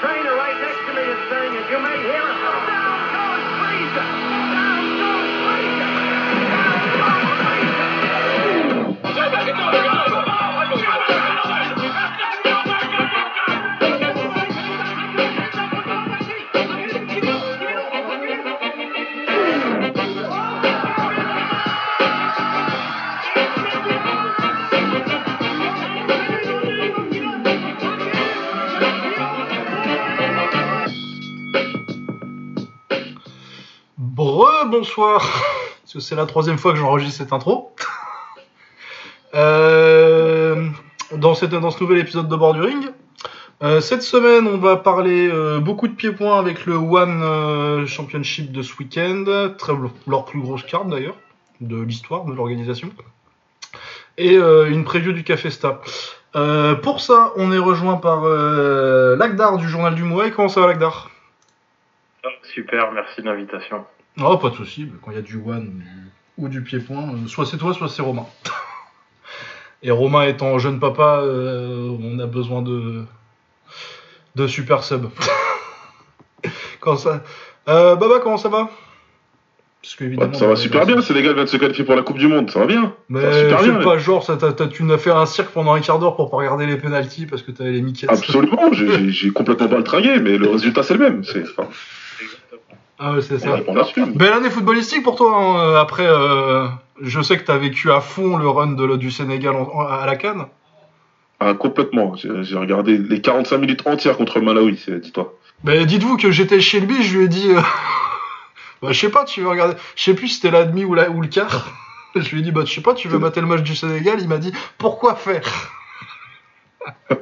trainer right next to me is saying it. You may hear it. Bonsoir, parce que c'est la troisième fois que j'enregistre cette intro. Euh, dans, cette, dans ce nouvel épisode de Borduring. Euh, cette semaine, on va parler euh, beaucoup de pieds-points avec le One Championship de ce week-end, leur plus grosse carte d'ailleurs, de l'histoire de l'organisation, et une preview du Café Sta. pour ça, on est rejoint par Lagdar du Journal du Mouet. Comment ça va, Lagdar? Super, merci de l'invitation. Oh, pas de souci. Quand il y a du one ou du pied-point, euh, soit c'est toi, soit c'est Romain. Et Romain étant jeune papa, euh, on a besoin de de super sub. Quand ça, euh, Baba, comment ça va? Parce que, évidemment, ça va super bien. Sénégal vient de se qualifier pour la Coupe du Monde. Ça va bien. Mais c'est pas genre, ça, tu n'as fait un cirque pendant un quart d'heure pour pas regarder les penalties parce que t'avais les Mickey. Absolument. J'ai complètement pas le tragué, mais le résultat c'est le même. C'est. Ah ouais, c'est ça. Belle année footballistique pour toi. Hein. Euh, après, euh, je sais que tu as vécu à fond le run de, du Sénégal à la Cannes. Ah, complètement. J'ai regardé les 45 minutes entières contre le Malawi, dis-toi. Ben, dites-vous que j'étais chez lui, je lui ai dit. Euh... bah, je sais pas, tu veux regarder. Je sais plus si c'était la demi ou, la... ou le quart. je lui ai dit, bah, je sais pas, tu veux mater le match du Sénégal? Il m'a dit, pourquoi faire?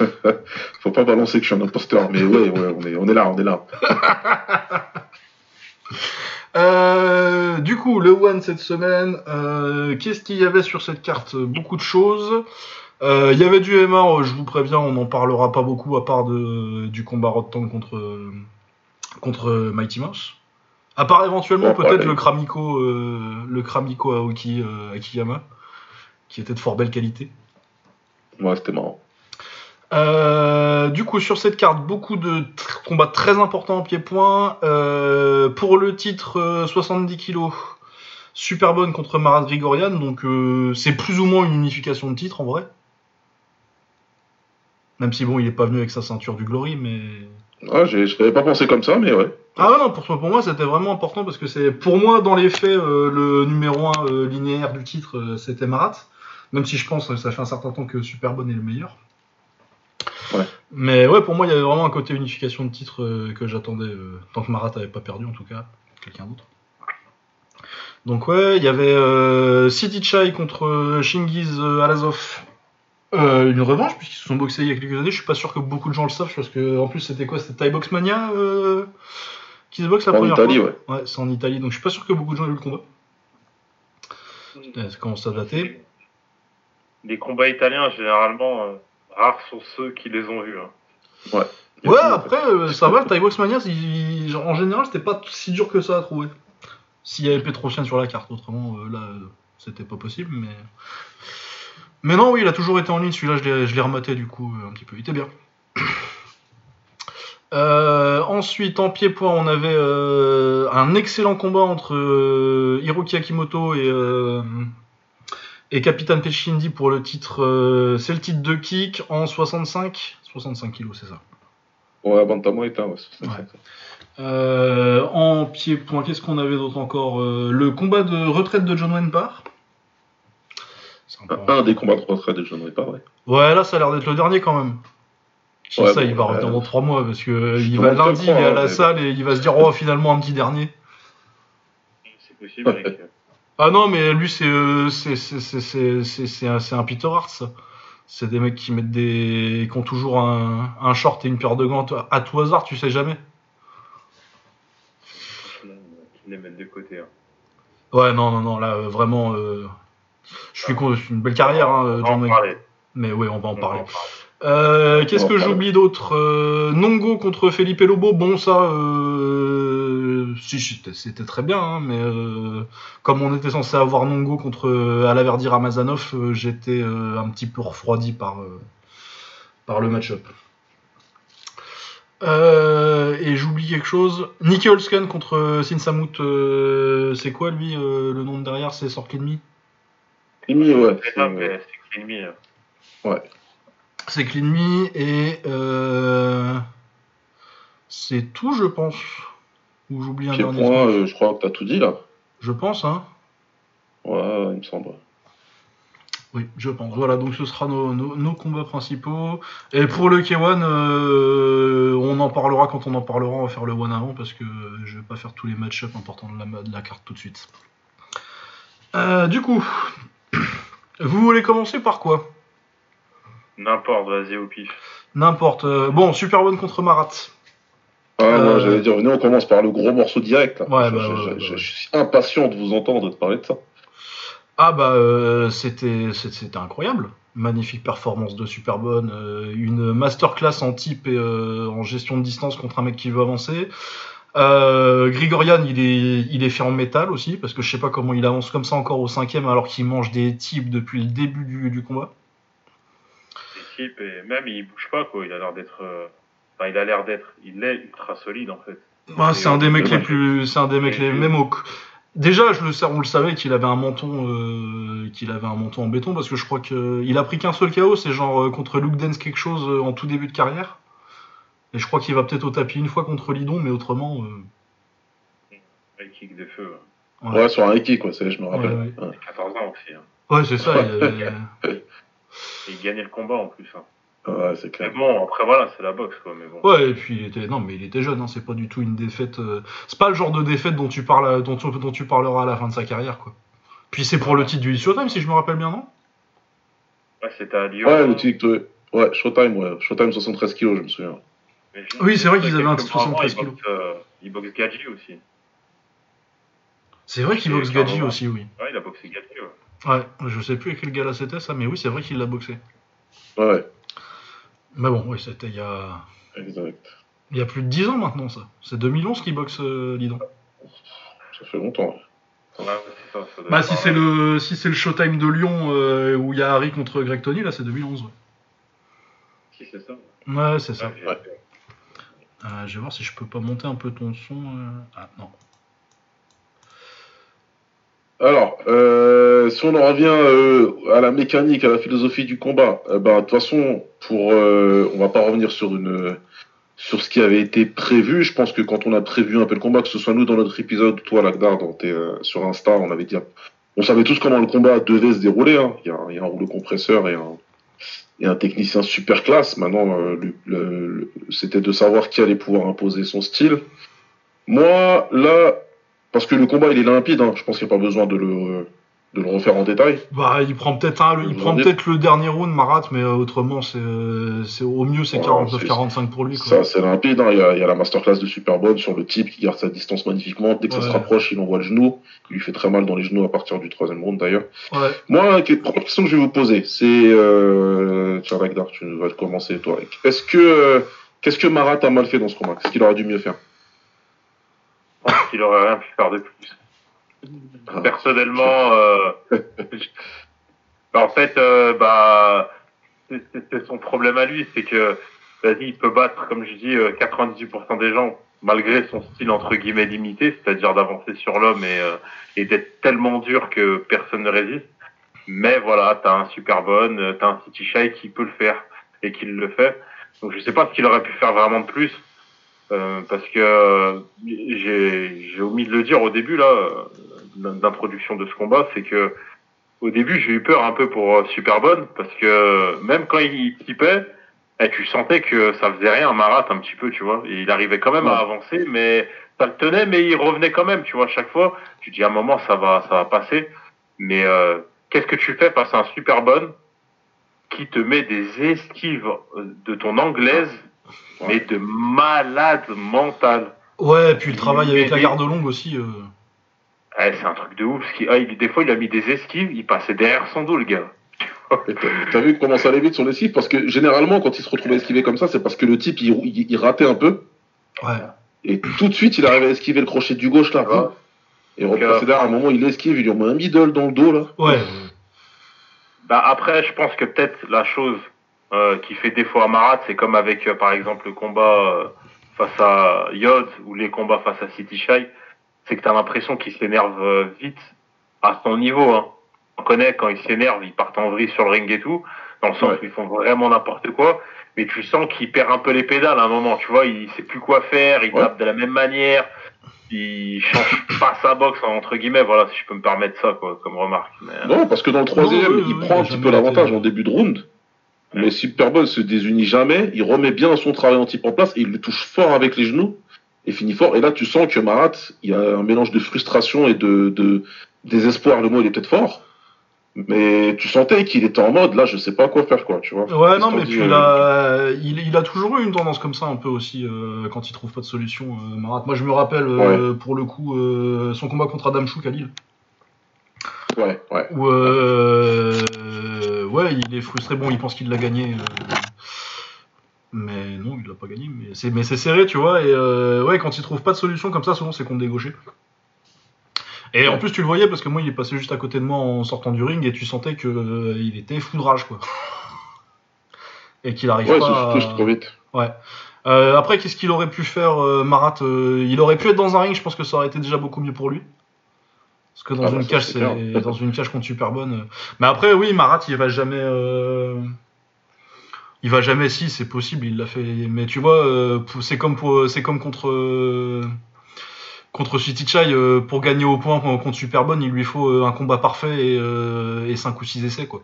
Faut pas balancer que je suis un imposteur, mais ouais, ouais, on est, on est là, on est là. Euh, du coup, le One cette semaine, euh, qu'est-ce qu'il y avait sur cette carte? Beaucoup de choses. Euh, il y avait du MA, je vous préviens, on n'en parlera pas beaucoup à part de, du combat Rotten contre, contre Mighty Mouse. À part éventuellement peut-être le Kramiko, le Kramiko Aoki Akiyama, qui était de fort belle qualité. Ouais, c'était marrant. Euh, du coup, sur cette carte, beaucoup de combats très importants en pied-point. Euh, pour le titre 70 kg, super bonne contre Marat Grigorian. Donc, euh, c'est plus ou moins une unification de titre en vrai. Même si, bon, il est pas venu avec sa ceinture du Glory, mais. Ah, je n'avais pas pensé comme ça, mais ouais. Ah non, pour, pour moi, c'était vraiment important parce que c'est, pour moi, dans les faits, le numéro 1 linéaire du titre, c'était Marat. Même si je pense que ça fait un certain temps que Superbonne est le meilleur. Mais ouais, pour moi, il y avait vraiment un côté unification de titre euh, que j'attendais, euh, tant que Marat avait pas perdu en tout cas, quelqu'un d'autre. Donc ouais, il y avait euh, City Chai contre Shingiz Alazov. une revanche, puisqu'ils se sont boxés il y a quelques années. Je suis pas sûr que beaucoup de gens le savent, parce que en plus c'était quoi C'était Thai Box Mania qui se boxe la première Italie, fois. Ouais, c'est en Italie, donc je suis pas sûr que beaucoup de gens aient eu le combat. Ça commence à dater. Les combats italiens, généralement, rares sont ceux qui les ont vus. Hein. Ouais. Ouais, après, euh, ça va, le Thai Box Mania, en général, c'était pas si dur que ça à trouver. S'il y avait Petrosian sur la carte, autrement, euh, là, c'était pas possible, mais. Mais non, oui, il a toujours été en ligne, celui-là, je l'ai rematé du coup, euh, un petit peu. Il était bien. ensuite, en pied-point, on avait un excellent combat entre Hiroki Akimoto et, et Capitaine Pechindi pour le titre, euh, c'est le titre de kick en 65 65 kilos, c'est ça Ouais, Bantamweight, ouais. Euh, en pied-point, qu'est-ce qu'on avait d'autre encore euh, Le combat de retraite de John Wenpar. Un, des combats de retraite de John Wenpar, ouais. Ouais, là, ça a l'air d'être le dernier quand même. ça, il va revenir dans 3 mois parce que il va lundi, il est à la salle et il va se dire, oh, finalement, un petit dernier. C'est possible avec. Ah non, mais lui, c'est euh, c'est un, Peter Hart, C'est des mecs qui mettent des. qui ont toujours un, un short et une paire de gants à tout hasard, tu sais jamais. les mettent de côté. Hein. Ouais, non, non, non, là, euh, vraiment. Euh, je suis con, une belle carrière, hein, John Mais oui, on va en parler. Euh, qu'est-ce que j'oublie d'autre euh, Nongo contre Felipe Lobo, bon ça, euh, si, c'était très bien, hein, mais comme on était censé avoir Nongo contre Alaverdi Ramazanov, j'étais un petit peu refroidi par, par le match-up. Euh, et j'oublie quelque chose. Nicky Holsken contre Sinsamut, euh, c'est quoi lui euh, Le nom de derrière, c'est Sork Enemy Imi, ouais. C'est Me et euh, c'est tout, je pense. Ou j'oublie un Pied dernier point, euh, je crois que t'as tout dit là. Je pense, hein. Ouais, il me semble. Oui, je pense. Voilà, donc ce sera nos, nos- nos combats principaux. Et pour le K1, euh, on en parlera quand on en parlera. On va faire le one avant parce que je vais pas faire tous les match-up importants de la, de la carte tout de suite. Euh, du coup, vous voulez commencer par quoi? N'importe, vas-y au pif. N'importe. Euh, bon, Super One contre Marat. Ah, Euh, moi j'allais dire, venez, on commence par le gros morceau direct. Là. Ouais, je, bah, je- ouais, je- ouais, je- ouais. je suis impatient de vous entendre de parler de ça. Ah bah euh, c'était c'était incroyable. Magnifique performance de Superbonne, euh, une masterclass en type et euh, en gestion de distance contre un mec qui veut avancer. Euh, Grigorian, il est, il est fait en métal aussi, parce que je sais pas comment il avance comme ça encore au cinquième alors qu'il mange des types depuis le début du, du combat. Et même il bouge pas, quoi. Il a l'air d'être. euh, Enfin, il a l'air d'être. Il est ultra solide, en fait. Ouais, c'est un des mecs les plus, c'est un des mecs les même au. Déjà, je le sais, on le savait qu'il avait un menton, euh, qu'il avait un menton en béton parce que je crois que il a pris qu'un seul KO, c'est genre euh, contre Luke Dance quelque chose euh, en tout début de carrière. Et je crois qu'il va peut-être au tapis une fois contre Lidon, mais autrement. euh, Il kick des feux. hein. Ouais. Ouais, sur un Eki, quoi, c'est- je me rappelle. Ouais, Ouais. Il a 14 ans aussi. hein. Ouais, c'est ça. il Et il gagnait le combat, en plus. hein. Ouais, c'est Mais clair. bon, après, voilà, c'est la boxe, quoi. Mais bon. Ouais, et puis il était, non, mais il était jeune. Hein, c'est pas du tout une défaite. euh, C'est pas le genre de défaite dont tu parles, dont tu, dont tu parleras à la fin de sa carrière, quoi. Puis c'est pour le titre du Showtime, si je me rappelle bien, non? Ouais, c'était à Lyon. Ouais, le titre, ouais, Showtime, ouais. Showtime 73 kilos, je me souviens. Mais Oui, c'est vrai qu'ils avaient un titre mois avant, 73 il boxe, euh, Il boxe Gadji aussi. C'est vrai qu'il boxe Gadji aussi, oui. Ouais, il a boxé Gadji, ouais. Ouais, je sais plus à quel gala c'était ça, mais oui, c'est vrai qu'il l'a boxé. Ouais, Mais bon, oui, c'était il y a, exact. il y a plus de 10 ans maintenant, ça. C'est 2011 qu'il boxe euh, Lidon. Ça fait longtemps. Ouais, ça. ça Bah, si c'est le, si c'est le Showtime de Lyon euh, où il y a Harry contre Greg Tony, là, c'est 2011. Ouais, Si, c'est ça. ouais c'est ça. Ouais. Euh, je vais voir si je peux pas monter un peu ton son. euh. Ah, non. Alors, euh, si on en revient euh, à la mécanique, à la philosophie du combat, euh, ben, de toute façon, pour, euh, on va pas revenir sur une sur ce qui avait été prévu. Je pense que quand on a prévu un peu le combat, que ce soit nous dans notre épisode, toi Lagdar, dans tes, sur Insta, on avait dit, on savait tous comment le combat devait se dérouler. hein. Il, y a, un rouleau compresseur et un, et un technicien super classe. Maintenant, c'était de savoir qui allait pouvoir imposer son style. Moi, là, parce que le combat il est limpide, hein, je pense qu'il n'y a pas besoin de le, de le refaire en détail. Bah, il prend peut-être un, il prend peut-être le dernier round, Marat, mais euh, autrement, c'est, euh, c'est au mieux, c'est Ouais, 49-45 pour lui, quoi. Ça, c'est limpide. hein. Il, y a, il y a la masterclass de Superbone sur le type qui garde sa distance magnifiquement. Dès que ça se rapproche, il envoie le genou. Il lui fait très mal dans les genoux à partir du troisième round d'ailleurs. Ouais. Moi, que- première question que je vais vous poser, c'est euh, tiens, Ragnar, tu vas commencer toi. Est-ce que euh, qu'est-ce que Marat a mal fait dans ce combat? Qu'est-ce qu'il aurait dû mieux faire? Je pense qu'il aurait rien pu faire de plus. Personnellement, euh, en fait, euh, bah, c'est- son problème à lui, c'est que, vas-y, il peut battre, comme je dis, euh, 98% des gens, malgré son style entre guillemets limité, c'est-à-dire d'avancer sur l'homme et, euh, et d'être tellement dur que personne ne résiste. Mais voilà, t'as un super bon, euh, t'as un City Shy qui peut le faire et qui le fait. Donc je sais pas ce qu'il aurait pu faire vraiment de plus. Euh, parce que euh, j'ai omis de le dire au début là euh, d'introduction de ce combat, c'est que au début j'ai eu peur un peu pour Superbonne parce que même quand il typait, eh, tu sentais que ça faisait rien, Marat un petit peu, tu vois. Et il arrivait quand même à avancer, mais ça le tenait, mais il revenait quand même, tu vois. À chaque fois, tu dis à un moment ça va, ça va passer. Mais euh, qu'est-ce que tu fais face à un Superbonne qui te met des esquives de ton anglaise, Ouais. mais de malade mental. Ouais, et puis le travail Il- avec la garde longue aussi. euh. Eh, c'est un truc de ouf. ce qui- ah, il- des fois, il a mis des esquives, il passait derrière son dos, le gars. Et T'as vu comment ça allait vite sur l'esquive Parce que généralement, quand il se retrouvait esquivé comme ça, c'est parce que le type il, il- il ratait un peu. Ouais. Et tout de suite, il arrivait à esquiver le crochet du gauche là. Ouais. Et repassait derrière, à un moment, il esquive, il lui met un middle dans le dos là. Ouais. Bah, après, je pense que peut-être la chose euh, qui fait défaut à Marat, c'est comme avec, euh, par exemple, le combat euh, face à Yod ou les combats face à City Shy, c'est que tu as l'impression qu'il s'énerve euh, vite à son niveau. Hein. On connaît quand il s'énerve, il part en vrille sur le ring et tout, dans le sens Ouais. où ils font vraiment n'importe quoi. Mais tu sens qu'il perd un peu les pédales à un moment, tu vois, il sait plus quoi faire, il Ouais. tape de la même manière, il change pas sa boxe entre guillemets, voilà, si je peux me permettre ça quoi, comme remarque. Mais, Non, parce que dans le troisième, oui, il oui, prend un petit peu l'avantage en début de round. Mais Superbowl se désunit jamais, il remet bien son travail en type en place et il le touche fort avec les genoux et finit fort. Et là, tu sens que Marat, il y a un mélange de frustration et de, de désespoir. Le mot, il est peut-être fort. Mais tu sentais qu'il était en mode, là, je sais pas quoi faire, quoi, tu vois. Ouais, non, mais puis euh, a, il, il a toujours eu une tendance comme ça, un peu aussi, euh, quand il trouve pas de solution, euh, Marat. Moi, je me rappelle, pour le coup, son combat contre Adam Chouk à Lille. Ouais, ouais. Où, euh, ouais, il est frustré. Bon, il pense qu'il l'a gagné. euh, mais non, il l'a pas gagné. Mais c'est, mais c'est serré, tu vois. Et euh, ouais, quand il trouve pas de solution comme ça, souvent c'est contre des gauchers. Et en plus, tu le voyais parce que moi, il est passé juste à côté de moi en sortant du ring et tu sentais que il était foudrage, quoi. et qu'il arrive Ouais, pas. ça à- trop vite. Ouais. Euh, après, qu'est-ce qu'il aurait pu faire, euh, Marat euh, Il aurait pu être dans un ring, je pense que ça aurait été déjà beaucoup mieux pour lui. Parce que dans Ah bah, une ça, cage, c'est dans une cage contre Superbonne. euh. Mais après, oui, Marat, il va jamais. euh, Il va jamais si, c'est possible, il l'a fait. Mais tu vois, euh, c'est comme pour, c'est comme contre euh, contre City Chai, euh, pour gagner au point contre Superbonne, il lui faut euh, un combat parfait et, euh, et 5 ou 6 essais quoi.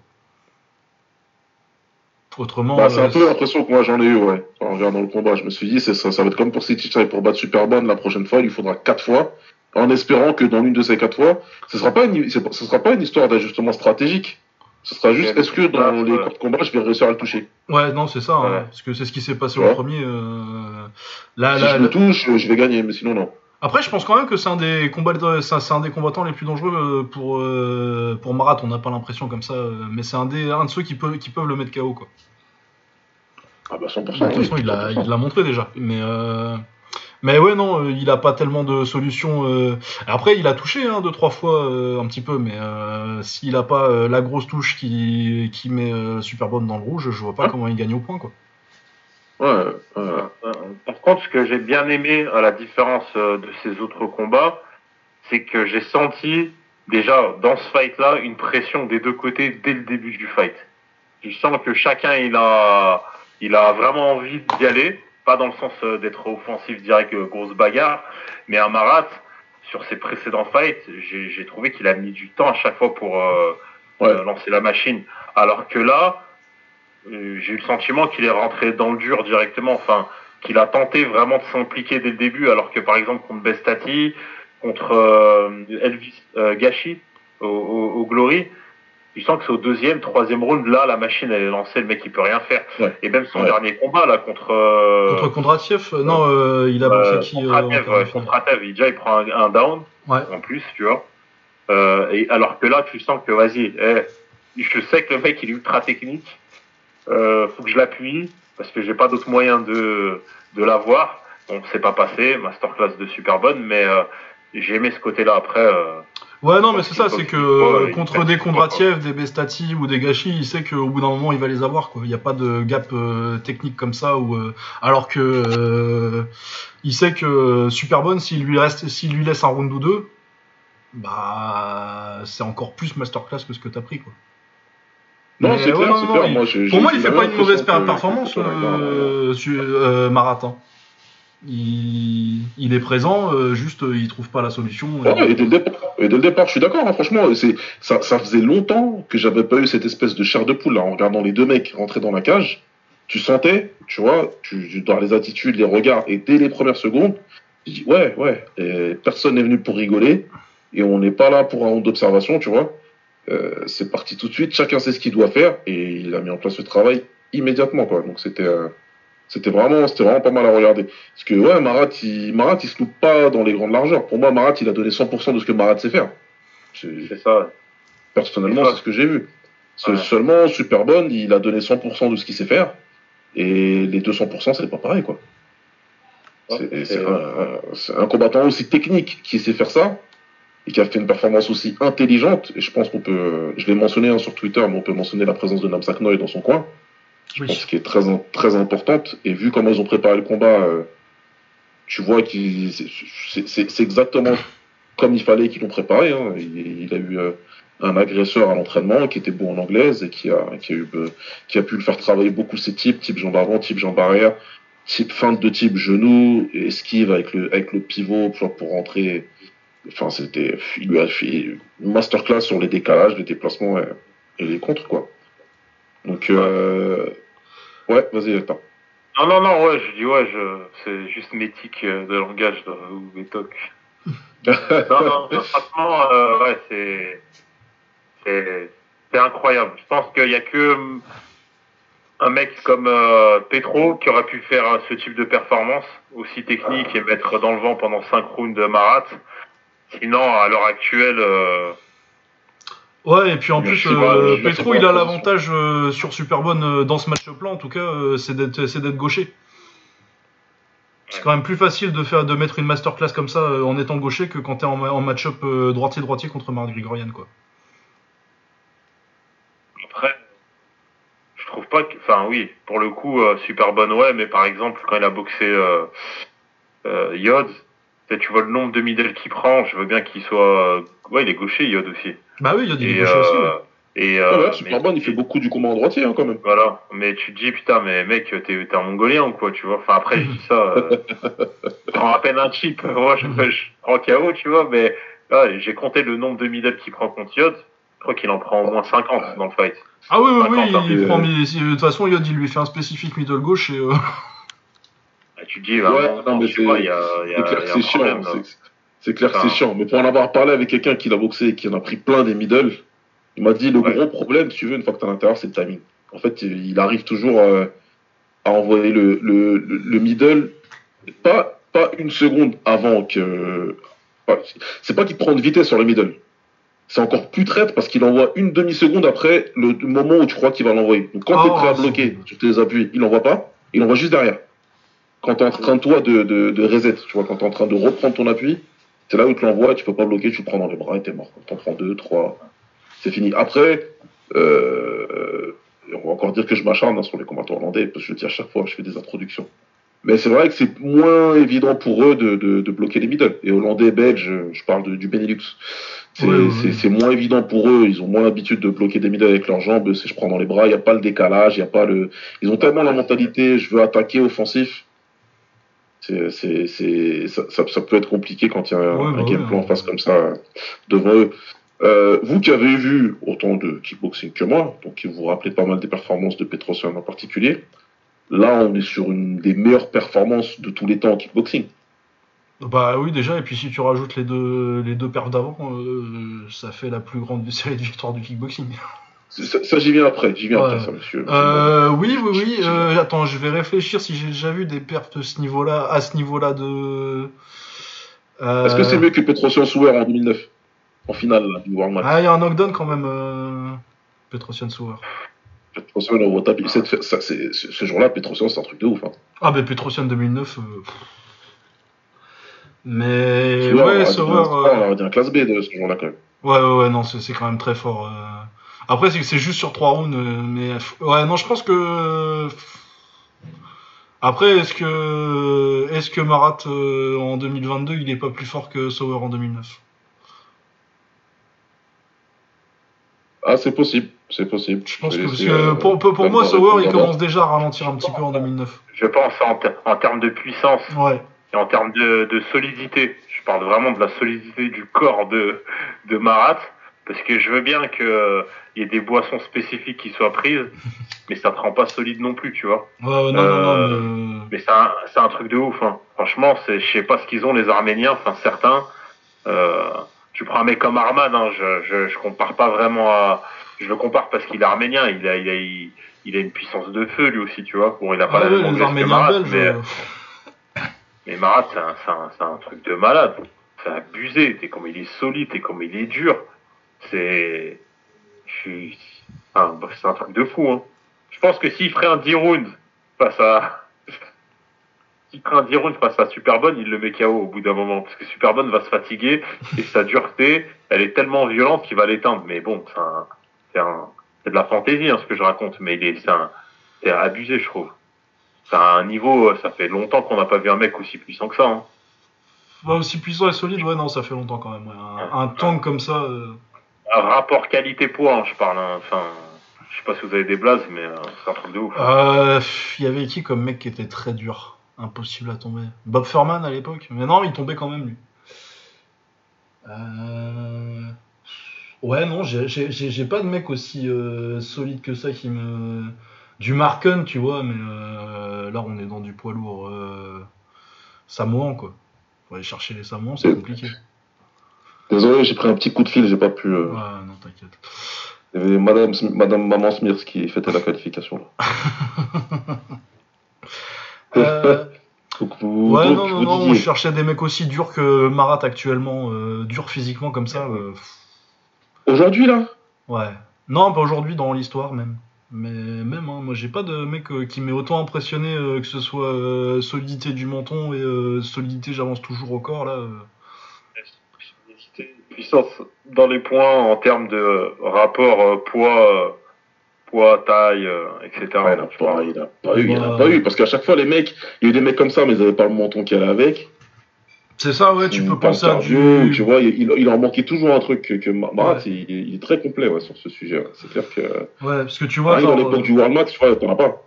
Autrement, Bah, c'est euh, un peu l'impression que moi j'en ai eu, ouais. En regardant le combat, je me suis dit, c'est ça, ça va être comme pour City Chai pour battre Superbonne la prochaine fois, il lui faudra quatre fois, en espérant que dans l'une de ces quatre fois, ce sera pas une, c'est pas- ce sera pas une histoire d'ajustement stratégique. Ce sera juste, est-ce que dans les ouais. cours de combat, je vais réussir à le toucher? Ouais, non, c'est ça, hein, parce que c'est ce qui s'est passé Ouais. au premier. euh, Là, Si là, je là- le touche, je vais gagner, mais sinon non. Après, je pense quand même que c'est un des combats, c'est un- des combattants les plus dangereux euh, pour euh, pour Marat. On n'a pas l'impression comme ça, euh, mais c'est un des un de ceux qui peuvent qui peuvent le mettre KO quoi. Ah bah 100%. De toute façon, il l'a 100%. il l'a montré déjà, mais euh, mais ouais non, euh, il a pas tellement de solutions. euh. Après, il a touché hein, deux trois fois euh, un petit peu, mais s'il a pas la grosse touche qui qui met Superbonne dans le rouge, je vois pas Ouais. comment il gagne au point quoi. Ouais. Euh, Par contre, ce que j'ai bien aimé, à la différence euh, de ces autres combats, c'est que j'ai senti déjà dans ce fight-là une pression des deux côtés dès le début du fight. Je sens que chacun il a, il a vraiment envie d'y aller, pas dans le sens euh, d'être offensif direct, euh, grosse bagarre, mais à Marat, sur ses précédents fights, j'ai trouvé qu'il a mis du temps à chaque fois pour euh, Ouais. euh, lancer la machine. Alors que là, euh, j'ai eu le sentiment qu'il est rentré dans le dur directement, enfin, qu'il a tenté vraiment de s'impliquer dès le début, alors que par exemple contre Bestati, contre euh, Elvis euh, Gachi au, au, au Glory, je sens que c'est au deuxième, troisième round, là, la machine elle est lancée, le mec il peut rien faire. Ouais. Et même son Ouais. dernier combat là contre euh, Contre Kondratiev, euh, non, euh, il a euh, boxé qui contre euh, Atev, il- déjà il prend un, un down Ouais. en plus, tu vois. Euh, et alors que là, tu sens que vas-y, eh, je sais que le mec il est ultra technique. Euh, faut que je l'appuie parce que j'ai pas d'autre moyen de de l'avoir. Bon, c'est pas passé, masterclass de super bonne, mais euh, j'ai aimé ce côté-là. Après, euh, Ouais, non, mais c'est ça, c'est que tu contre des Kondratiev, des Bestati ou des Gachi, il sait qu'au bout d'un moment, il va les avoir, quoi. Il n'y a pas de gap euh, technique comme ça, euh, alors que euh, il sait que Superbonne, s'il lui reste, s'il lui laisse un round ou deux, bah, c'est encore plus masterclass que ce que t'as pris, quoi. Non, c'est ouais, clair, non, c'est non, clair. il- Moi, j'ai- Pour moi, il fait pas une mauvaise performance, Marathon. Il, il est présent, euh, juste il trouve pas la solution. Ouais, et dès le départ, et dès le départ, je suis d'accord. hein, franchement, c'est ça, faisait longtemps que j'avais pas eu cette espèce de chair de poule là, en regardant les deux mecs rentrer dans la cage. Tu sentais, tu vois, tu, tu- dans les attitudes, les regards, et dès les premières secondes, je dis ouais, ouais. personne n'est venu pour rigoler, et on n'est pas là pour un honte d'observation, tu vois. Euh, c'est parti tout de suite. Chacun sait ce qu'il doit faire, et il a mis en place le travail immédiatement, quoi. Donc c'était euh, c'était vraiment, c'était vraiment pas mal à regarder. Parce que ouais, Marat, il, Marat, il se loupe pas dans les grandes largeurs. Pour moi, Marat, il a donné 100% de ce que Marat sait faire. C'est- ça. Personnellement, Ouais. c'est ce que j'ai vu. C'est Ouais. Seulement, Superbonne, il a donné 100% de ce qu'il sait faire. Et les 200%, c'est pas pareil, quoi. Ouais, C'est c'est- c'est un, c'est un combattant aussi technique qui sait faire ça et qui a fait une performance aussi intelligente. Et je pense qu'on peut, je l'ai mentionné hein, sur Twitter, mais on peut mentionner la présence de Namsak Noy dans son coin. Oui. pense qui est très, très importante. Et vu comment ils ont préparé le combat, euh, tu vois qu'il c'est exactement comme il fallait qu'ils l'ont préparé. Hein. Il, il, a eu euh, un agresseur à l'entraînement qui était bon en anglaise et qui a, qui a, eu, euh, qui a pu le faire travailler beaucoup ses types, type jambes avant, type jambes arrière, type feinte de type genou, esquive avec le, avec le pivot pour, pour rentrer. Enfin, c'était, il lui a fait une masterclass sur les décalages, les déplacements et, et les contres, quoi. Donc, euh, ouais, vas-y, attends. Non, non, non, ouais, je dis ouais, je, c'est juste mes tics de langage ou mes tocs. non, non, franchement, euh, ouais, c'est, c'est, c'est incroyable. Je pense qu'il y a que un mec comme euh, Petro qui aurait pu faire ce type de performance aussi technique et mettre dans le vent pendant 5 rounds de Marat. Sinon, à l'heure actuelle. Euh, ouais, et puis en plus, euh, Petro, il a l'avantage euh, sur Superbonne dans ce match-là, en tout cas, c'est d'être, c'est d'être gaucher. C'est quand même plus facile de faire de mettre une masterclass comme ça en étant gaucher que quand t'es en, en match-up droitier-droitier contre Marc Grigorian, quoi. Après, je trouve pas que. Enfin, oui, pour le coup, euh, super bonne, ouais, mais par exemple, quand il a boxé euh, euh, Yod, tu vois le nombre de middle qu'il prend, je veux bien qu'il soit. Ouais, il est gaucher, Yod aussi. Bah oui, Yod, il est gaucher aussi. Ouais. Et euh, ouais, Superman, mais... il fait beaucoup du combat en droitier hein, quand même. Voilà, mais tu te dis putain, mais mec, t'es un mongolien ou quoi, tu vois? Enfin après, je dis ça, euh, je prends à peine un chip. Moi, je, je prends KO, tu vois, mais là, j'ai compté le nombre de middle qu'il prend contre Yod. Je crois qu'il en prend au moins 50 dans le fight. Ah oui, oui, 50, oui, il prend, de toute façon, Yod, il lui fait un spécifique middle gauche et. Euh... Ah, tu te dis, bah, ouais, non, mais tu vois, il y a, y a, clair que c'est chiant. C'est clair que c'est chiant. Mais pour en avoir parlé avec quelqu'un qui l'a boxé et qui en a pris plein des middle, il m'a dit le ouais. gros problème, si tu veux, une fois que tu es à l'intérieur, c'est le timing. En fait, il arrive toujours euh, à envoyer le, le, le, middle, pas, pas une seconde avant que. C'est pas qu'il prend de vitesse sur le middle. C'est encore plus traite parce qu'il envoie une demi-seconde après le moment où tu crois qu'il va l'envoyer. Donc quand oh, tu es prêt à bloquer sur tes appuis, il n'envoie pas, il envoie juste derrière. Quand tu es en train, toi, de, de, de reset, tu vois, quand tu es en train de reprendre ton appui, c'est là où tu l'envoies, tu peux pas bloquer, tu le prends dans les bras et t'es mort. T'en prends deux, trois, c'est fini. Après, euh, on va encore dire que je m'acharne hein, sur les combattants hollandais, parce que je le dis à chaque fois, je fais des introductions. Mais c'est vrai que c'est moins évident pour eux de, de, de, bloquer les middle. Et hollandais, belge, je parle de, du Benelux. C'est oui, oui. moins évident pour eux. Ils ont moins l'habitude de bloquer des middle avec leurs jambes. C'est je prends dans les bras. Il n'y a pas le décalage. Il y a pas le. Ils ont tellement la mentalité. Je veux attaquer offensif. C'est, c'est, ça, ça, ça, peut être compliqué quand il y a un, ouais, un game plan en face comme ça devant eux. Euh, vous qui avez vu autant de kickboxing que moi, donc vous vous rappelez pas mal des performances de Petrosian en particulier, là on est sur une des meilleures performances de tous les temps en kickboxing. Bah oui déjà, et puis si tu rajoutes les deux, les deux perfs d'avant, euh, ça fait la plus grande série de victoires du kickboxing. Ça, ça j'y viens après, j'y viens Ouais. après ça, monsieur. Euh, oui, oui, oui. Euh, attends, je vais réfléchir si j'ai déjà vu des pertes de ce niveau-là, à ce niveau-là de. Euh, Est-ce que c'est mieux que Petrosian Souer en 2009 En finale, là, du World Match? Ah, il y a un knockdown quand même, euh... Petrosian Sauer. Petrosian, on voit taper. cette- ça, c'est- Ce jour-là, Petrosian, c'est un truc de ouf. Hein. Ah, ben Petrosian 2009. euh, pff. Mais Souer, ouais, Sauer. on euh, aurait dit un classe B de ce jour-là quand même. Ouais, ouais, ouais, non, c'est quand même très fort. Après, c'est c'est juste sur trois rounds, euh, mais ouais, non, je pense que. Après, est-ce que est-ce que Marat euh, en 2022, il est pas plus fort que Sauer en 2009 Ah, c'est possible, c'est possible. Je pense que parce que euh, pour, pour, pour Tom moi, Sauer, il commence déjà à ralentir un petit peu en 2009. Je pense en, ter- en termes de puissance Ouais. et en termes de, de solidité. Je parle vraiment de la solidité du corps de, de Marat. Parce que je veux bien qu'il y ait des boissons spécifiques qui soient prises, mais ça te rend pas solide non plus, tu vois. Ouais, ouais, non, Euh, non, non. mais- Mais c'est un, truc de ouf. Hein. Franchement, c'est, je sais pas ce qu'ils ont les Arméniens, enfin certains. Euh, tu prends un mec comme Arman, hein, je, je, je compare pas vraiment à. Je le compare parce qu'il est arménien, il a, il a, il, il a une puissance de feu lui aussi, tu vois. Bon, il a pas Ah la ouais, même les que Marat, belges. mais, euh, mais Marat, c'est un, c'est un, c'est un truc de malade. C'est abusé. T'es comme il est solide, t'es comme il est dur. C'est, je suis- enfin, c'est un truc de fou. Hein. Je pense que s'il ferait un 10 rounds face à, s'il ferait un 10 rounds face à Superbonne, il le met KO au bout d'un moment. Parce que Superbonne va se fatiguer et sa dureté, elle est tellement violente qu'il va l'éteindre. Mais bon, c'est un, c'est un, de la fantaisie, hein, ce que je raconte. Mais c'est un, c'est abusé, je trouve. c'est un niveau, ça fait longtemps qu'on n'a pas vu un mec aussi puissant que ça. Hein. Bah, aussi puissant et solide, ouais, non, ça fait longtemps quand même. ouais. Un, un tank comme ça. euh, rapport qualité-poids, je parle. hein. Enfin, je sais pas si vous avez des blazes, mais euh, c'est un truc de ouf. Euh, Il y avait qui comme mec qui était très dur? Impossible à tomber. Bob Furman à l'époque? Mais non, il tombait quand même lui. Euh... Ouais, non, j'ai- pas de mec aussi euh, solide que ça qui me. Du Marken, tu vois, mais euh, là on est dans du poids lourd euh, samoan quoi. Faut aller chercher les samoans, c'est Euh. compliqué. Désolé, j'ai pris un petit coup de fil, j'ai pas pu. euh, Ouais, non, t'inquiète. Il y avait Madame, Madame Maman Smears qui fêtait la qualification. Là. Euh, Donc, vous, Ouais, donc, non, non, non, je cherchais des mecs aussi durs que Marat actuellement, euh, durs physiquement comme ça. euh, Aujourd'hui, là? Ouais. Non, pas aujourd'hui, dans l'histoire même. Mais même, hein, moi j'ai pas de mec euh, qui m'ait autant impressionné, que ce soit solidité du menton et solidité, j'avance toujours au corps là. Euh. Puissance dans les points en termes de rapport euh, poids, euh, poids, taille, euh, etc. Ouais, il n'a pas, il a pas eu, il en a Ouais. pas eu. Parce qu'à chaque fois, les mecs, il y a eu des mecs comme ça, mais ils n'avaient pas le menton qu'il y allait avec. C'est ça, ouais, tu peux penser à du. Tu vois, il, il en manquait toujours un truc que, que Marat, Ouais. il, il est très complet ouais, sur ce sujet. ouais. C'est clair que. Ouais, parce que tu vois, à genre, l'époque euh, du World Max, tu vois, t'en as pas.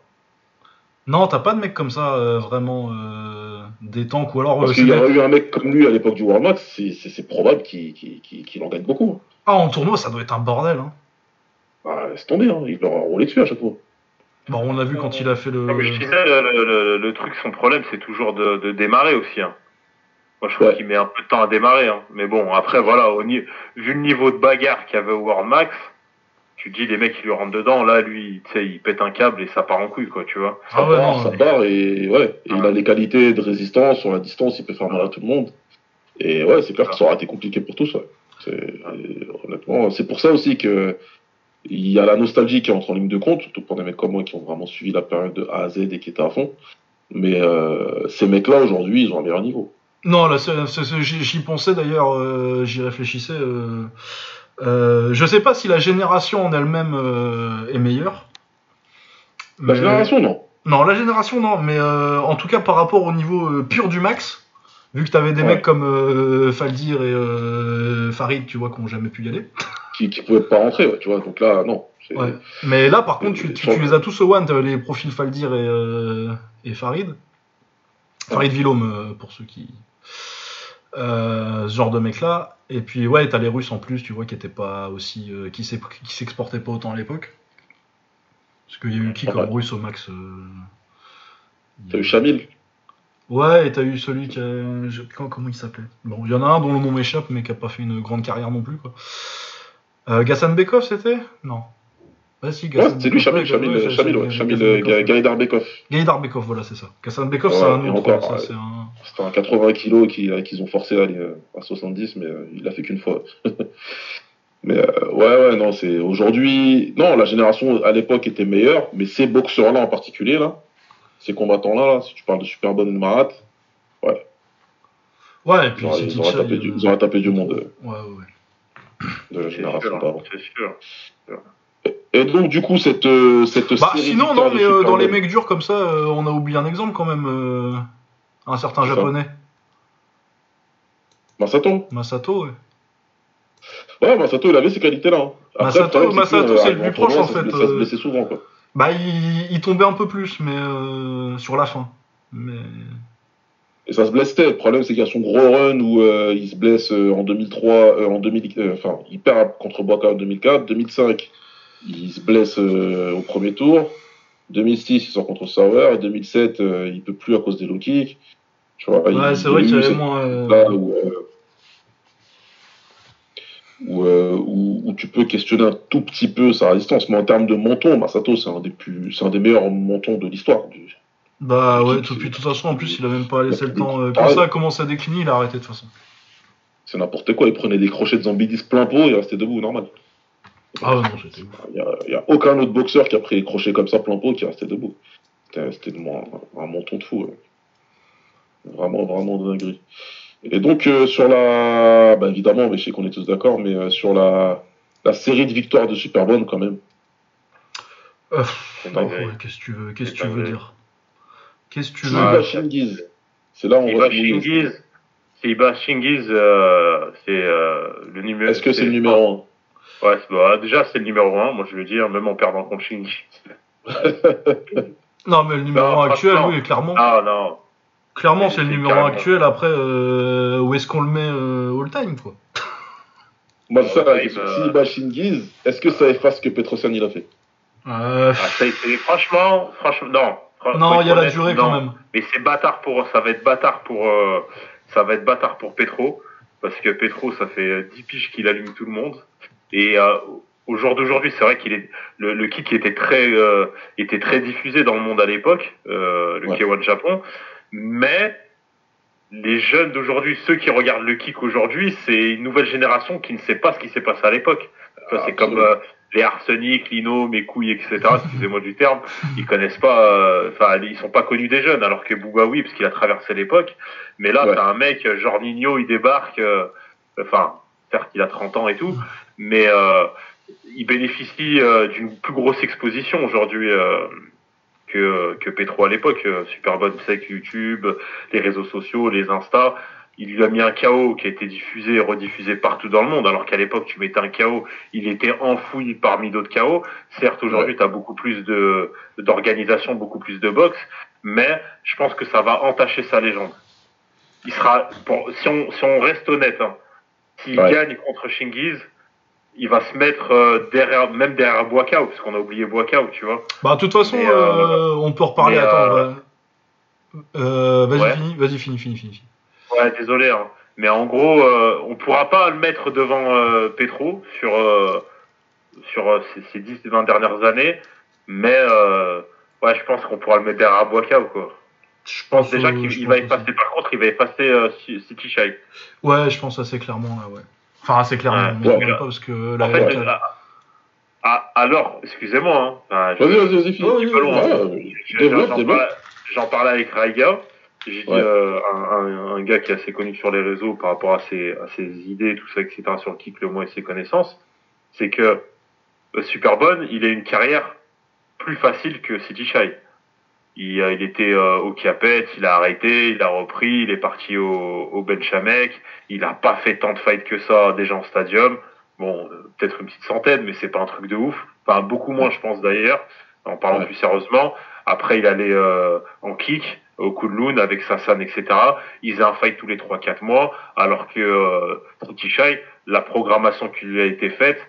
non, t'as pas de mec comme ça, euh, vraiment, euh, des tanks, ou alors. euh, Parce c'est qu'il y aurait eu un mec comme lui à l'époque du World Max, c'est- probable qu'il en gagne beaucoup. Ah, en tournoi, ça doit être un bordel, hein. Bah, laisse tomber, hein. il leur a roulé dessus à chaque fois. Bon, on a vu quand il a fait le. Comme je disais, le, le- le truc, son problème, c'est toujours de, de démarrer aussi. hein. Moi, je trouve Ouais. qu'il met un peu de temps à démarrer. hein. Mais bon, après, voilà, au vu le niveau de bagarre qu'il y avait au World Max, tu te dis, les mecs, ils lui rentrent dedans. Là, lui, tu sais, il pète un câble et ça part en couille, quoi, tu vois. Ça Ah ouais, part, non, ça mais- part, et ouais, et il a les qualités de résistance sur la distance, il peut faire mal à tout le monde. Et ouais, c'est clair que ça aurait été compliqué pour tous. Ouais. C'est- et honnêtement, c'est pour ça aussi que il y a la nostalgie qui entre en ligne de compte, surtout pour des mecs comme moi qui ont vraiment suivi la période de A à Z et qui étaient à fond. Mais euh, ces mecs-là aujourd'hui, ils ont un meilleur niveau. Non, là, j'y pensais d'ailleurs, euh, j'y réfléchissais. Euh, euh, je sais pas si la génération en elle-même euh, est meilleure. La Mais- génération, non. Non, la génération, non, mais euh, en tout cas par rapport au niveau euh, pur du max, vu que t'avais des Ouais. mecs comme euh, Faldir et euh, Farid, tu vois, qui ont jamais pu y aller. Qui, qui pouvaient pas rentrer, ouais, tu vois. Donc là, non. Ouais. Mais là, par contre, tu, tu- tu les as tous au one, les profils Faldir et, euh, et Farid. Farid euh, pour ceux qui. Euh, ce genre de mec-là. Et puis, ouais, t'as les Russes en plus, tu vois, qui étaient pas aussi. euh, qui s'ex- qui s'exportaient pas autant à l'époque. Parce qu'il y a eu qui comme Ouais. russe au max euh, T'as eu Chamil. Ouais, et t'as eu celui qui a. je- Comment, comment il s'appelait? Bon, il y en a un dont le nom m'échappe, mais qui a pas fait une grande carrière non plus, quoi. Euh, Gassan Bekov, c'était? Non. Bah si, Ouais, Gassan c'est lui, Bekov, Chamil, ouais, Chamil, ouais, c'est- Chamil, c'est ouais, Chamil, Gassan euh, Bekov, ouais. Gaïdar Bekov. Gaïdar Bekov, voilà, c'est ça. Gassan Bekov, Ouais, c'est un et autre. ouais. c'est un... C'était un 80 kilos qui- qu'ils ont forcé à aller euh, à 70, mais euh, il l'a fait qu'une fois. mais euh, ouais, ouais, non, c'est aujourd'hui. Non, la génération à l'époque était meilleure, mais ces boxeurs-là en particulier, là, ces combattants-là, là, si tu parles de Superbon et de Marat, Ouais, et ils puis ils auraient tapé, du, euh, ils auraient tapé du monde euh, Ouais, ouais, ouais. de la C'est génération sûr, d'avant. c'est sûr. Et donc, du coup, cette, euh, cette Bah, série sinon, non, mais euh, dans les mecs durs comme ça, euh, on a oublié un exemple quand même. euh, un certain japonais, Masato Masato, ouais. Ouais, Masato, il avait ces qualités-là. hein. Après, Masato- problème, Masato, c'est euh, le plus proche, en fait, Ça se euh, blessait souvent, quoi. Bah, il, il tombait un peu plus, mais euh, sur la fin. Mais. Et ça se blesse tête. Le problème, c'est qu'il y a son gros run où euh, il se blesse euh, en 2003, euh, en 2000, euh, enfin, il perd contre Boca en 2004. 2005, il se blesse euh, au premier tour. 2006, il sort contre Sauer. Et 2007, euh, il peut plus à cause des low kicks. Tu vois, il- Ouais, c'est vrai qu'il y avait moins. euh, là où, où, où- où tu peux questionner un tout petit peu sa résistance. Mais en termes de menton, Masato, c'est un des plus, c'est un des meilleurs montons de l'histoire. du- Bah ouais, tout, puis de toute façon, en plus, il a même pas laissé le temps. Ah ouais. ça a commencé à décliner, il a arrêté de toute façon. C'est n'importe quoi. Il prenait des crochets de Zambidis plein pot et il restait debout, normal. Ah ouais, non, c'était ouf. Il n'y a, aucun autre boxeur qui a pris des crochets comme ça plein pot qui restait debout. C'était un, un monton de fou. ouais. Vraiment, vraiment de dinguerie. Et donc, euh, sur la. Bah, évidemment, mais je sais qu'on est tous d'accord, mais euh, sur la, la série de victoires de Superbone, quand même. Euh, qu'est-ce que tu veux, qu'est-ce tu veux dire? Qu'est-ce que tu veux bat Shingiz, c'est là où on mouiller. Shingiz, s'il bat Shingiz, euh, c'est euh, le numéro. Est-ce que c'est le numéro Ouais, c'est- bah, déjà c'est le numéro 1, moi je veux dire, même en perdant contre Shingiz. Non, mais le numéro Non, 1 actuel, oui, clairement. Ah non, Clairement, c'est le numéro 1 carrément. actuel. Après, euh, où est-ce qu'on le met euh, all time, quoi? 1 Moi, ça question. bah- bat Shingiz, est-ce que ça efface ce que Petrosian il a fait? Euh, ah, ça franchement, franchement, non. Non, il y a être la durée non. quand même. Mais c'est bâtard pour, ça va être bâtard pour, euh, ça va être bâtard pour Petro, parce que Petro, ça fait euh, 10 piges qu'il allume tout le monde. Et euh, au jour d'aujourd'hui, c'est vrai qu'il est le, le kick était très, euh, était très diffusé dans le monde à l'époque, euh, le Ouais. K1 Japon. Mais les jeunes d'aujourd'hui, ceux qui regardent le kick aujourd'hui, c'est une nouvelle génération qui ne sait pas ce qui s'est passé à l'époque. Vois, C'est comme euh, les Arsenic, Lino, mes couilles, etc. Excusez-moi du terme. Ils connaissent pas, euh, enfin, ils sont pas connus des jeunes, alors que Booba oui, parce qu'il a traversé l'époque. Mais là, Ouais. t'as un mec, genre Nino, il débarque, euh, enfin, certes, il a 30 ans et tout, mais euh, il bénéficie euh, d'une plus grosse exposition aujourd'hui euh, que, que Petro à l'époque. Euh, Superbonne, c'est que YouTube, les réseaux sociaux, les Insta. Il lui a mis un chaos qui a été diffusé et rediffusé partout dans le monde, alors qu'à l'époque, tu mettais un chaos, il était enfoui parmi d'autres chaos. Certes, aujourd'hui, tu as beaucoup plus de d'organisation, beaucoup plus de boxe, mais je pense que ça va entacher sa légende. Il sera, pour, si, on, si on reste honnête, hein, s'il Ouais. gagne contre Shingiz, il va se mettre euh, derrière, même derrière Boakao, parce qu'on a oublié Boakao, tu vois. Bah, de toute façon, Mais, euh, euh, on peut reparler. Attends, euh, vas-y, ouais. fini, vas-y, fini, fini, fini. Ouais, désolé, hein. mais en gros, euh, on pourra pas le mettre devant euh, Petro sur sur ces, ces 10 20 dernières années, mais ouais, je pense qu'on pourra le mettre derrière Boakao, quoi. Je Je pense déjà qu'il va effacer, par contre, il va effacer Ci- City Shy. Ouais, je pense assez clairement, là, ouais. Enfin, assez clairement, Ouais. mais Ouais. on pas parce que là, En fait, là, ah, alors, excusez-moi, hein. Vas-y, vas-y, vas-y, J'en développe. parlais, j'en parlais avec Raiga. J'ai dit Ouais. euh, un, un, un gars qui est assez connu sur les réseaux par rapport à ses, à ses idées, tout ça, etc. sur le kick, le mot et ses connaissances, c'est que euh, Superbonne, il a une carrière plus facile que City Shy. Il, euh, il était euh, au Capet, il a arrêté, il a repris, il est parti au, au Benchamek. Il a pas fait tant de fights que ça déjà en stadium. Bon, euh, peut-être une petite centaine, mais c'est pas un truc de ouf. Enfin, beaucoup moins, je pense d'ailleurs. En parlant Ouais. plus sérieusement. Après, il allait euh, en kick au loon avec Sassan, etc. Ils faisaient un fight tous les 3-4 mois, alors que euh, Titi Shai, la programmation qui lui a été faite,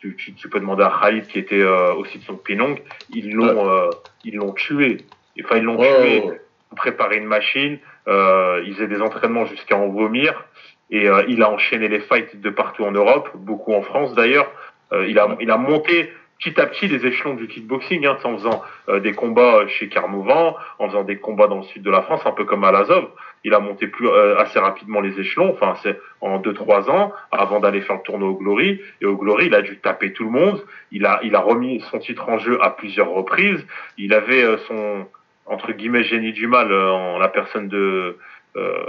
tu, tu, tu peux demander à Khalid qui était euh, aussi de son Pinong, ils l'ont euh, ils l'ont tué. Enfin, ils l'ont Ouais, tué préparer une machine, euh, il faisait des entraînements jusqu'à en vomir, et euh, il a enchaîné les fights de partout en Europe, beaucoup en France d'ailleurs. Euh, il, a, il a monté petit à petit les échelons du kickboxing, hein, en faisant euh, des combats chez Carmovan, en faisant des combats dans le sud de la France, un peu comme à l'Azov. Il a monté plus euh, assez rapidement les échelons, enfin c'est en 2-3 ans, avant d'aller faire le tournoi au Glory. Et au Glory, il a dû taper tout le monde. Il a, il a remis son titre en jeu à plusieurs reprises. Il avait euh, son entre guillemets génie du mal euh, en la personne de euh,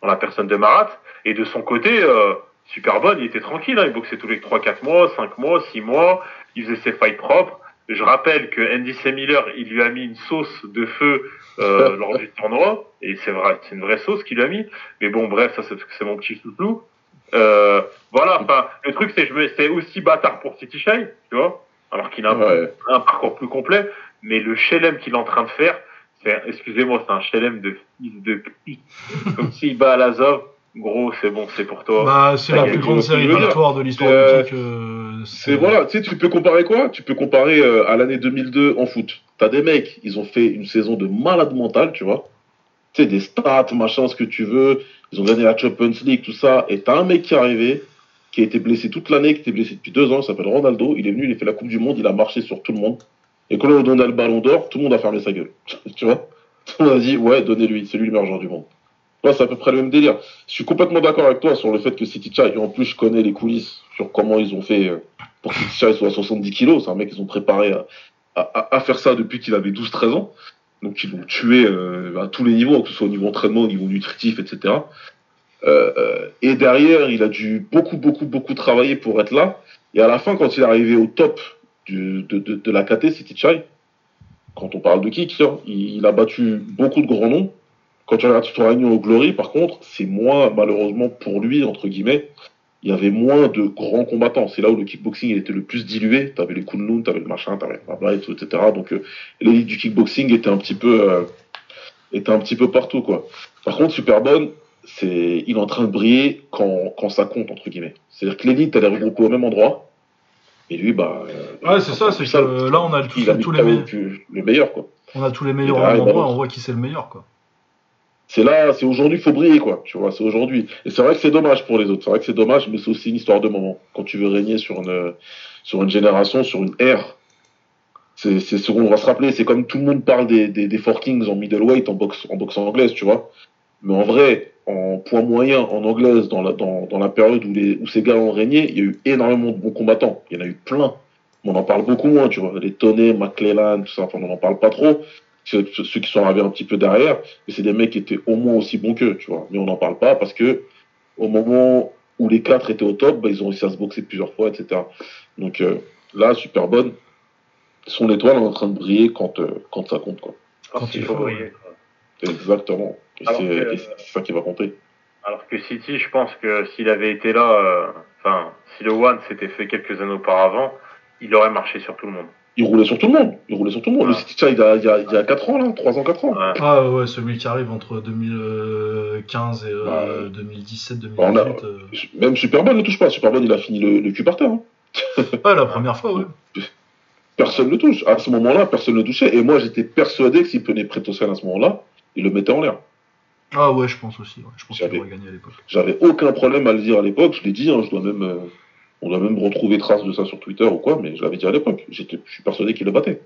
en la personne de Marat. Et de son côté euh, Superbonne il était tranquille hein, il boxait tous les 3 4 mois 5 mois 6 mois. Il faisait ses fights propres. Je rappelle que Andy C. Miller il lui a mis une sauce de feu euh, lors du tournoi. Et c'est vrai c'est une vraie sauce qu'il lui a mis. Mais bon bref ça c'est mon petit chouchou. Euh, voilà enfin le truc c'est je me c'est aussi bâtard pour City Shy tu vois. Alors qu'il a un Ouais. un parcours plus complet, mais le chelem qu'il est en train de faire, excusez-moi, c'est un chelem de fils de pute. Comme s'il bat à l'Azov, gros, c'est bon, c'est pour toi. Bah, c'est la plus grande série de l'histoire C'est, du kick. euh, C'est voilà, tu sais, tu peux comparer quoi? Tu peux comparer euh, à l'année 2002 en foot. T'as des mecs, ils ont fait une saison de malade mental, tu vois. Tu sais, des stats, machin, ce que tu veux. Ils ont gagné la Champions League, tout ça. Et t'as un mec qui est arrivé, qui a été blessé toute l'année, qui était blessé depuis deux ans, il s'appelle Ronaldo. Il est venu, il a fait la Coupe du Monde, il a marché sur tout le monde. Et quand on a le ballon d'or, tout le monde a fermé sa gueule. tu vois? Tout a dit, ouais, donnez-lui, c'est lui le meilleur joueur du monde. Ouais, c'est à peu près le même délire. Je suis complètement d'accord avec toi sur le fait que City Chai, et en plus je connais les coulisses sur comment ils ont fait euh, pour que City Chai soit à 70 kilos. C'est un mec qu'ils ont préparé à, faire ça depuis qu'il avait 12-13 ans. Donc ils l'ont tué euh, à tous les niveaux, que ce soit au niveau entraînement, au niveau nutritif, etc. Euh, et derrière, il a dû beaucoup, beaucoup, beaucoup travailler pour être là. Et à la fin, quand il est arrivé au top de, de, de la KT, City Chai, quand on parle de kick. hein. Il, a battu beaucoup de grands noms. Quand tu regardes son réunion au Glory, par contre, c'est moins, malheureusement pour lui, entre guillemets, il y avait moins de grands combattants. C'est là où le kickboxing il était le plus dilué. T'avais les Kunlun, t'avais le machin, t'avais tout, etc. Donc euh, l'élite du kickboxing était un petit peu, euh, était un petit peu partout, quoi. Par contre, Superbone, c'est, il est en train de briller quand, quand ça compte, entre guillemets. C'est-à-dire que l'élite, elle est regroupée au même endroit. Et lui, bah. Ouais, c'est ça, c'est que euh, là, on a tous, les, KO me- le plus- le meilleur, quoi. on a tous les meilleurs Et derrière, au même endroit, balance. on voit qui c'est le meilleur, quoi. c'est là, c'est aujourd'hui, faut briller, quoi. Tu vois, c'est aujourd'hui. Et c'est vrai que c'est dommage pour les autres. C'est vrai que c'est dommage, mais c'est aussi une histoire de moment. Quand tu veux régner sur une, sur une génération, sur une ère, c'est, ce qu'on va se rappeler. C'est comme tout le monde parle des, des, des Four Kings en middleweight, en boxe, en boxe anglaise, tu vois. Mais en vrai, en point moyen, en anglaise, dans la, dans, dans la période où, les, où ces gars ont régné, il y a eu énormément de bons combattants. Il y en a eu plein. Mais on en parle beaucoup moins, tu vois. Les Toney, McClellan, tout ça, enfin, on n'en parle pas trop. Ceux, ceux qui sont arrivés un petit peu derrière, mais c'est des mecs qui étaient au moins aussi bons qu'eux, tu vois. Mais on n'en parle pas parce que au moment où les quatre étaient au top, bah, ils ont réussi à se boxer plusieurs fois, etc. Donc euh, là, super bonne. Son étoile est en train de briller quand, euh, quand ça compte, quoi. Quand il faut faut, briller. quoi. Exactement. Et Alors c'est ça qui va compter. Alors que City, je pense que s'il avait été là, euh, enfin, si le One s'était fait quelques années auparavant, il aurait marché sur tout le monde. Il roulait sur tout le monde. Il roulait sur tout le monde. Le. City Child, il y a, il y a, il y a 4 ans, là, 3 ans, 4 ans. Ouais. Ah ouais, celui qui arrive entre 2015 et Bah, euh, 2017, on a- 2018. euh. Même Superbone ne touche pas. Superbone, il a fini le, le cul par terre. hein. Ouais, la première fois, ouais. Personne ne touche. À ce moment-là, personne ne touchait. Et moi, j'étais persuadé que s'il prenait Pretoscan à ce moment-là, il le mettait en l'air. Ah ouais, je pense aussi. Ouais. Je pense qu'il J'avais- aurait gagné à l'époque. J'avais aucun problème à le dire à l'époque. Je l'ai dit. hein, je dois même, euh, on doit même retrouver trace de ça sur Twitter ou quoi. Mais je l'avais dit à l'époque. Je suis persuadé qu'il le battait.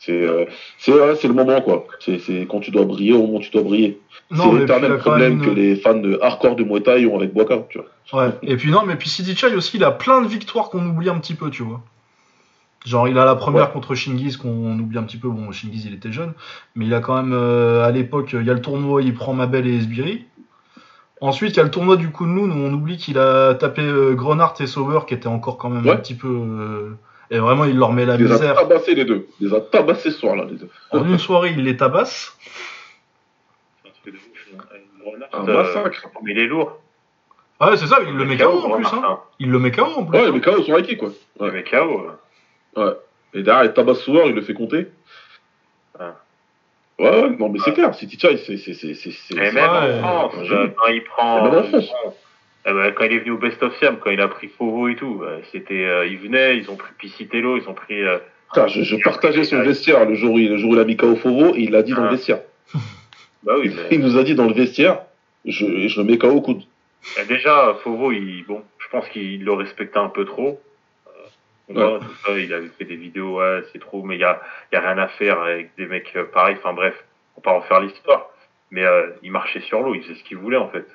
C'est, euh, le moment quoi. C'est, quand tu dois briller au moment où tu dois briller. C'est l'éternel problème que une- les fans de hardcore de Muay Thai ont avec Boaka. Tu vois. Ouais. Et puis non, mais puis City Chai aussi, il a plein de victoires qu'on oublie un petit peu, tu vois. Genre, il a la première Ouais. contre Shingiz qu'on oublie un petit peu. Bon, Shingiz, il était jeune, mais il a quand même, euh, à l'époque, il y a le tournoi, il prend Mabel et Esbiri. Ensuite, il y a le tournoi du Kunlun où on oublie qu'il a tapé euh, Grenard et Sauber, qui étaient encore quand même un Ouais. petit peu. euh, Et vraiment, il leur met la Il les a misère. tabassés les deux. Il les a tabassés ce soir-là les deux. En une soirée, il les tabasse. C'est un truc de ouf, hein. Grenade, Un euh, massacre. Mais il est lourd. Ah ouais, c'est ça, il le met KO en plus. Hein. Il le met KO en plus. Ouais, mais quand même, ils sont acquis quoi. Il Ouais. met KO. Euh. Et derrière, il tabasse souvent, il le fait compter. Ah. Ouais, ouais, non, mais c'est clair, City Chai, c'est. Et même Ouais, en France, ouais, euh, quand il prend. Et même en France. Eh ben, quand il est venu au Best of Siam, quand il a pris Fauveau et tout, euh, c'était, euh, ils venaient, ils ont pris Picitello, ils ont pris. euh, Putain, je, je partageais son vestiaire le jour où il, le jour où il a mis KO Fauveau et il l'a dit dans le Ah. vestiaire. bah oui, mais Il nous a dit dans le vestiaire, je, je le mets KO au coude. euh, déjà Fauveau, il, bon, je pense qu'il le respectait un peu trop. On Ouais. voit, tout ça, il avait fait des vidéos, ouais, c'est trop, mais il y a, il y a rien à faire avec des mecs euh, pareils. Enfin bref, on va pas refaire l'histoire. Mais euh, il marchait sur l'eau, il faisait ce qu'il voulait en fait.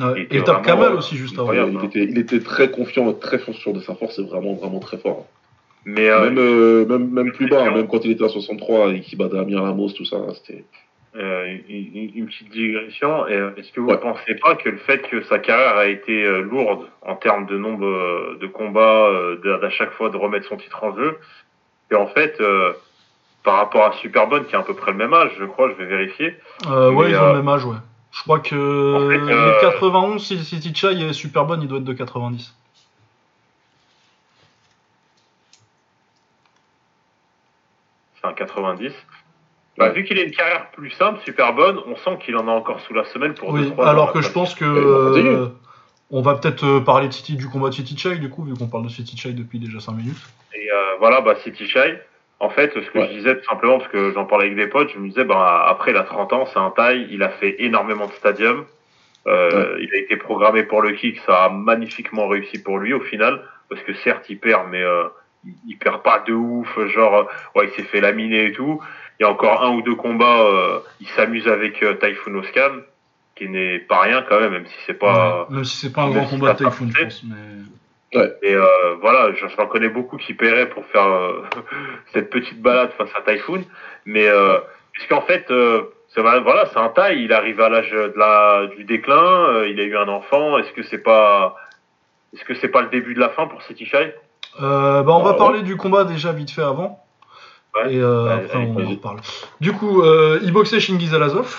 Ouais. Il Et était tape vraiment, Kamal euh, aussi juste avant. incroyable. il, était, il était très confiant, très sûr de sa force, c'est vraiment, vraiment très fort. Mais euh, même, euh, même, même plus bas, question. même quand il était à 63 et qu'il battait Amir Lamos, tout ça, c'était. Euh, une, une- petite digression. Euh, Est-ce que vous Ouais. ne pensez pas que le fait que sa carrière a été euh, lourde en termes de nombre de combats, d'à chaque fois de remettre son titre en jeu, et en fait, euh, par rapport à Superbone, qui a à peu près le même âge, je crois, je vais vérifier. Euh, ouais, Mais, ils ont le même âge, ouais. Je crois que En fait, il est euh, de 91, si City Chai est super bonne, il doit être de 90. C'est un 90. Bah. Vu qu'il a une carrière plus simple, Superbone, on sent qu'il en a encore sous la semaine pour Oui, 2-3 alors que je pense que euh, on va peut-être euh, parler de City, du combat de City Chai, du coup, vu qu'on parle de City Chai depuis déjà 5 minutes. Et euh, voilà, bah, City Shy. En fait, ce que Ouais. je disais tout simplement, parce que j'en parlais avec des potes, je me disais, bah, après, il a 30 ans, c'est un taille, il a fait énormément de stadiums. Euh, Il a été programmé pour le kick, ça a magnifiquement réussi pour lui au final, parce que certes, il perd, mais euh, il, il perd pas de ouf, genre, euh, ouais, il s'est fait laminer et tout. Il y a encore un ou deux combats, euh, il s'amuse avec euh, Typhoon Oscan, qui n'est pas rien quand même, même si c'est pas... Ouais, Même si c'est pas un grand combat de Typhoon, je pense. Mais... Et euh, voilà, j'en j'en connais beaucoup qui paieraient pour faire euh, cette petite balade face à Typhoon. Mais euh, puisqu'en fait, euh, c'est voilà, c'est un taille. Il arrive à l'âge de la du déclin. euh, il a eu un enfant. Est-ce que c'est pas est-ce que c'est pas le début de la fin pour Shy Euh, bah, on va ouais. parler du combat déjà vite fait avant. Ouais. Et euh, Ouais, après, on en reparle. Du coup, euh, il boxait Shingiz Alazov.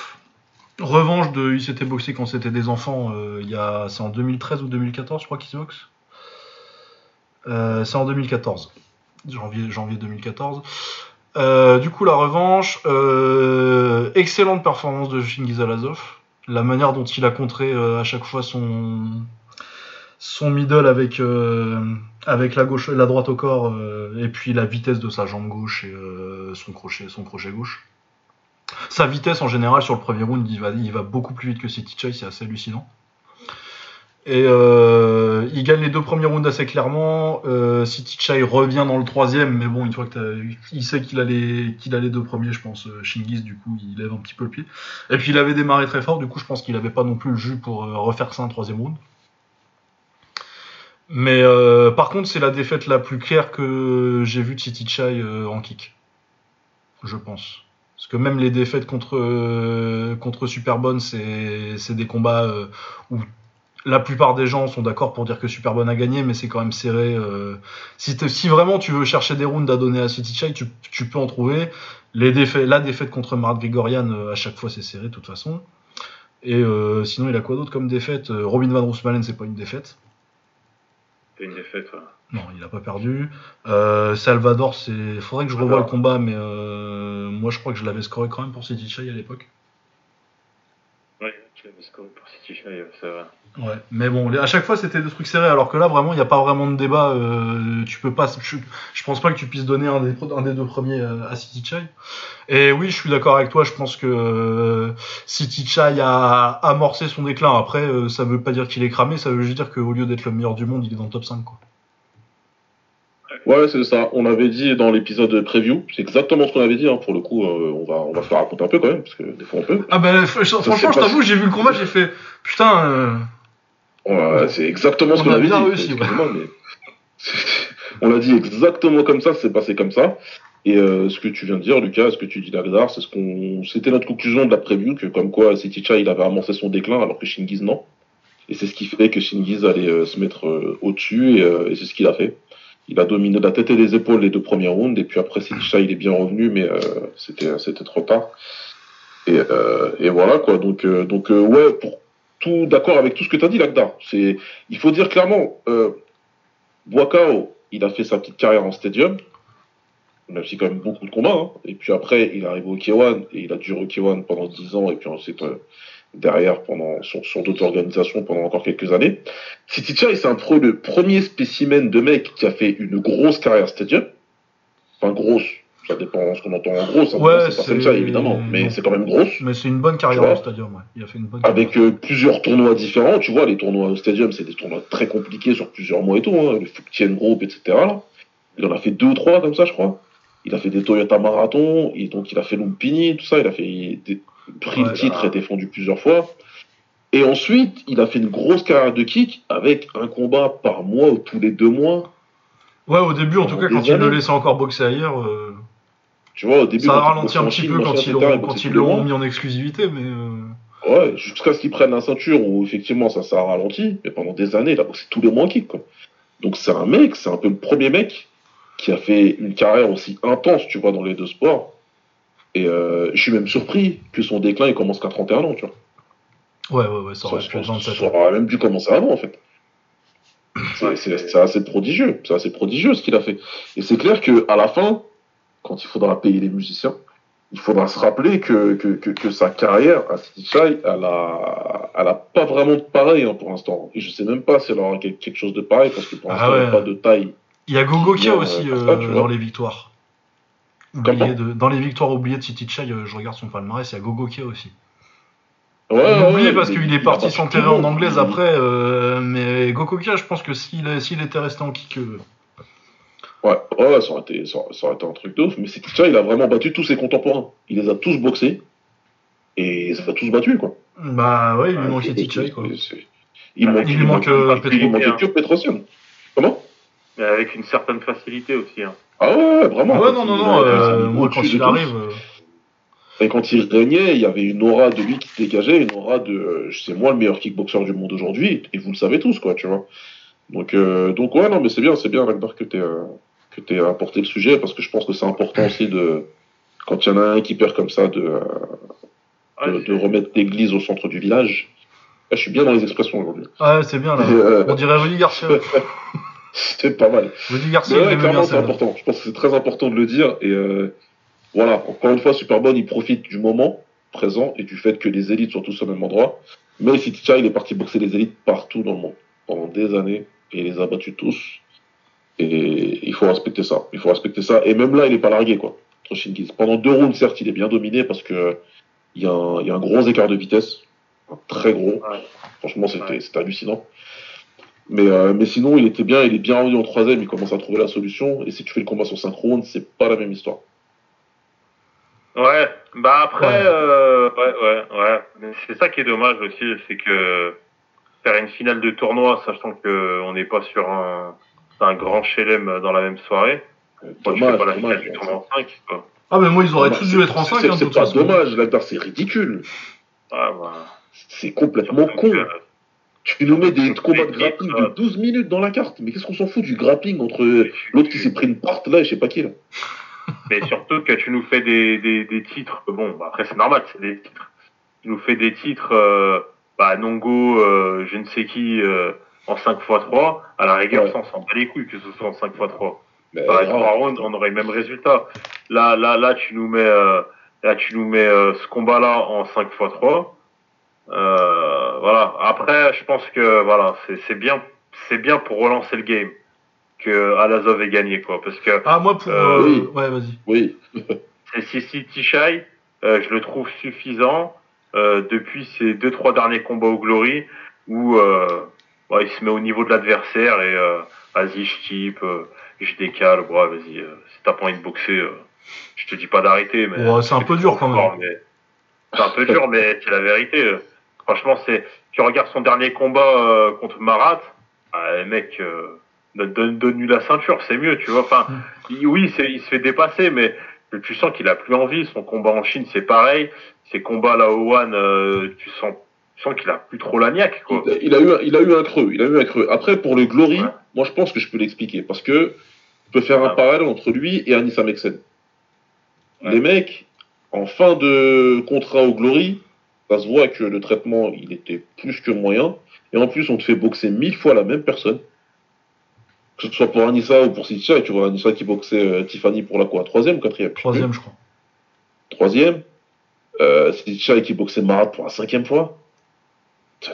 Revanche de, il s'était boxé quand c'était des enfants. euh, il y a, c'est en 2013 ou 2014, je crois qu'il se boxe. Euh, c'est en 2014, janvier, janvier 2014. Euh, du coup, la revanche, excellente performance de Shingiz Alazov. La manière dont il a contré à chaque fois son son middle avec euh, avec la gauche, la droite au corps euh, et puis la vitesse de sa jambe gauche et euh, son crochet, son crochet gauche. Sa vitesse en général sur le premier round, il va, beaucoup plus vite que City Chai, c'est assez hallucinant. Et il gagne les deux premiers rounds assez clairement. Euh, City Chai revient dans le troisième, mais bon, une fois que t'as- il sait qu'il a les qu'il a les deux premiers, je pense. Shingiz, du coup, il lève un petit peu le pied. Et puis il avait démarré très fort, du coup, je pense qu'il avait pas non plus le jus pour refaire ça un troisième round. Mais euh, par contre, c'est la défaite la plus claire que j'ai vue de City Chai euh, en kick. Je pense. Parce que même les défaites contre, euh, contre Superbonne, c'est des combats euh, où la plupart des gens sont d'accord pour dire que Superbonne a gagné, mais c'est quand même serré. euh. Si, si vraiment tu veux chercher des rounds à donner à City Chai, tu, tu peux en trouver. Les défaites, la défaite contre Marat Grigorian, euh, à chaque fois, c'est serré de toute façon. Et sinon, il a quoi d'autre comme défaite? Robin Van Roosmalen, c'est pas une défaite. C'est une défaite. ouais. Non, il a pas perdu. Euh, Salvador, c'est. Faudrait que je revoie Alors. le combat, mais euh, moi je crois que je l'avais scoré quand même pour City Chai à l'époque. Ouais, City Chai, ouais. Mais bon, à chaque fois c'était des trucs serrés, alors que là vraiment il n'y a pas vraiment de débat. euh, tu peux pas. Je, pense pas que tu puisses donner un des, un des deux premiers euh, à City Chai. Et oui, je suis d'accord avec toi. Je pense que euh, City Chai a amorcé son déclin. Après, euh, ça veut pas dire qu'il est cramé, ça veut juste dire qu'au lieu d'être le meilleur du monde, il est dans le top 5 quoi. Ouais, c'est ça. On avait dit dans l'épisode preview, c'est exactement ce qu'on avait dit. hein. Pour le coup, euh, on va on va se faire raconter un peu quand même, parce que des fois on peut. Ah ben franchement, c'est je t'avoue, j'ai vu le combat, j'ai fait putain. euh, Ouais, c'est exactement ce On qu'on a avait bien dit. réussi, ouais. Excusez-moi, mais on l'a dit exactement comme ça, c'est passé comme ça. Et euh, ce que tu viens de dire, Lucas, ce que tu dis Lagdar, c'est ce qu'on, c'était notre conclusion de la preview, que comme quoi City Chai il avait amorcé son déclin, alors que Shingiz non. Et c'est ce qui fait que Shingiz allait euh, se mettre euh, au-dessus, et, euh, et c'est ce qu'il a fait. Il a dominé la tête et les épaules les deux premiers rounds, et puis après Chai il est bien revenu, mais euh, c'était c'était trop tard. Et, euh, et voilà quoi. Donc euh, donc euh, ouais, pour tout d'accord avec tout ce que tu as dit Lagdar. C'est il faut dire clairement, euh, il a fait sa petite carrière en stadium. A aussi quand même beaucoup de combats. hein. Et puis après, il arrive au K1 et il a duré au K1 pendant 10 ans. Et puis ensuite, euh, derrière, pendant, sur, sur d'autres organisations pendant encore quelques années. City c'est un pro, le premier spécimen de mec qui a fait une grosse carrière stadium. Enfin, grosse. Ça dépend de ce qu'on entend en gros. Ça, Ouais, c'est ça, évidemment. Mais c'est quand même grosse. Mais c'est une bonne carrière au stadium, ouais. Il a fait une bonne avec euh, plusieurs tournois différents. Tu vois, les tournois au stadium, c'est des tournois très compliqués sur plusieurs mois et tout. Hein, le Fuctien Group, etc. Là. Il en a fait deux ou trois comme ça, je crois. Il a fait des Toyota Marathon, et donc il a fait Lumpini, tout ça. Il a fait des, pris le titre et défendu plusieurs fois. Et ensuite, il a fait une grosse carrière de kick avec un combat par mois ou tous les deux mois. Ouais, au début, en tout cas, quand il le laissait encore boxer ailleurs, euh, Tu vois, au début, ça a ralenti un petit peu quand ils l'ont mis en exclusivité, mais euh, Ouais, jusqu'à ce qu'il prenne la ceinture où effectivement ça s'est ralenti, mais pendant des années, il a boxé tous les mois en kick. Quoi. Donc c'est un mec, c'est un peu le premier mec qui a fait une carrière aussi intense, tu vois, dans les deux sports. Et euh, je suis même surpris que son déclin il commence qu'à 31 ans, tu vois. ouais, ouais, ouais, ça aurait pu être 27 ça aurait même dû commencer avant, en fait. C'est- assez prodigieux, c'est assez prodigieux ce qu'il a fait. Et c'est clair que à la fin, quand il faudra payer les musiciens, il faudra se rappeler que, que, que, que sa carrière à City Chai, elle a, elle a pas vraiment de pareil hein, pour l'instant. Et je sais même pas si elle aura quel- quelque chose de pareil parce que pour Ah l'instant, ouais. pas de taille. Il y a aussi pour euh, ça, tu vois. dans les victoires. De, dans les victoires oubliées de City Chai, euh, je regarde son palmarès, il y a Gogokia aussi. Ouais, oublié ouais, parce qu'il il est parti s'enterrer en anglaise après, euh, mais Gogokia, je pense que s'il s'il était resté en kick, euh, Ouais, ouais, ça aurait été, ça, ça aurait été un truc de ouf. Mais City Chai, il a vraiment battu tous ses contemporains. Il les a tous boxés. Et ça a tous battu, quoi. bah ouais, il lui manquait City Chai, quoi. Il, Ah, manque, il lui manque, euh, il lui manquait Petro. que Petrosian. Comment? Mais avec une certaine facilité aussi. Hein. Ah ouais, ouais, vraiment. Ouais, Quand non, non, non, euh, moi quand il arrive. euh, Et quand il régnait, il y avait une aura de lui qui se dégageait, une aura de euh, c'est moi le meilleur kickboxer du monde aujourd'hui, et vous le savez tous, quoi, tu vois. Donc, euh, donc ouais, non, mais c'est bien, c'est bien, Ragnar, que t'es euh, que tu aies apporté le sujet parce que je pense que c'est important aussi de, quand il y en a un qui perd comme ça, de, Ouais, de, remettre l'église au centre du village. Là, je suis bien dans les expressions aujourd'hui. Ouais, c'est bien là. Euh, On dirait Rudy Garcia. C'est pas mal. Rudy Garcia, ouais, c'est important. Je pense que c'est très important de le dire. Et euh, voilà, encore une fois, Superbone, il profite du moment présent et du fait que les élites sont tous au même endroit. Mais City Chai, il est parti boxer les élites partout dans le monde pendant des années et il les a battus tous. Et il faut respecter ça. Il faut respecter ça. Et même là, il est pas largué, quoi. Shingiz. Pendant deux rounds, certes, il est bien dominé parce que il y, a un- il y a un gros écart de vitesse. Un très gros. Ouais. Franchement, c'était Ouais. c'était hallucinant. Mais, euh, mais sinon, il était bien, il est bien revenu en troisième, il commence à trouver la solution. Et si tu fais le combat sur 5 rounds, c'est pas la même histoire. Ouais, bah après, Ouais. euh, ouais, ouais, ouais. Mais C'est ça qui est dommage aussi, c'est que faire une finale de tournoi, sachant que on n'est pas sur un, un grand chelem dans la même soirée. Euh, Moi, tu fais pas la dommage. finale du tournoi en 5, quoi. Ah, mais moi, ils auraient tous dû être en C'est- 5, c'est- hein, pas façon. dommage, Lagdar, c'est ridicule. Ouais, bah, C'est complètement con. que- Tu nous mets des combats de grappling de 12 minutes dans la carte. Mais qu'est-ce qu'on s'en fout du grappling entre l'autre qui s'est pris une part là et je sais pas qui là Mais surtout que tu nous fais des, des, des titres, bon, bah après c'est normal, c'est des titres. Tu nous fais des titres, euh, bah Nongo, euh, je ne sais qui, euh, en 5x3, à la rigueur, Ouais. ça, on s'en bat les couilles que ce soit en 5x3. Mais, Bah, rounds, on aurait le même résultat. Là, là, là, tu nous mets, euh, là, tu nous mets euh, ce combat-là en 5x3. Euh, voilà. Après, je pense que voilà, c'est c'est bien, c'est bien pour relancer le game que Alazov ait gagné, quoi, parce que Ah, moi, pour. Euh, euh, oui. Ouais, vas-y. Oui, c'est Sissi Tichai, euh, je le trouve suffisant euh, depuis ses deux trois derniers combats au Glory où euh, bah, il se met au niveau de l'adversaire et euh, vas-y je type, euh, je décale, ouais, vas-y euh, si t'as pas envie de boxer, euh, je te dis pas d'arrêter mais Ouais, c'est un peu dur quand même. C'est un peu dur mais c'est la vérité. Franchement c'est tu regardes son dernier combat euh, contre Marat, ah, le mec euh, donne, donne, donne-lui la ceinture, c'est mieux, tu vois. Enfin, il- oui, il se fait dépasser, mais tu sens qu'il a plus envie. Son combat en Chine, c'est pareil. Ses combats là au One, euh, tu sens, tu sens qu'il a plus trop la niaque, quoi. il, il a eu, un- il a eu un creux. Il a eu un creux. Après, pour le Glory, Ouais. moi je pense que je peux l'expliquer parce que je peux faire un Ah. parallèle entre lui et Anissa Mexen. Ouais. Les mecs, en fin de contrat au Glory, ça se voit que le traitement il était plus que moyen. Et en plus, on te fait boxer mille fois la même personne. Que ce soit pour Anissa ou pour Sitcha, et tu vois Anissa qui boxait euh, Tiffany pour la quoi? Troisième ou quatrième. Troisième, je crois. Troisième. Euh, Sitcha qui boxait Marat pour la cinquième fois.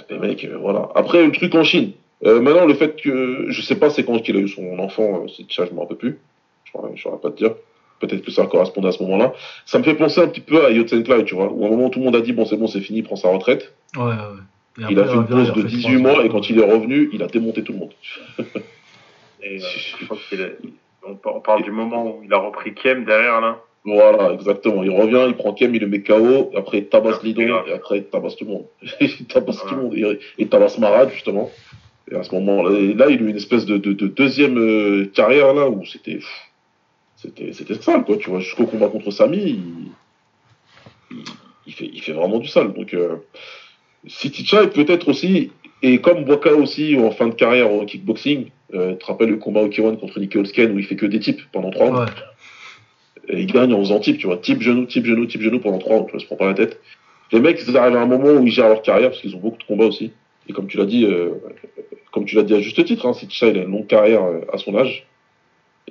Mecs, euh, voilà. Après, le truc en Chine. Euh, maintenant, le fait que. Je sais pas c'est quand qu'il a eu son enfant, Sitcha, je me rappelle plus. Je je saurais pas te dire. Peut-être que ça correspondait à ce moment-là. Ça me fait penser un petit peu à Yotzen Klein, tu vois. Où à un moment, tout le monde a dit bon, c'est bon, c'est fini, il prend sa retraite. Ouais, ouais. Et il a après, fait une pause de refait 18 trois mois et quand il est revenu, il a démonté tout le monde. Et, euh, je crois qu'il est- on, par- on parle du moment où il a repris Kiem derrière, là. Voilà, exactement. Il revient, il prend Kem, il le met KO, après il tabasse Ah, Lidon, et après il tabasse tout le monde. il tabasse tout le monde. Et il tabasse Marat, justement. Et à ce moment-là, là, il a eu une espèce de, de, de deuxième euh, carrière, là, où c'était. C'était, sale, quoi, tu vois. Jusqu'au combat contre Sami, il, il, il fait, il fait vraiment du sale. Donc, euh, City Chai, peut-être aussi, et comme Boka aussi, en fin de carrière au kickboxing, euh, tu te rappelles le combat au K1 contre Nicky Holsken, où il fait que des types pendant trois rounds Ouais. et il gagne en faisant type, tu vois, type genou, type genou, type genou pendant trois rounds, tu vois, se prend pas la tête. Les mecs, ils arrivent à un moment où ils gèrent leur carrière parce qu'ils ont beaucoup de combats aussi. Et comme tu l'as dit, euh, comme tu l'as dit à juste titre, hein, il a une longue carrière euh, à son âge.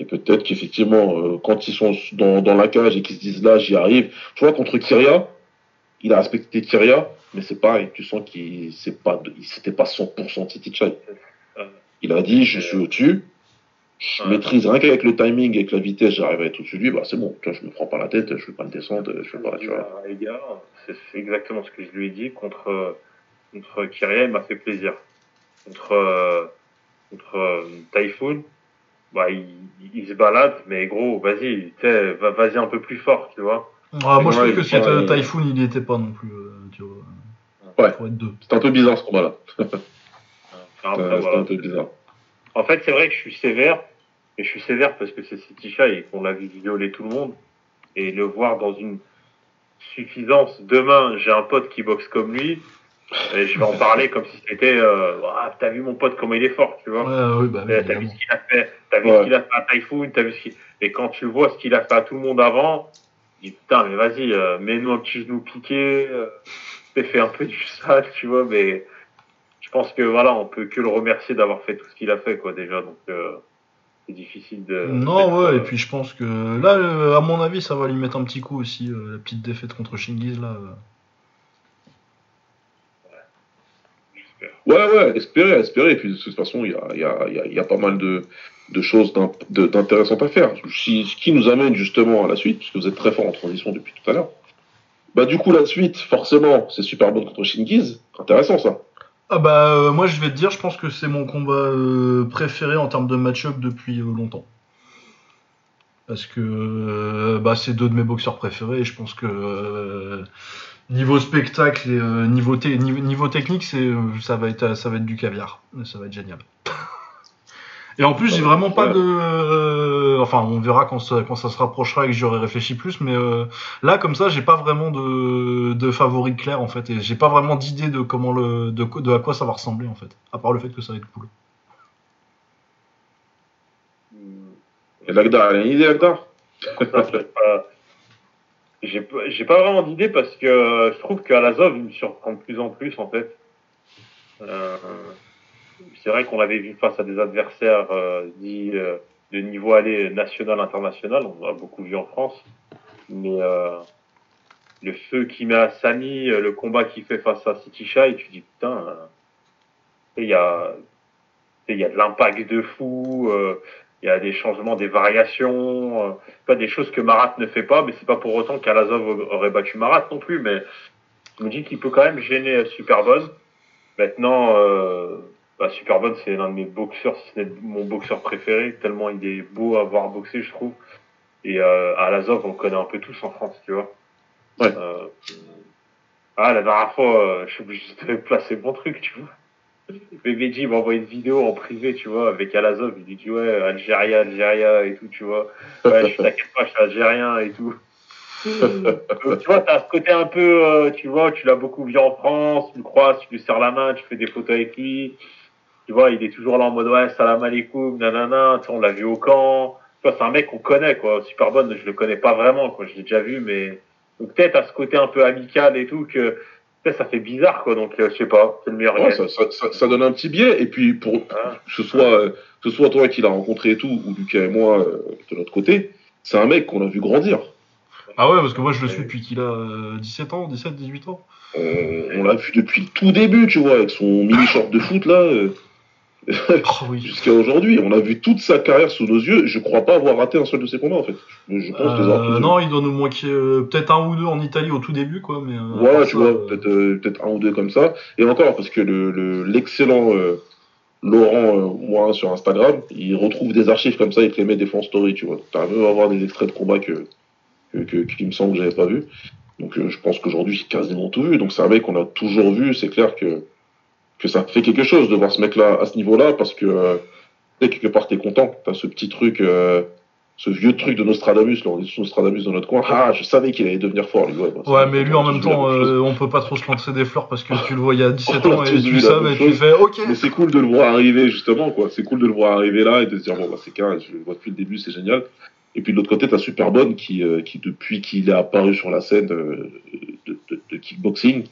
Et peut-être qu'effectivement, euh, quand ils sont dans, dans la cage et qu'ils se disent là, j'y arrive. Tu vois, contre Kyria, il a respecté Kyria, mais c'est pareil, tu sens qu'il c'est pas, c'était pas 100% Titi Chai. Il a dit, je suis au-dessus, je maîtrise rien qu'avec le timing, avec la vitesse, j'arrive à être au-dessus de lui, bah c'est bon, tu vois, je me prends pas la tête, je vais pas le descendre, je vais pas, tu vois. Ah, les gars, c'est exactement ce que je lui ai dit contre, contre Kyria, il m'a fait plaisir. Contre, euh, contre euh, Typhoon, bah, il, il se balade, mais gros, vas-y, vas-y un peu plus fort, tu vois. Ah, moi, je trouve que si ouais, il- Typhoon, il y était pas non plus, euh, tu vois. Ouais. Pour être deux. C'est un peu bizarre ce combat-là. Euh, voilà. un peu bizarre. En fait, c'est vrai que je suis sévère, mais je suis sévère parce que c'est City Shy et qu'on l'a vu violer tout le monde. Et le voir dans une suffisance. Demain, j'ai un pote qui boxe comme lui. Et je vais en parler comme si c'était, euh, ah, t'as vu mon pote comment il est fort, tu vois. Ouais, ouais, bah, oui, Euh, T'as vu ce qu'il a fait, t'as vu Ouais. ce qu'il a fait à Typhoon, t'as vu ce qu'il... Et quand tu vois ce qu'il a fait à tout le monde avant, tu dis putain, mais vas-y, euh, mets-nous un petit genou piqué, euh, fais fait un peu du sale, tu vois, mais je pense que voilà, on peut que le remercier d'avoir fait tout ce qu'il a fait, quoi, déjà, donc euh, c'est difficile de... Non, ouais, euh, et puis je pense que là, euh, à mon avis, ça va lui mettre un petit coup aussi, euh, la petite défaite contre Shingiz là. euh. j'espère. Ouais, ouais, espérer, espérer. Et puis de toute façon, il y a, pas mal de, choses d'intéressantes à faire. Si- Ce qui nous amène justement à la suite, puisque vous êtes très fort en transition depuis tout à l'heure. Bah du coup, la suite, forcément, c'est Superman contre Shingiz. Intéressant ça. Ah bah, euh, moi je vais te dire, je pense que c'est mon combat euh, préféré en termes de match-up depuis euh, longtemps. Parce que bah, c'est deux de mes boxeurs préférés et je pense que niveau spectacle et euh, niveau, te- niveau, niveau technique, c'est, euh, ça, va être, ça va être du caviar. Ça va être génial. Et en plus, j'ai vraiment pas de. euh, enfin, on verra quand ça, quand ça se rapprochera et que j'aurai réfléchi plus, mais euh, là, comme ça, j'ai pas vraiment de, de favori clair en fait, et j'ai pas vraiment d'idée de comment le, de, de à quoi ça va ressembler en fait, à part le fait que ça va être cool. Et Lagdar, elle a une idée, Lagdar Non, j'ai pas- vraiment d'idée parce que je trouve qu'à l'Azov, il me surprend de plus en plus en fait. Euh, c'est vrai qu'on l'avait vu face à des adversaires euh, dits euh, de niveau aller national, international. On l'a beaucoup vu en France. Mais euh, le feu qu'il met à Sami, euh, le combat qu'il fait face à City Shai, tu dis putain, euh, il y a, y a de l'impact de fou. Il y a des changements, des variations, euh, pas des choses que Marat ne fait pas, mais c'est pas pour autant qu'Alazov aurait battu Marat non plus, mais je me dis qu'il peut quand même gêner Superbonne. Maintenant, euh, bah, Superbonne, c'est l'un de mes boxeurs, si ce n'est mon boxeur préféré, tellement il est beau à voir boxer, je trouve. Et euh, Alazov, on le connaît un peu tous en France, tu vois. Ouais. Euh, ah, la dernière fois, euh, je suis obligé de placer mon truc, tu vois. BBG m'a envoyé une vidéo en privé, tu vois, avec Alazov. Il dit, ouais, Algérie, Algérie et tout, tu vois. Ouais, je t'inquiète pas, je suis algérien et tout. Donc, tu vois, t'as ce côté un peu, euh, tu vois, tu l'as beaucoup vu en France, tu le croises, tu lui serres la main, tu fais des photos avec lui. Tu vois, il est toujours là en mode, ouais, salam alaikum, nanana, tu on l'a vu au camp. Tu vois, c'est un mec qu'on connaît, quoi. Super bonne, je le connais pas vraiment, quoi. Je l'ai déjà vu, mais, donc peut-être à ce côté un peu amical et tout que, ça fait bizarre, quoi. Donc, euh, je sais pas, c'est le meilleur Ouais, ça, ça, ça, ça donne un petit biais. Et puis, pour Hein. que ce soit, euh, que ce soit toi qui l'as rencontré et tout, ou Lucas et moi euh, de l'autre côté, c'est un mec qu'on a vu grandir. Ah ouais, parce que moi je le suis depuis qu'il a euh, 17 ans, 17, 18 ans. On, on l'a vu depuis le tout début, tu vois, avec son mini short de foot là, euh, Oh oui. jusqu'à aujourd'hui. On a vu toute sa carrière sous nos yeux. Je crois pas avoir raté un seul de ses combats en fait. Je, pense Euh, non, il doit nous manquer euh, peut-être un ou deux en Italie au tout début, quoi. Mais, euh, Voilà, tu ça, vois, peut-être peut-être un ou deux comme ça. Et encore, parce que le le- l'excellent Laurent, moi, sur Instagram, il retrouve des archives comme ça, il te les met des fonds story, tu vois. T'arrives à avoir des extraits de combats que, que, que- qu'il me semble que j'avais pas vu. Donc je pense qu'aujourd'hui, j'ai quasiment tout vu. Donc c'est un mec qu'on a toujours vu, c'est clair que, que ça fait quelque chose de voir ce mec-là à ce niveau-là, parce que euh, quelque part, t'es content. T'as ce petit truc, euh, ce vieux truc de Nostradamus, là, on est tous Nostradamus dans notre coin. Ah, je savais qu'il allait devenir fort, lui. Ouais, bah, Ouais, mais lui en même temps, euh, on peut pas trop se lancer des fleurs parce que tu le vois il y a 17 On a ans et tu savais et tu fais ok. Mais c'est cool de le voir arriver justement, quoi. C'est cool de le voir arriver là et de se dire bon bah c'est carré, je le vois depuis le début, c'est génial. Et puis de l'autre côté, t'as Superbonne qui, euh, qui depuis qu'il est apparu sur la scène euh, de, de- de kickboxing,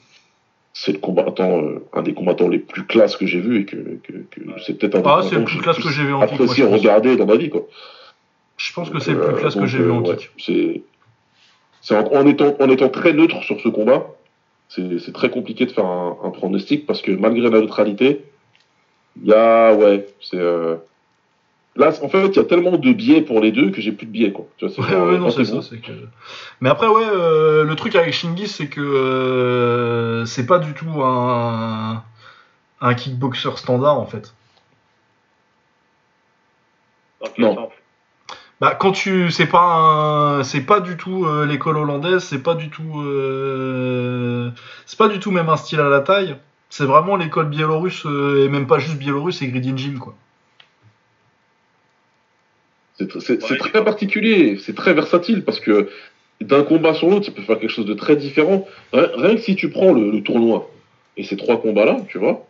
c'est le combattant, euh, un des combattants les plus classes que j'ai vu et que, que, que c'est peut-être un des Ah, c'est combattants le plus classe que j'ai vu en kick, apprécié regarder dans ma vie, quoi. Je pense que c'est le euh, plus classe que j'ai vu en euh, ouais, kick. c'est, c'est en, en étant, en étant très neutre sur ce combat, c'est, c'est très compliqué de faire un, un pronostic parce que malgré la neutralité, il y a, ouais, c'est, euh, là, en fait, il y a tellement de biais pour les deux que j'ai plus de biais, quoi. Tu vois, c'est Ouais, genre, ouais, non, c'est pensez-vous. ça. c'est Que... Mais après, ouais, euh, le truc avec Shingi, c'est que euh, c'est pas du tout un, un kickboxer standard en fait. Non. Bah, quand tu, c'est pas un, c'est pas du tout euh, l'école hollandaise, c'est pas du tout, euh, c'est pas du tout même un style à la taille. C'est vraiment l'école biélorusse euh, et même pas juste biélorusse et Gridin Gym quoi. C'est, Ouais, très particulier, c'est très versatile parce que d'un combat sur l'autre, ça peut faire quelque chose de très différent. Rien, rien que si tu prends le, le tournoi et ces trois combats-là, tu vois,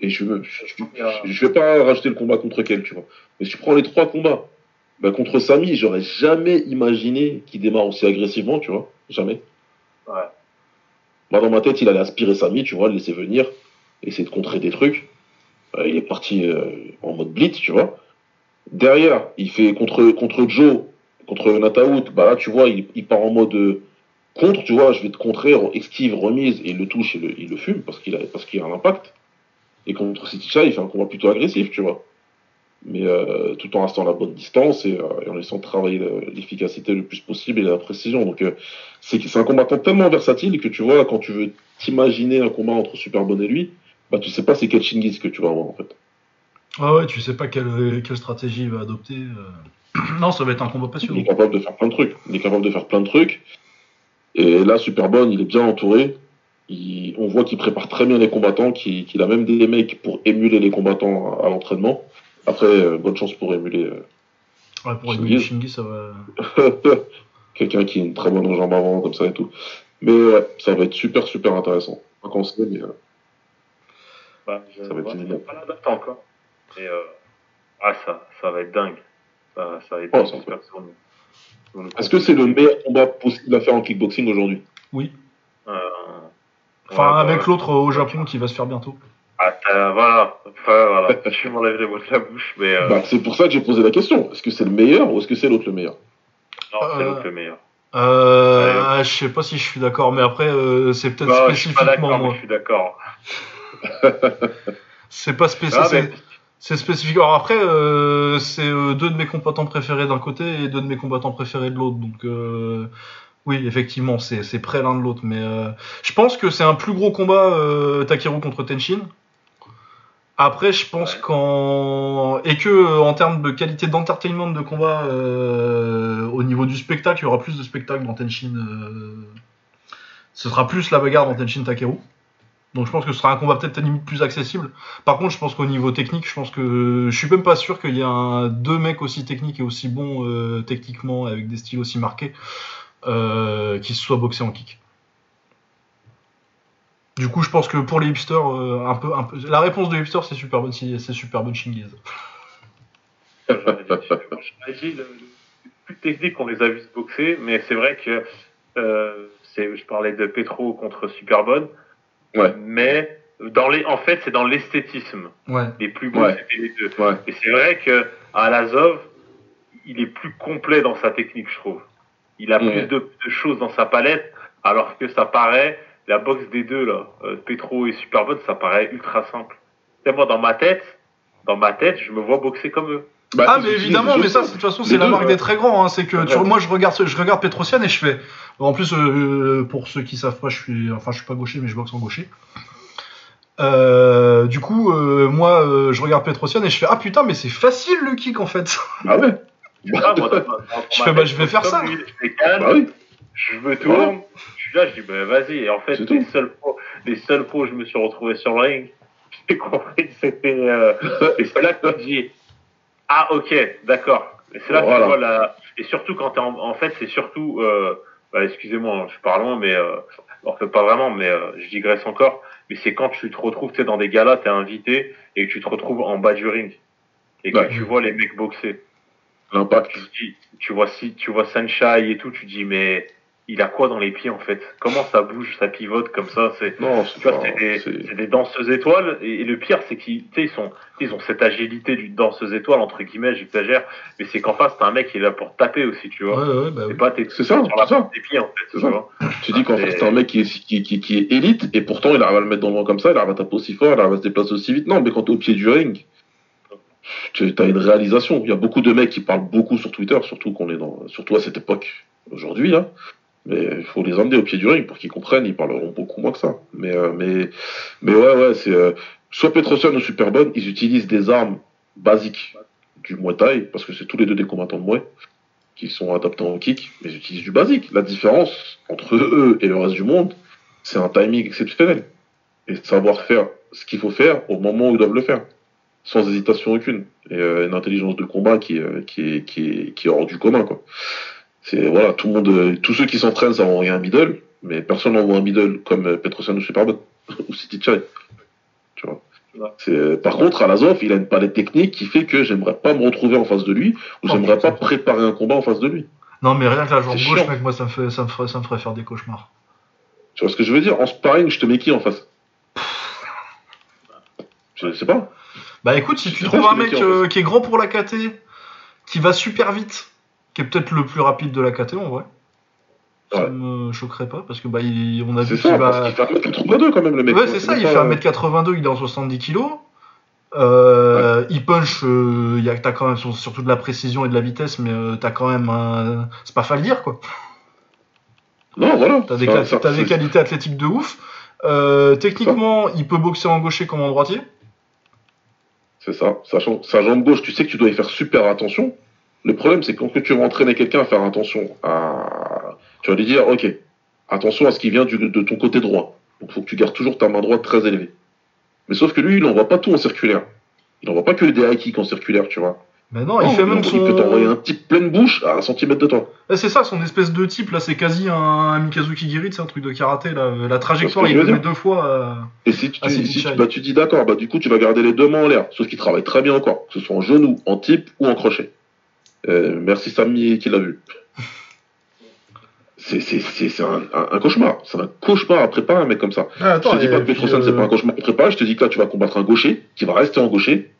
et je, je, je- je vais pas rajouter le combat contre quel, tu vois, mais si tu prends les trois combats, bah, contre Sami, j'aurais jamais imaginé qu'il démarre aussi agressivement, tu vois, jamais. Ouais. Moi, dans ma tête, il allait aspirer Sami, tu vois, le laisser venir, essayer de contrer des trucs. Euh, il est parti euh, en mode blitz, tu vois. Derrière, il fait contre, contre Joe, contre Nataout, bah là, tu vois, il, il part en mode euh, contre, tu vois, je vais te contrer, esquive, remise, et il le touche et le- il le fume parce qu'il a, parce qu'il a un impact. Et contre Sitisha, il fait un combat plutôt agressif, tu vois. Mais euh, tout en restant à la bonne distance et, euh, en laissant travailler le- l'efficacité le plus possible et la précision. Donc, c'est un combattant tellement versatile que tu vois, quand tu veux t'imaginer un combat entre Superbone et lui, bah tu sais pas c'est quel Shingiz que tu vas avoir en fait. Ah ouais, tu sais pas quelle, quelle stratégie il va adopter. euh. Non, ça va être un combat Il passionnant. est capable de faire plein de trucs. Il est capable de faire plein de trucs. Et là, Superbone, il est bien entouré. Il- on voit qu'il prépare très bien les combattants, qu'il a même des mecs pour émuler les combattants à, à l'entraînement. Après, euh, bonne chance pour émuler euh, Ouais, pour Shingi. émuler Shingi, ça va. quelqu'un qui a une très bonne jambe avant, comme ça et tout. Mais ouais, ça va être super, super intéressant. Pas qu'on sait, mais euh, Bah, je Ça va être ouais, génial. j'ai pas la date encore. Et euh, ah, ça, ça va être dingue. Ça, ça va être Oh, dingue, est-ce que c'est le meilleur combat possible à faire en kickboxing aujourd'hui? Oui. Euh, Enfin, ouais, avec bah, l'autre au Japon qui va se faire bientôt. Ah, voilà. Enfin, voilà. tu m'enlèves les mots de la bouche, mais euh, bah, C'est pour ça que j'ai posé la question. Est-ce que c'est le meilleur ou est-ce que c'est l'autre le meilleur? Non, c'est euh, l'autre le meilleur. Euh, je sais pas si je suis d'accord, mais après, euh, c'est peut-être Non, je suis pas spécifiquement mais moi. je suis d'accord. C'est pas spécifique. Ah, C'est spécifique. Alors après, euh, c'est euh, deux de mes combattants préférés d'un côté et deux de mes combattants préférés de l'autre. Donc euh, oui, effectivement, c'est c'est près l'un de l'autre. Mais euh, je pense que c'est un plus gros combat euh, Takeru contre Tenshin. Après, je pense qu'en et que en termes de qualité d'entertainment de combat, euh, au niveau du spectacle, il y aura plus de spectacle dans Tenshin. ce sera plus la bagarre dans Tenshin Takeru. Donc je pense que ce sera un combat peut-être limite plus accessible. Par contre, je pense qu'au niveau technique, je pense que je suis même pas sûr qu'il y un, deux mecs aussi techniques et aussi bons euh, techniquement avec des styles aussi marqués euh, qui se soient boxés en kick. Du coup, je pense que pour les hipsters, euh, un peu, un peu, la réponse de hipster, c'est super bonne, c'est super bonne le, le plus technique, on les a vus se boxer, mais c'est vrai que je parlais de Petro contre Superbonne, Ouais. mais dans les, en fait, c'est dans l'esthétisme. Ouais. Les plus beaux, Ouais. c'était les deux. Ouais. Et c'est vrai que à Lazov, il est plus complet dans sa technique, je trouve. Il a Ouais. plus de, de choses dans sa palette, alors que ça paraît, la boxe des deux, là, euh, Petro et Superbonne, ça paraît ultra simple. Et moi, dans ma tête, dans ma tête, je me vois boxer comme eux. Bah, Ah mais évidemment, mais ça, de toute façon, c'est la marque ouais. des très grands. Hein, c'est que tu- Ouais. moi, je regarde, ce- je regarde Petrosian et je fais. En plus, euh, pour ceux qui savent pas, je suis, enfin, je suis pas gaucher, mais je boxe en gaucher. Euh, du coup, euh, moi, euh, je regarde Petrosian et je fais ah putain, mais c'est facile le kick en fait. Ah ouais Ah, moi, dans Je fais, bah, je vais faire ça. lui, je fais calme, Bah oui. je me tourne, je suis là, je dis, bah, vas-y. Et en fait, les tout. seules, fois, les seules fois où je me suis retrouvé sur le ring, j'ai compris que c'était. euh, et c'est là que dis, ah, ok, d'accord. Et c'est là que tu vois la. Et surtout quand t'es en, en fait, c'est surtout. Euh, bah, excusez-moi, je parle loin, mais. Euh, en fait, pas vraiment, mais euh, je digresse encore. Mais c'est quand tu te retrouves, tu sais, dans des galas, t'es invité et que tu te retrouves en bas du ring. Et que Ouais. tu vois les mecs boxer L'impact. tu dis, tu vois si tu vois Sunshine et tout, tu dis mais il a quoi dans les pieds en fait? Comment ça bouge, ça pivote comme ça? C'est Non, c'est tu vois, pas. c'est des, c'est- c'est des danseuses étoiles et, et le pire c'est qu'ils ils sont ils ont cette agilité du danseuse étoile entre guillemets, j'exagère, mais c'est qu'en face t'as un mec qui est là pour taper aussi, tu vois. ouais, ouais, bah C'est oui. pas t'es C'est ça, sur la ça. des pieds en fait, C'est tu ça. vois. Tu dis qu'en C'est- fait, c'est un mec qui est, qui, qui, qui est élite, et pourtant il arrive à le mettre dans le vent comme ça, il arrive à taper aussi fort, il arrive à se déplacer aussi vite. Non, mais quand t'es au pied du ring, tu as une réalisation. Il y a beaucoup de mecs qui parlent beaucoup sur Twitter, surtout qu'on est dans, surtout à cette époque, aujourd'hui, là. Mais il faut les emmener au pied du ring pour qu'ils comprennent, ils parleront beaucoup moins que ça. Mais, euh, mais, mais ouais, ouais, c'est, euh, soit Petrosian ou Superbonne, ils utilisent des armes basiques du Muay Thai, parce que c'est tous les deux des combattants de Muay, qui sont adaptés au kick, mais ils utilisent du basique. La différence entre eux et le reste du monde, c'est un timing exceptionnel. Et savoir faire ce qu'il faut faire au moment où ils doivent le faire. Sans hésitation aucune. Et euh, une intelligence de combat qui, qui, est, qui, est, qui est hors du commun, quoi. C'est, voilà, tout le monde, euh, tous ceux qui s'entraînent, ça envoie un middle, mais personne n'envoie un middle comme euh, Petrosian ou Superbot. ou City Chai. Tu vois. Ouais. C'est- Par contre, à l'Azov, il a une palette technique qui fait que j'aimerais pas me retrouver en face de lui, ou Oh, j'aimerais pas préparer un combat en face de lui. Non, mais rien que la jambe C'est gauche, chiant. mec, moi, ça me, fait, ça, me ferait, ça me ferait faire des cauchemars. Tu vois ce que je veux dire? En sparring, je te mets qui en face? Je sais pas. Bah écoute, si Je tu trouves un mec euh, qui est grand pour la KT, qui va super vite, qui est peut-être le plus rapide de la KT en vrai, ça Ouais. me choquerait pas parce que bah il- on a vu qu'il va. qu'il fait 1m82 quand même, le mec. Ouais, c'est ça, il fait 1m82, il est en 70 kg. Euh, Il punch, euh, il y a, t'as quand même sur- surtout de la précision et de la vitesse, mais euh, t'as quand même un. C'est pas Faldir quoi. Non, voilà. T'as des, t'as des qualités athlétiques de ouf. Euh, techniquement, il peut boxer en gaucher comme en droitier. C'est ça. Sa jambe gauche, tu sais que tu dois y faire super attention. Le problème, c'est que quand tu vas entraîner quelqu'un à faire attention à. Tu vas lui dire, ok, attention à ce qui vient du- de ton côté droit. Donc, faut que tu gardes toujours ta main droite très élevée. Mais sauf que lui, il envoie pas tout en circulaire. Il envoie pas que des high kicks en circulaire, tu vois. Mais non, il fait même son. il peut t'envoyer un type pleine bouche à un centimètre de toi. Ouais, c'est ça, son espèce de type là, c'est quasi un, un Mikazuki Giri, c'est un truc de karaté là. La trajectoire, il le met deux fois. euh, Et si tu, Ah, c'est si tu, Bichai. bah, tu dis d'accord, bah, du coup, tu vas garder les deux mains en l'air. Sauf qu'il travaille très bien encore. Que ce soit en genou, en type ou en crochet. Euh, merci Samy qui l'a vu. C'est, c'est, c'est, c'est un, un- un cauchemar. C'est un cauchemar à préparer un mec comme ça. Ah, je te dis pas que Petrosen, c'est euh, pas un cauchemar à préparer. Je te dis que là, tu vas combattre un gaucher qui va rester en gaucher.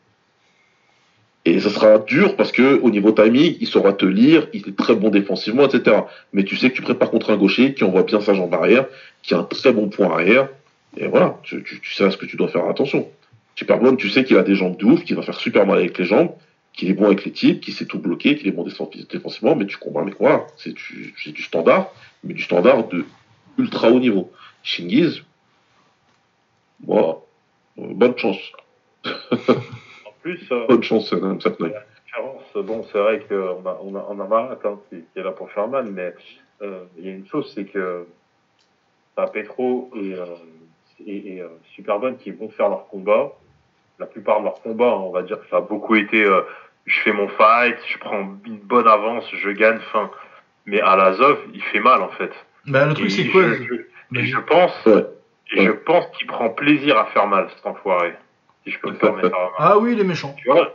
Et ça sera dur parce que au niveau timing, il saura te lire, il est très bon défensivement, etc. Mais tu sais que tu prépares contre un gaucher qui envoie bien sa jambe arrière, qui a un très bon point arrière. Et voilà, tu, tu, tu sais à ce que tu dois faire attention. Superbone, tu sais qu'il a des jambes de ouf, qu'il va faire super mal avec les jambes, qu'il est bon avec les types, qu'il sait tout bloquer, qu'il est bon défensi- défensivement, mais tu combats voilà, c'est du, c'est du standard, mais du standard de ultra haut niveau. Shingiz, voilà, Euh, bonne chance. En plus, euh, Bonne chance, cette nuit. différence. Bon, c'est vrai qu'on a, on a, on a Marat hein, qui, qui est là pour faire mal, mais euh, il y a une chose, c'est que t'as Petro et, euh, et, et qui vont faire leur combat. La plupart de leurs combats, on va dire que ça a beaucoup été je fais mon fight, je prends une bonne avance, je gagne, fin. Mais à l'Azov, il fait mal en fait. Bah, le truc, Et c'est quoi je, je- et je pense, Ouais. et je pense qu'il prend plaisir à faire mal, cet enfoiré. Si je peux me permettre. la remarque. Ah oui, il est méchant. Tu vois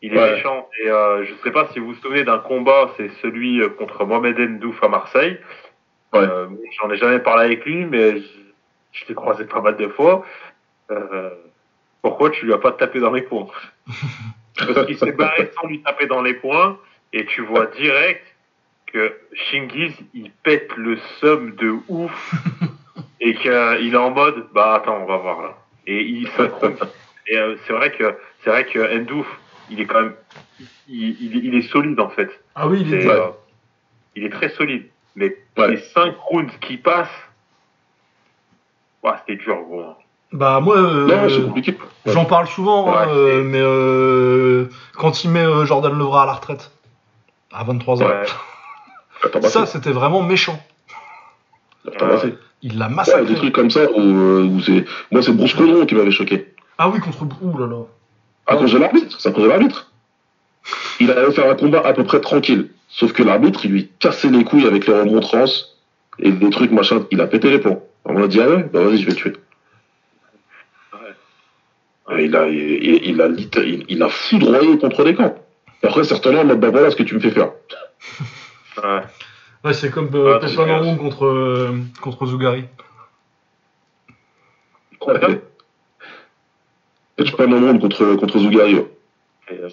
Il est Ouais. méchant. Et euh, je sais pas si vous vous souvenez d'un combat, c'est celui euh, contre Mohamed Ndouf à Marseille. Ouais. Euh, J'en ai jamais parlé avec lui, mais je, je l'ai croisé pas mal de fois. Euh, pourquoi tu lui as pas tapé dans les points Parce qu'il s'est barré sans lui taper dans les points, et tu vois direct que Shingiz, il pète le somme de ouf, et qu'il est en mode, bah attends, on va voir là. Et il se et euh, c'est vrai que c'est vrai que Ndouf, il est quand même, il, il, il est solide en fait. Ah oui, il est euh, il est très solide. Mais Ouais. les 5 rounds qui passent, ouais, c'était dur gros. Bah, moi, euh. Ouais. j'en parle souvent, hein, Ouais, euh, mais euh, quand il met euh, Jordan Levra à la retraite, à 23 ans, Ouais. Ça, c'était vraiment méchant. Il l'a massacré. des trucs comme ça où, euh, c'est. Moi, c'est Bruce Colomb qui m'avait choqué. Ah oui, contre... Ouh là là. À cause de l'arbitre. C'est à cause de l'arbitre. Il allait faire un combat à peu près tranquille. Sauf que l'arbitre, il lui cassait les couilles avec les remontrances et des trucs machin. Il a pété les plombs. On a dit, ah ouais, bah vas-y, je vais le tuer. Et il a, il, il- il a, il, il a foudroyé contre les camps. Après, certainement, en mode, bah voilà ce que tu me fais faire. Ouais. Ouais, c'est comme euh, Ah, contre, euh, contre Zougari. Ouais. Monde contre, contre Zougari. ouais. Et, euh,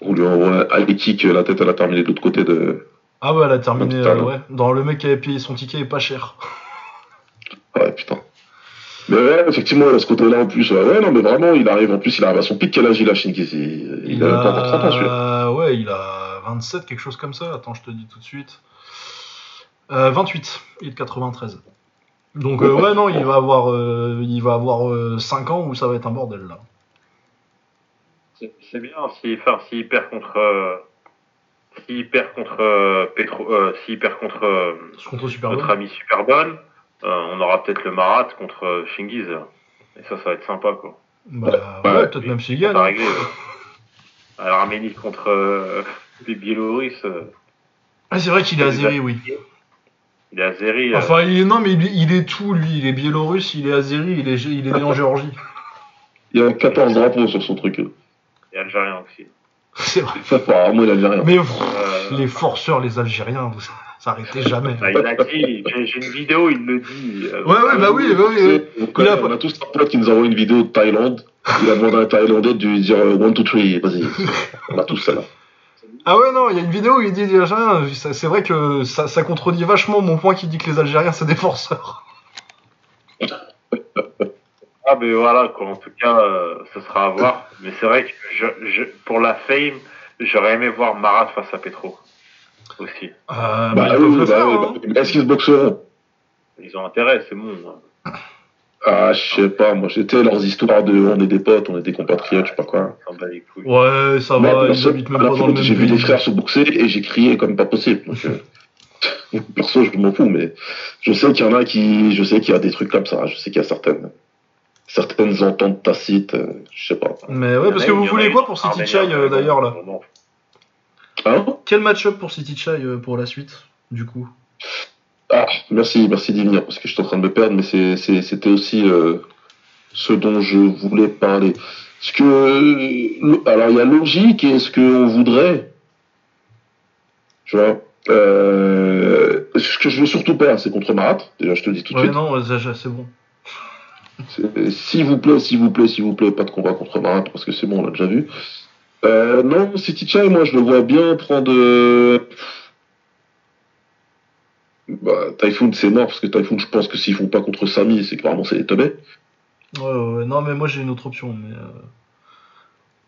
On lui envoie kick, la tête, elle a terminé de l'autre côté de. Ah ouais, elle a terminé, euh, ouais. Dans le mec qui avait payé son ticket est pas cher. Ouais, putain. Mais ouais, effectivement, il a ce côté-là en plus. Ouais, non, mais vraiment, il arrive en plus, il arrive à son pic. Quel âge il a, Shinkiz Il, il, a pas encore 30 ans, celui-là. Ouais, il a 27, quelque chose comme ça. Attends, je te dis tout de suite. Euh, 28, il est de 93. Donc euh, ouais, non, il va avoir, euh, il va avoir euh, 5 ans où ça va être un bordel là. c'est bien s'il enfin, s'il perd contre. Euh, s'il perd contre euh, Petro, euh, s'il perd contre euh, Contre Super notre ami Superball, euh, on aura peut-être le Marat contre euh, Shingiz. Et ça, ça va être sympa quoi. Bah Ouais, peut-être même Ça va hein. régler. euh. Alors Arménie contre euh, les Biélorusses. euh, Ah, c'est vrai qu'il est azéri, oui. Il est azéri. euh, Enfin, il est, non, mais il, il est tout, lui. Il est biélorusse, il est azéri, il est, il est né en Géorgie. Il y a 14 drapeaux sur son truc. et algérien aussi. C'est vrai. Apparemment, il a rien. Mais pff, Euh, les forceurs, les Algériens, vous s'arrêtez jamais. bah, il a dit, j'ai une vidéo, il le dit. euh, Ouais, ouais, bah oui, bah oui. oui. On, a- on a tous un pote qui nous envoie une vidéo de Thaïlande. Il a demandé à un Thaïlandais de lui dire 1, 2, 3, vas-y. On a tous ça là. Ah ouais, non, il y a une vidéo où il dit ça- C'est vrai que ça, ça contredit vachement mon point qui dit que les Algériens, c'est des forceurs. Ah, mais voilà, quoi. En tout cas, euh, ce sera à voir. Mais c'est vrai que je, je, pour la fame, j'aurais aimé voir Marat face à Petro. Aussi. Euh, bah, Bah, ils oui, bah, hein. bah, Est-ce qu'ils se boxeront? Ils ont intérêt, c'est bon. hein. Ah, je sais pas, moi j'étais leurs histoires de on est des potes, on est des compatriotes, je sais pas quoi. Ouais, ça Mais va, ils habitent même pas dans le même J'ai vu des frères se boxer et j'ai crié comme pas possible. Donc, euh, perso, je m'en fous, mais je sais qu'il y en a qui, je sais qu'il y a des trucs comme ça. Je sais qu'il y a certaines, certaines ententes tacites, euh, je sais pas. Mais ouais, parce que vous voulez quoi pour City Chai euh, d'ailleurs là? Non, Hein Quel match-up pour City Chai euh, pour la suite, du coup? Ah, merci, merci d'y venir, parce que je suis en train de me perdre, mais c'était aussi euh, ce dont je voulais parler. Que, euh, alors il y a logique et est-ce qu'on voudrait, tu vois, euh, ce que je veux surtout pas, c'est contre Marat, déjà je te le dis tout de Ouais, suite. non, c'est bon. S'il vous plaît, s'il vous plaît, s'il vous plaît, pas de combat contre Marat, parce que c'est bon, on l'a déjà vu. Euh, non, City Chai, moi je le vois bien prendre... euh, Bah, Typhoon c'est mort, parce que Typhoon je pense que s'ils font pas contre Sami, c'est que vraiment c'est les teubés. Ouais, ouais, ouais. Non, mais moi j'ai une autre option, mais. euh,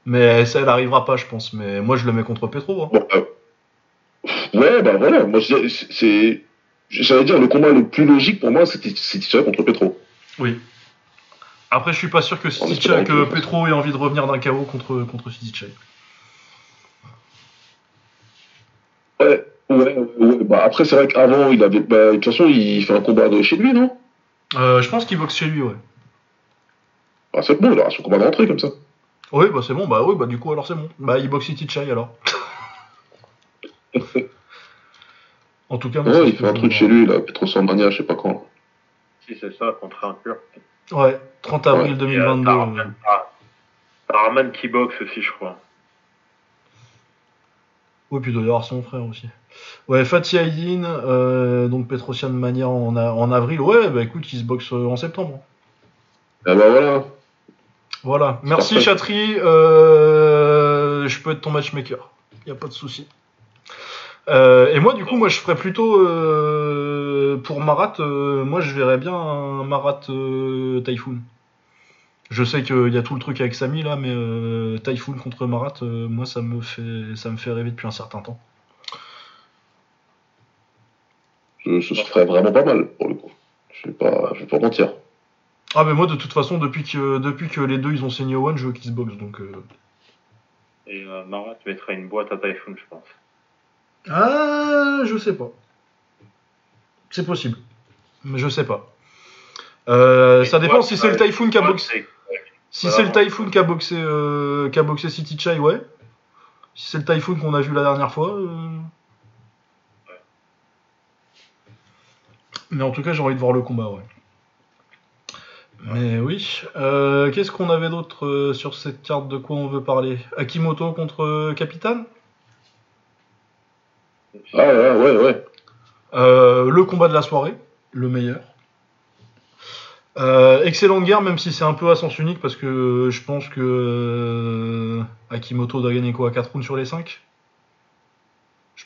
Mais ça, elle arrivera pas, je pense. Mais moi, je le mets contre Petro. hein. Bon, euh, Ouais, bah voilà, moi je dirais, c'est- c'est... J'allais dire, le combat le plus logique pour moi, c'était City Chai contre Petro. Oui. Après, je suis pas sûr que, que- Petro ait envie de revenir d'un KO contre, contre City Chai. Ouais, ouais, ouais, bah après c'est vrai qu'avant, il avait... Bah, de toute façon, il fait un combat de chez lui, non? Euh, je pense qu'il boxe chez lui, ouais. Ah, c'est bon, il aura son combat de rentrée comme ça. Oui, bah c'est bon, bah oui, bah du coup, alors c'est bon. Bah, il boxe City Chai alors. en tout cas, moi, Ouais, il fait un truc chez lui, là, Petrosmania, je sais pas quand. Si c'est ça, contre un Turc. Ouais, 30 avril Ouais. 2022. Et, euh, Tarman, ah, Tarman qui boxe aussi, je crois. Oui, puis il doit y avoir son frère aussi. Ouais, Fatih Aydin, euh, donc Petrosian Mania en, a- en avril. Ouais, bah écoute, il se boxe euh, en septembre. Ah bah voilà. Voilà. Merci. Chatri. Euh, je peux être ton matchmaker. Y a pas de souci. Euh, et moi, du coup, moi, je ferais plutôt euh, pour Marat. euh, moi, je verrais bien un Marat euh, Typhoon. Je sais qu'il y a tout le truc avec Samy là, mais euh, Typhoon contre Marat, euh, moi, ça me fait, ça me fait rêver depuis un certain temps. Je, ce serait vraiment pas mal, pour le coup. Je vais pas, je vais pas mentir. Ah, mais moi, de toute façon, depuis que, depuis que les deux ils ont signé One, je veux qu'ils se boxent. Donc, euh, Et euh, Marat mettra une boîte à Typhoon, je pense. Ah, je sais pas. C'est possible. Mais je sais pas. Euh, ça dépend si c'est le Typhoon qui a boxé. Si c'est le Typhoon qui a boxé, euh, qui a boxé City Chai, ouais. Si c'est le Typhoon qu'on a vu la dernière fois. euh, Mais en tout cas, j'ai envie de voir le combat, ouais. Mais oui. Euh, Qu'est-ce qu'on avait d'autre sur cette carte De quoi on veut parler? Akimoto contre euh, Ah ouais, ouais. Euh, le combat de la soirée, le meilleur. Euh, excellente guerre, même si c'est un peu à sens unique, parce que je pense que euh, Akimoto doit gagner quoi 4 rounds sur les 5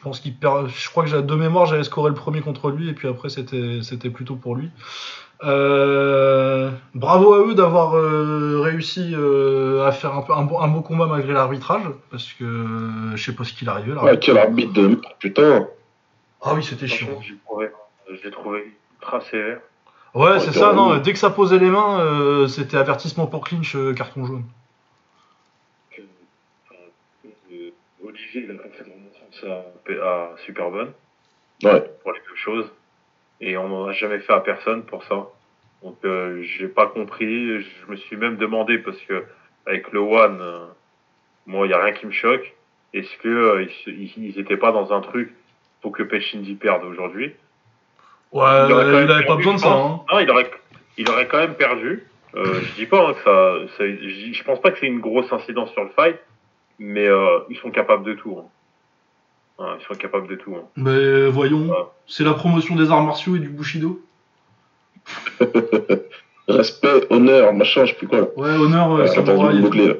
Je pense qu'il perd. Je crois que j'ai de mémoire, j'avais scoré le premier contre lui, et puis après c'était c'était plutôt pour lui. Euh, bravo à eux d'avoir euh, réussi euh, à faire un, peu, un, beau- un beau combat malgré l'arbitrage, parce que euh, je sais pas ce qu'il arrivait là. Ouais, quel arbitre de putain. Ah oui, c'était chiant. J'ai trouvé, j'ai trouvé ultra sévère. Ouais, Ouais, c'est ça, non, dès que ça posait les mains, euh, c'était avertissement pour clinch, euh, carton jaune. Olivier, il a fait à, à Superbonne Ouais. pour les deux choses. Et on n'en a jamais fait à personne pour ça. Donc, euh, j'ai pas compris. Je me suis même demandé parce que avec le One, euh, moi, il y a rien qui me choque. Est-ce que euh, ils, se- ils, ils étaient pas dans un truc pour que Pechindi perde aujourd'hui? Ouais, Il aurait quand il même avait pas perdu, besoin de ça. Hein. Non, il aurait, il aurait quand même perdu. Euh, je dis pas hein, que ça, ça je je pense pas que c'est une grosse incidence sur le fight, mais euh, ils sont capables de tout. hein. Ouais, ils sont capables de tout. hein. Mais voyons, Ouais. c'est la promotion des arts martiaux et du Bushido. Respect, honneur, machin, je sais plus quoi. Là. Ouais, honneur, euh, là.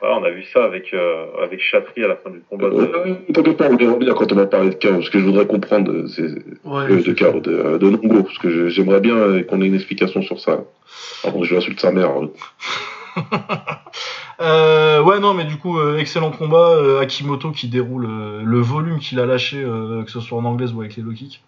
Ouais, on a vu ça avec euh, avec Chatri à la fin du combat. De... Euh, T'inquiète pas, on verra bien quand on va parler de chaos. Ce que je voudrais comprendre, euh, c'est Ouais, euh, de chaos, de, de Nongo. Parce que j'aimerais bien euh, qu'on ait une explication sur ça. Par contre, je insulte sa mère. Euh, ouais, non, mais du coup, euh, excellent combat. euh, Akimoto qui déroule le volume qu'il a lâché, que ce soit en anglaise ou avec les low kicks.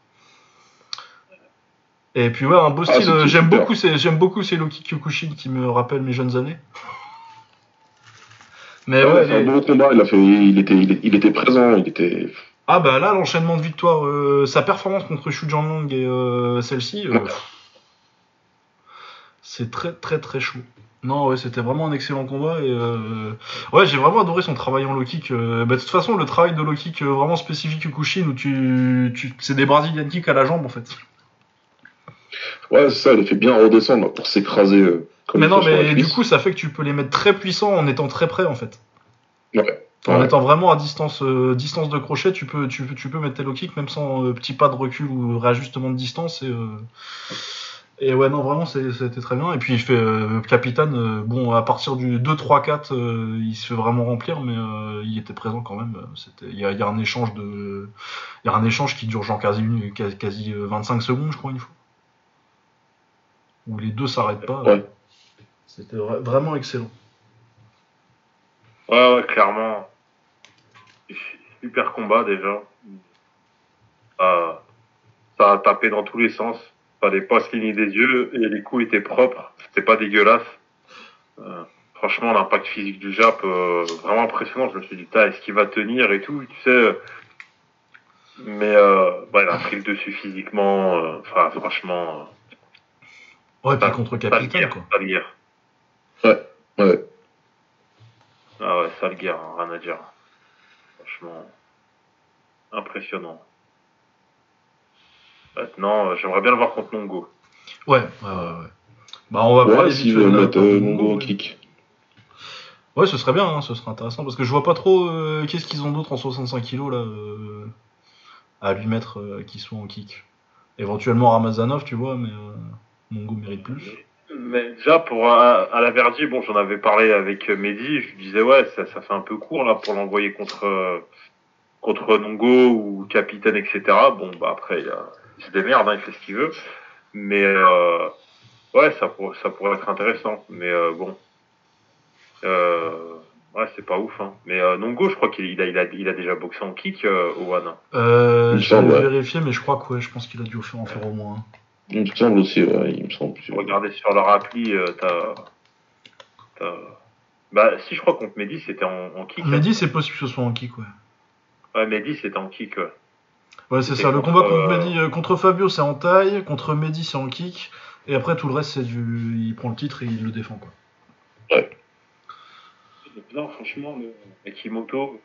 Et puis, ouais, un beau Ah, style. j'aime beaucoup, ces- j'aime beaucoup ces low kicks Kyokushin qui me rappellent mes jeunes années. Mais Ouais, ouais, un combat. Il, a fait, il, était, il, il était présent. Il était. ah bah là, l'enchaînement de victoires, sa performance contre Shu Jianlong et celle-ci, Ouais. c'est très très très chaud. Non, ouais, c'était vraiment un excellent combat et euh, ouais, j'ai vraiment adoré son travail en low kick. euh, bah, de toute façon, le travail de low kick euh, vraiment spécifique Kyokushin où tu, tu c'est des Brazilian kicks à la jambe en fait. Ouais, c'est ça. A fait bien redescendre pour s'écraser. euh, comme mais non, mais du coup, ça fait que tu peux les mettre très puissants en étant très près en fait. Ouais. En Ouais. étant vraiment à distance, euh, distance de crochet, tu peux, tu, peux- tu peux mettre tes low kicks même sans euh, petit pas de recul ou réajustement de distance. Et, et ouais, non, vraiment, c'était très bien. Et puis il fait euh, capitaine, euh, bon, à partir du 2, 3, 4, euh, il se fait vraiment remplir, mais euh, il était présent quand même. C'était- Il y a, y a un échange de, il y a un échange qui dure genre quasi, une- quasi, quasi, euh, 25 secondes, je crois, une fois. Où les deux s'arrêtent pas. Ouais. C'était vra- vraiment excellent. Ouais, ouais, clairement. Super combat déjà. Ça, ça a tapé dans tous les sens. Fallait pas se cligner des yeux et les coups étaient propres. C'était pas dégueulasse. Euh, franchement, l'impact physique du Jap, euh, vraiment impressionnant. Je me suis dit, est-ce qu'il va tenir et tout, tu sais. Mais euh, bah, il a pris le dessus physiquement. euh, Enfin, franchement, Ouais, puis Ça- contre capitaine, guerre, quoi. sale guerre. Ouais. Ah ouais, sale guerre, hein, rien à dire. Franchement, impressionnant. Maintenant, euh, j'aimerais bien le voir contre Longo. Ouais, ouais, ouais. ouais. Bah, on va Ouais, parler fait veut mettre euh, Nongo en kick. Ouais, ce serait bien, hein, ce serait intéressant parce que je vois pas trop euh, qu'est-ce qu'ils ont d'autre en 65 kilos là euh, à lui mettre euh, qui soit en kick. Éventuellement Ramazanov, tu vois, mais euh, Mongo mérite plus. Mais déjà, pour euh, à la Verdi, bon, j'en avais parlé avec euh, Mehdi, je lui disais, ouais, ça, ça fait un peu court là pour l'envoyer contre euh, contre Nongo ou Capitaine, etc. Bon, bah après, il, a- il se démerde, hein, il fait ce qu'il veut. Mais euh, ouais, ça, pour- ça pourrait être intéressant. Mais euh, bon, euh, ouais, c'est pas ouf. Hein. Mais euh, Nongo, je crois qu'il il a, il a, il a déjà boxé en kick, euh. Euh, Il me je vais ouais. vérifier, mais je crois que ouais, je pense qu'il a dû en faire, en faire au moins. Il me semble aussi, ouais, il me semble. Regardez sur leur appli, euh, t'as, t'as- Bah, si je crois contre Mehdi, c'était en, en kick. hein. Mehdi, c'est possible que ce soit en kick, ouais. Ouais, Mehdi, c'était en kick. Ouais. Ouais, c'est ça. Le combat contre euh, Mehdi, euh, contre Fabio, c'est en taille, contre Mehdi, c'est en kick, et après tout le reste, c'est du, il prend le titre et il le défend, quoi. Non, franchement, Akimoto,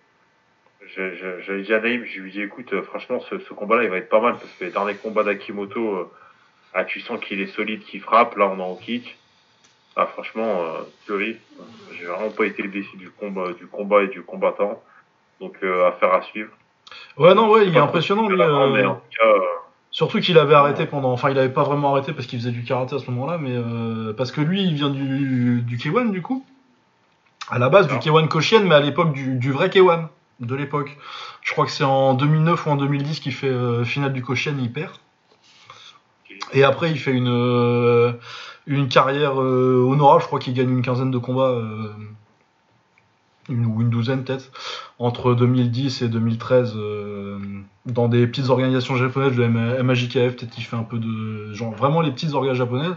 j'avais dit à Naïm, je lui ai dit, écoute, euh, franchement, ce, ce combat-là, il va être pas mal, parce que les derniers combats d'Akimoto, euh, ah, tu sens qu'il est solide, qu'il frappe, là, on est en kick. Ah, franchement, euh, Fury, euh, j'ai vraiment pas été le déçu du combat, du combat et du combattant. Donc, euh, affaire à suivre. Ouais, non, ouais, il est impressionnant, lui. mais euh, en tout cas, euh, Surtout qu'il avait arrêté pendant. Enfin, il avait pas vraiment arrêté parce qu'il faisait du karaté à ce moment-là, mais euh, parce que lui, il vient du, du K1 du coup. À la base, du Ah. K1 Koshien, mais à l'époque du, du vrai K1 de l'époque. Je crois que c'est en 2009 ou en 2010 qu'il fait euh, finale du Koshien, il perd. Et après, il fait une, euh, une carrière honorable. Je crois qu'il gagne une quinzaine de combats, une, ou une douzaine peut-être, entre 2010 et 2013, euh, dans des petites organisations japonaises, le M- MAJKF, peut-être qu'il fait un peu de. genre vraiment les petites orgas japonaises.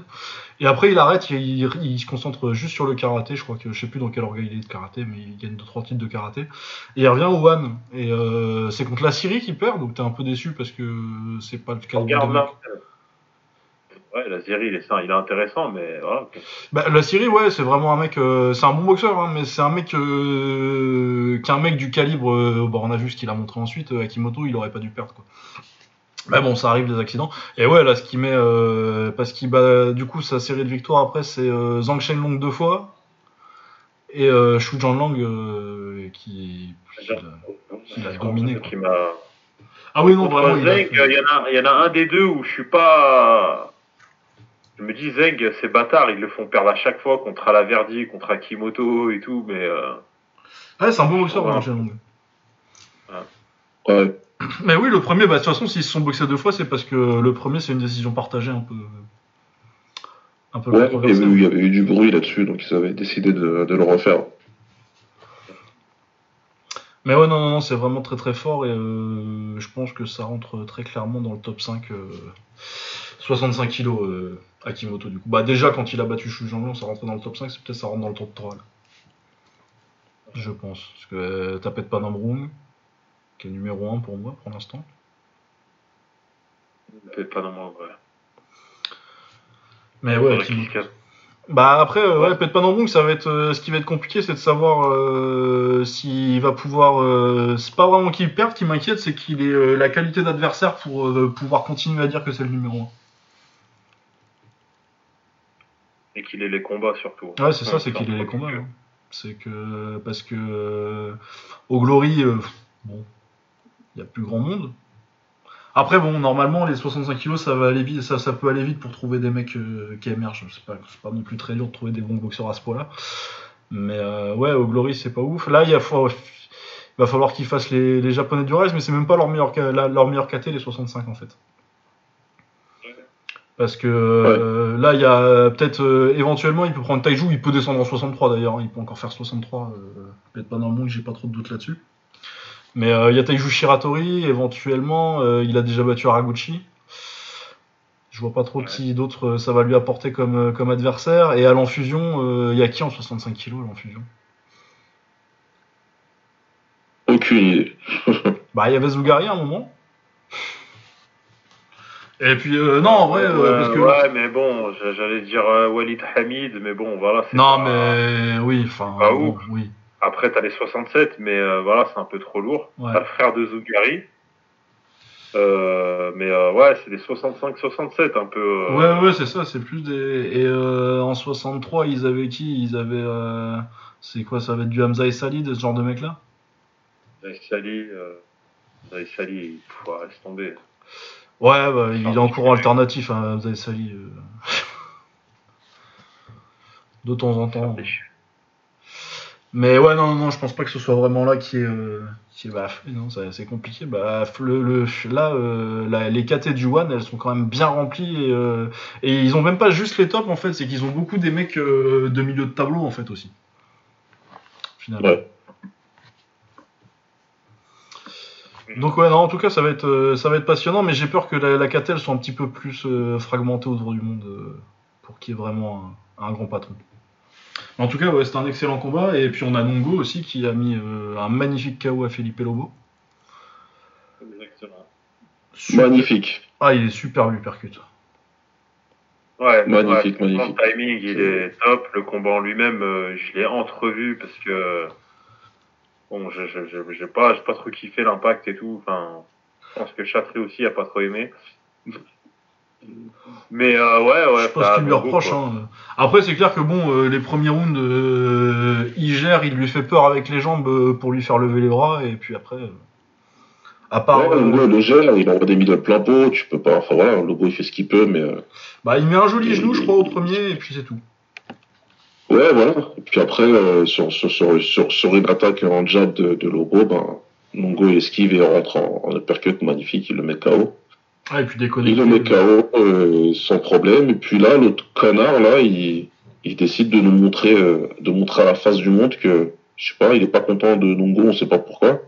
Et après, il arrête, il, il- il se concentre juste sur le karaté. Je crois que je sais plus dans quel orga il est de karaté, mais il gagne 2-3 titres de karaté. Et il revient au One. Et euh, c'est contre la Syrie qu'il perd, donc t'es un peu déçu parce que c'est pas le cas de-. Ouais, la série, il est, ça, il est intéressant, mais voilà. Bah, la Syrie, ouais, c'est vraiment un mec. euh, c'est un bon boxeur, hein, mais c'est un mec. Euh, qu'un mec du calibre. euh, bah, on a vu ce qu'il a montré ensuite. Akimoto, il aurait pas dû perdre, quoi. Mais bon, ça arrive des accidents. Et ouais, là, ce qui met. euh, parce qu'il bat. Du coup, sa série de victoires après, c'est Zhang Shenlong deux fois. Et Shu Jianlang qui. Il a dominé, quoi. Qui m'a- Ah oui, non, vraiment. il a Zeng, fait- il y, en a, il y en a un des deux où je suis pas. Je me dis, Zeng, ces bâtards, ils le font perdre à chaque fois contre Alaverdi, contre Akimoto et tout, mais. euh, Ouais, c'est un bon boxeur, Ouais. Ouais. Mais oui, le premier, bah, de toute façon, s'ils se sont boxés deux fois, c'est parce que le premier, c'est une décision partagée un peu. Un peu Ouais, il y, avait eu, il y avait eu du bruit là-dessus, donc ils avaient décidé de, de le refaire. Mais ouais, non, non, non, c'est vraiment très très fort et euh, je pense que ça rentre très clairement dans le top 5. euh, 65 kilos euh, Akimoto, du coup. Bah, déjà, quand il a battu Shu Jianglong, ça rentrait dans le top 5, c'est peut-être ça rentre dans le top 3. là. Je pense. Parce que euh, Tapet Panambrung, qui est numéro 1 pour moi pour l'instant. dans moi, ouais. Mais ouais, Akimoto. Bah après, euh, ouais. Pet Panambung, ça va être, euh, ce qui va être compliqué, c'est de savoir euh, s'il va pouvoir. c'est pas vraiment qu'il perde, qui m'inquiète, c'est qu'il ait la qualité d'adversaire pour pouvoir continuer à dire que c'est le numéro Et qu'il ait les combats surtout. 1. Ouais, c'est ça, c'est qu'il ait les combats. hein. C'est que parce que euh, au Glory, euh, bon, il y a plus grand monde. Après, bon, normalement, les 65 kilos, ça va aller vite, ça, ça peut aller vite pour trouver des mecs euh, qui émergent. C'est pas, c'est pas non plus très dur de trouver des bons boxeurs à ce point-là. Mais euh, ouais, au Glory, c'est pas ouf. Là, il y a, faut- il va falloir qu'ils fassent les, les Japonais du Rise, mais c'est même pas leur meilleur, leur meilleur KT, les 65 en fait. Parce que euh, là, il y a peut-être euh, éventuellement, il peut prendre Taiju, il peut descendre en 63 d'ailleurs, il peut encore faire 63. Euh, peut-être pas dans le monde, j'ai pas trop de doute là-dessus. Mais euh, il y a Taiju Shiratori, éventuellement, euh, il a déjà battu Araguchi. Je vois pas trop Ouais. qui d'autres euh, ça va lui apporter comme, euh, comme adversaire. Et à l'enfusion, euh, il y a qui en 65 kg à l'enfusion Aucune idée. Bah, il y avait Zougari à un moment. Et puis, euh, non, en vrai, euh, ouais, parce que. ouais, mais bon, j'a- j'allais dire euh, Walid Hamid, mais bon, voilà. Non, pas- mais oui, enfin. Pas ouf. oui. Après, t'as les 67, mais voilà, c'est un peu trop lourd. Ouais. T'as le frère de Zougari. Mais ouais, c'est des 65-67 un peu. Ouais, ouais, c'est ça, c'est plus des. Et en 63, ils avaient qui? Ils avaient. C'est quoi Ça va être du Hamza et Salid, ce genre de mec-là? Sali, euh, Sali, pff, ouais, laisse tomber. Ouais, bah, il est en courant alternatif, hein, Hamza et Salih. euh. De temps en temps. Mais ouais, non, non, je pense pas que ce soit vraiment là qui est. euh, qui est bah, non, c'est compliqué. Bah, le, le- là, euh, les KT du One, elles sont quand même bien remplies. Et, euh, et ils ont même pas juste les tops, en fait, c'est qu'ils ont beaucoup des mecs de milieu de tableau, en fait, aussi. Finalement. Ouais. Donc ouais, non, en tout cas, ça va être, euh, ça va être passionnant, mais j'ai peur que la, la KT, elle soit un petit peu plus euh, fragmentée autour du monde euh, pour qu'il y ait vraiment un, un grand patron. En tout cas, ouais, c'était un excellent combat. Et puis on a Nongo aussi qui a mis euh, un magnifique KO à Felipe Lobo. Exactement. Super- Magnifique. Ah, il est super lui percute. Ouais, Magnifique, ouais, magnifique. Le timing, il est top. Le combat en lui-même, euh, je l'ai entrevu parce que bon, je je- je- j'ai pas, j'ai pas trop kiffé l'impact et tout. Enfin, je pense que Chatry aussi a pas trop aimé. Mais euh, ouais, ouais. je a qu'il lui reproche. hein. Après, c'est clair que bon, euh, les premiers rounds, euh, il gère, il lui fait peur avec les jambes pour lui faire lever les bras, et puis après, euh, à part, Ouais, euh, Longo, le gère, il envoie des middle plein pot, tu peux pas. Enfin voilà, Lobo il fait ce qu'il peut, mais. euh, bah, il met un joli genou, je crois, au premier, et puis c'est tout. Ouais, voilà. Et puis après, euh, sur, sur, sur, sur, sur une attaque en jab de, de Lobo, ben, Longo il esquive et rentre en, en uppercut magnifique, il le met KO. Ah, et puis Il déconnecté. le met KO euh, sans problème. Et puis là, l'autre connard, là, il, il décide de nous montrer, euh, de montrer à la face du monde que, je sais pas, il est pas content de Longo, on sait pas pourquoi.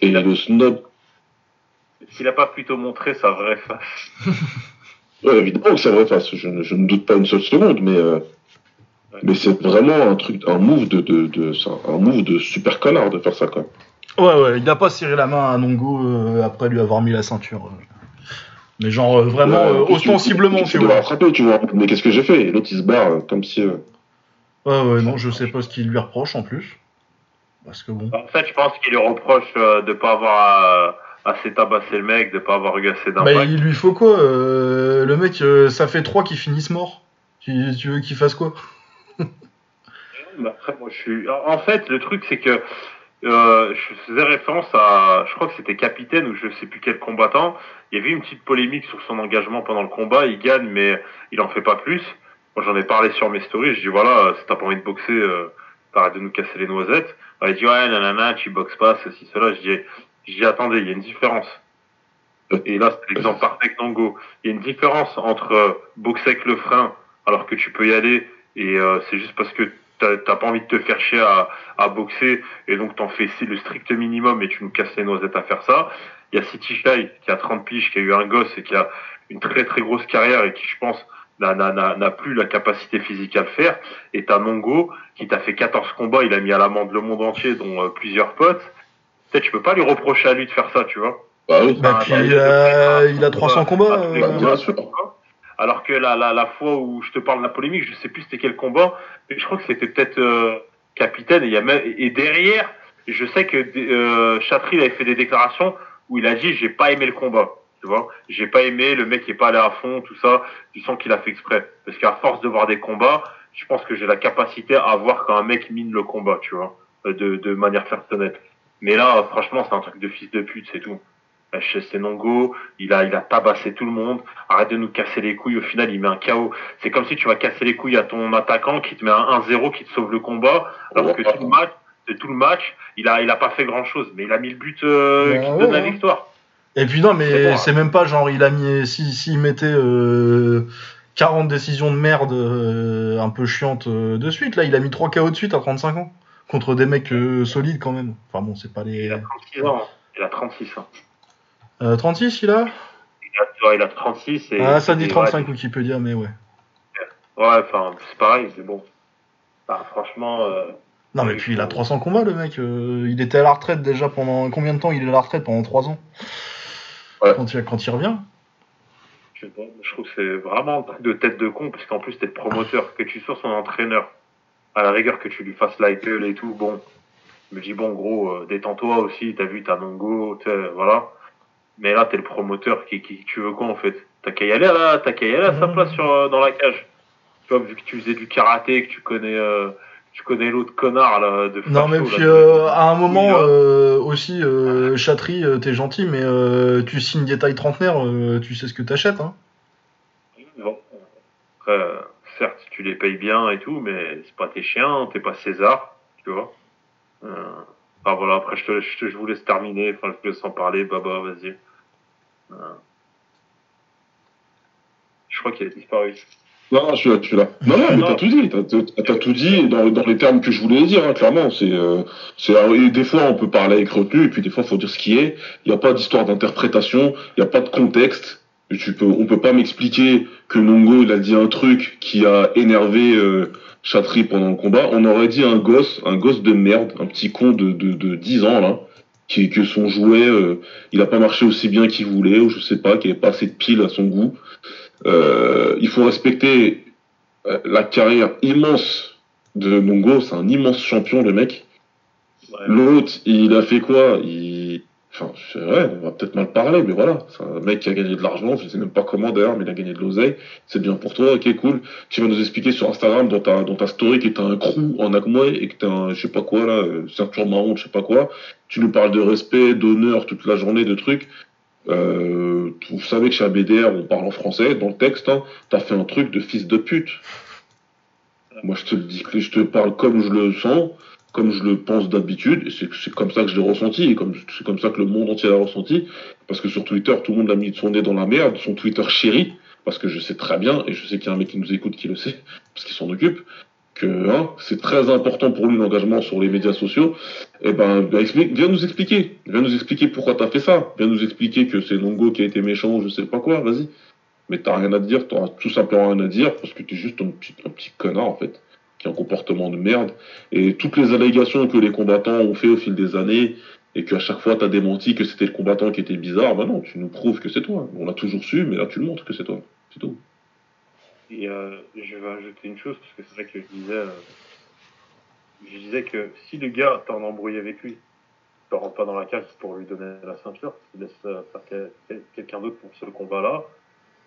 Et qu'il a, le snob, qu'il a pas plutôt montré sa vraie face ouais, évidemment que c'est vrai je, ne- je ne doute pas une seule seconde, mais, euh, Ouais. mais c'est vraiment un truc, un move de, de, de, c'est un move de super connard de faire ça, quoi. Ouais, ouais, il n'a pas serré la main à Nongo euh, après lui avoir mis la ceinture. euh. Mais genre, euh, vraiment, Ouais, euh, ostensiblement, tu tu vois. rattraper, tu vois. Mais qu'est-ce que j'ai fait? L'autre, il se barre comme si. euh, Ouais, ouais, non, je sais pas ce qu'il lui reproche en plus. Parce que bon. En fait, je pense qu'il lui reproche euh, de pas avoir euh, assez tabassé le mec, de pas avoir eu assez Bah, d'impact. il lui faut quoi euh, Le mec, euh, ça fait trois qui finissent morts. Tu, tu veux qu'il fasse quoi? Après, moi, je suis. En fait, le truc, c'est que euh, je faisais référence à, je crois que c'était capitaine ou je sais plus quel combattant. Il y avait eu une petite polémique sur son engagement pendant le combat. Il gagne, mais il en fait pas plus. Moi, j'en ai parlé sur mes stories. Je dis voilà, si t'as pas envie de boxer, euh, t'arrêtes de nous casser les noisettes. Alors, il dit ouais, nanana, tu boxes pas, ceci, cela. Je dis, dis attendez, il y a une différence. Et là, c'est l'exemple parfait Nango. Il y a une différence entre euh, boxer avec le frein, alors que tu peux y aller, et euh, c'est juste parce que t'as pas envie de te faire chier à, à boxer, et donc t'en fais le strict minimum, et tu nous casses les noisettes à faire ça. Il y a City qui a 30 piges, qui a eu un gosse, et qui a une très très grosse carrière, et qui, je pense, n'a- plus la capacité physique à le faire. Et t'as Nongo, qui t'a fait 14 combats, il a mis à l'amende le monde entier, dont euh, plusieurs potes. Peut-être tu peux pas lui reprocher à lui de faire ça, tu vois. Bah oui. Bah, Ah, puis bah, il il a, peut il a 300 combats. Euh, Bah, combats, bien sûr. Alors que la, la, la fois où je te parle de la polémique, je sais plus c'était quel combat, mais je crois que c'était peut-être euh, capitaine. Et, il y a même, et derrière, je sais que euh, Chatry il avait fait des déclarations où il a dit j'ai pas aimé le combat. Tu vois, j'ai pas aimé le mec qui est pas allé à fond, tout ça. Tu sens qu'il a fait exprès, parce qu'à force de voir des combats, je pense que j'ai la capacité à voir quand un mec mine le combat, tu vois, euh, de, de manière personnelle. Mais là, franchement, c'est un truc de fils de pute, c'est tout. Euh, C'est Nongo, il a, il a tabassé tout le monde. Arrête de nous casser les couilles. Au final, il met un KO. C'est comme si tu vas casser les couilles à ton attaquant qui te met un 1-0 qui te sauve le combat, alors que tout le match, de tout le match, il a, il a pas fait grand chose, mais il a mis le but euh, Bah qui te ouais, donne la victoire. Et puis non, mais hein. c'est même pas genre il a mis si s'il mettait euh, 40 décisions de merde euh, un peu chiantes euh, de suite, là il a mis 3 KO de suite à 35 ans contre des mecs euh, solides quand même. Enfin bon, c'est pas Il les a 36 ans. hein. Il a 36 ans. euh, 36 il a? Il a, ouais, il a 36 et. Ah ça dit et 35 Ouais, Wikipédia mais ouais. ouais, enfin, c'est pareil, c'est bon. Franchement, euh, Non mais puis il a 300 combats le mec, euh, il était à la retraite déjà pendant combien de temps Il est à la retraite pendant 3 ans? Ouais. Quand il quand il revient? je sais pas, je trouve que c'est vraiment un truc de tête de con, parce qu'en plus, t'es promoteur, que tu sois son entraîneur, à la rigueur que tu lui fasses la gueule et tout, bon. Je me dis, bon, gros, euh, détends-toi aussi, t'as vu, t'as t'sais, voilà. Mais là, t'es le promoteur, qui, qui, tu veux quoi, en fait? T'as qu'à y aller, là, t'as qu'à y aller à sa Mhm. place sur, euh, dans la cage. Tu vois, vu que tu faisais du karaté, que tu connais, euh, tu connais l'autre connard, là, de Non facho, mais puis euh, à un moment euh, aussi euh, Chatry, euh, t'es gentil mais euh, tu signes des tailles trentenaires, euh, tu sais ce que t'achètes hein. Bon. Après, certes, tu les payes bien et tout, mais c'est pas tes chiens, t'es pas César, tu vois. Euh, enfin voilà, après je, te, je, je vous laisse terminer, enfin je vous laisse en parler, Baba, vas-y. Euh, je crois qu'il a disparu. Non, je suis là, je suis là. Non, non, mais t'as tout dit. T'as, tout dit dans, dans les termes que je voulais dire, hein, clairement. C'est, euh, c'est, des fois, on peut parler avec retenue, et puis des fois, faut dire ce qui est. Il n'y a pas d'histoire d'interprétation, il n'y a pas de contexte. Tu peux, on peut pas m'expliquer que Nongo, il a dit un truc qui a énervé euh, Chatry pendant le combat. On aurait dit un gosse, un gosse de merde, un petit con de, de, de 10 ans, là, qui, que son jouet, euh, il a pas marché aussi bien qu'il voulait, ou je sais pas, qu'il avait pas assez de piles à son goût. Euh, il faut respecter euh, la carrière immense de Nongo, c'est un immense champion le mec. Ouais. L'autre, il a fait quoi? Il... Enfin, c'est vrai, on va peut-être mal parler, mais voilà, c'est un mec qui a gagné de l'argent, je sais même pas comment d'ailleurs, mais il a gagné de l'oseille, c'est bien pour toi, ok, cool. Tu vas nous expliquer sur Instagram, dans ta, dans ta story, que t'as un crew en Agmoy et que t'as un, je sais pas quoi là, euh, ceinture marron, je sais pas quoi. Tu nous parles de respect, d'honneur toute la journée, de trucs. Euh, vous savez que chez ABDR, on parle en français, dans le texte, hein, t'as fait un truc de fils de pute. Moi, je te le dis, je te parle comme je le sens, comme je le pense d'habitude, c'est comme ça que je l'ai ressenti, et comme c'est comme ça que le monde entier l'a ressenti, parce que sur Twitter, tout le monde a mis son nez dans la merde, son Twitter chéri, parce que je sais très bien, et je sais qu'il y a un mec qui nous écoute qui le sait, parce qu'il s'en occupe, que hein, c'est très important pour lui l'engagement sur les médias sociaux, et ben, ben, viens nous expliquer, viens nous expliquer pourquoi t'as fait ça, viens nous expliquer que c'est Nongo qui a été méchant, je sais pas quoi, vas-y. Mais t'as rien à dire, t'auras tout simplement rien à dire, parce que t'es juste un petit connard, en fait, qui a un comportement de merde. Et toutes les allégations que les combattants ont fait au fil des années, et qu'à chaque fois t'as démenti que c'était le combattant qui était bizarre, ben non, tu nous prouves que c'est toi. On l'a toujours su, mais là tu le montres que c'est toi. C'est tout. Et euh, je vais ajouter une chose, parce que c'est vrai que je disais, euh, je disais que si le gars t'en embrouillé avec lui, te rentres pas dans la cage pour lui donner la ceinture, tu laisses euh, quelqu'un d'autre pour ce combat-là.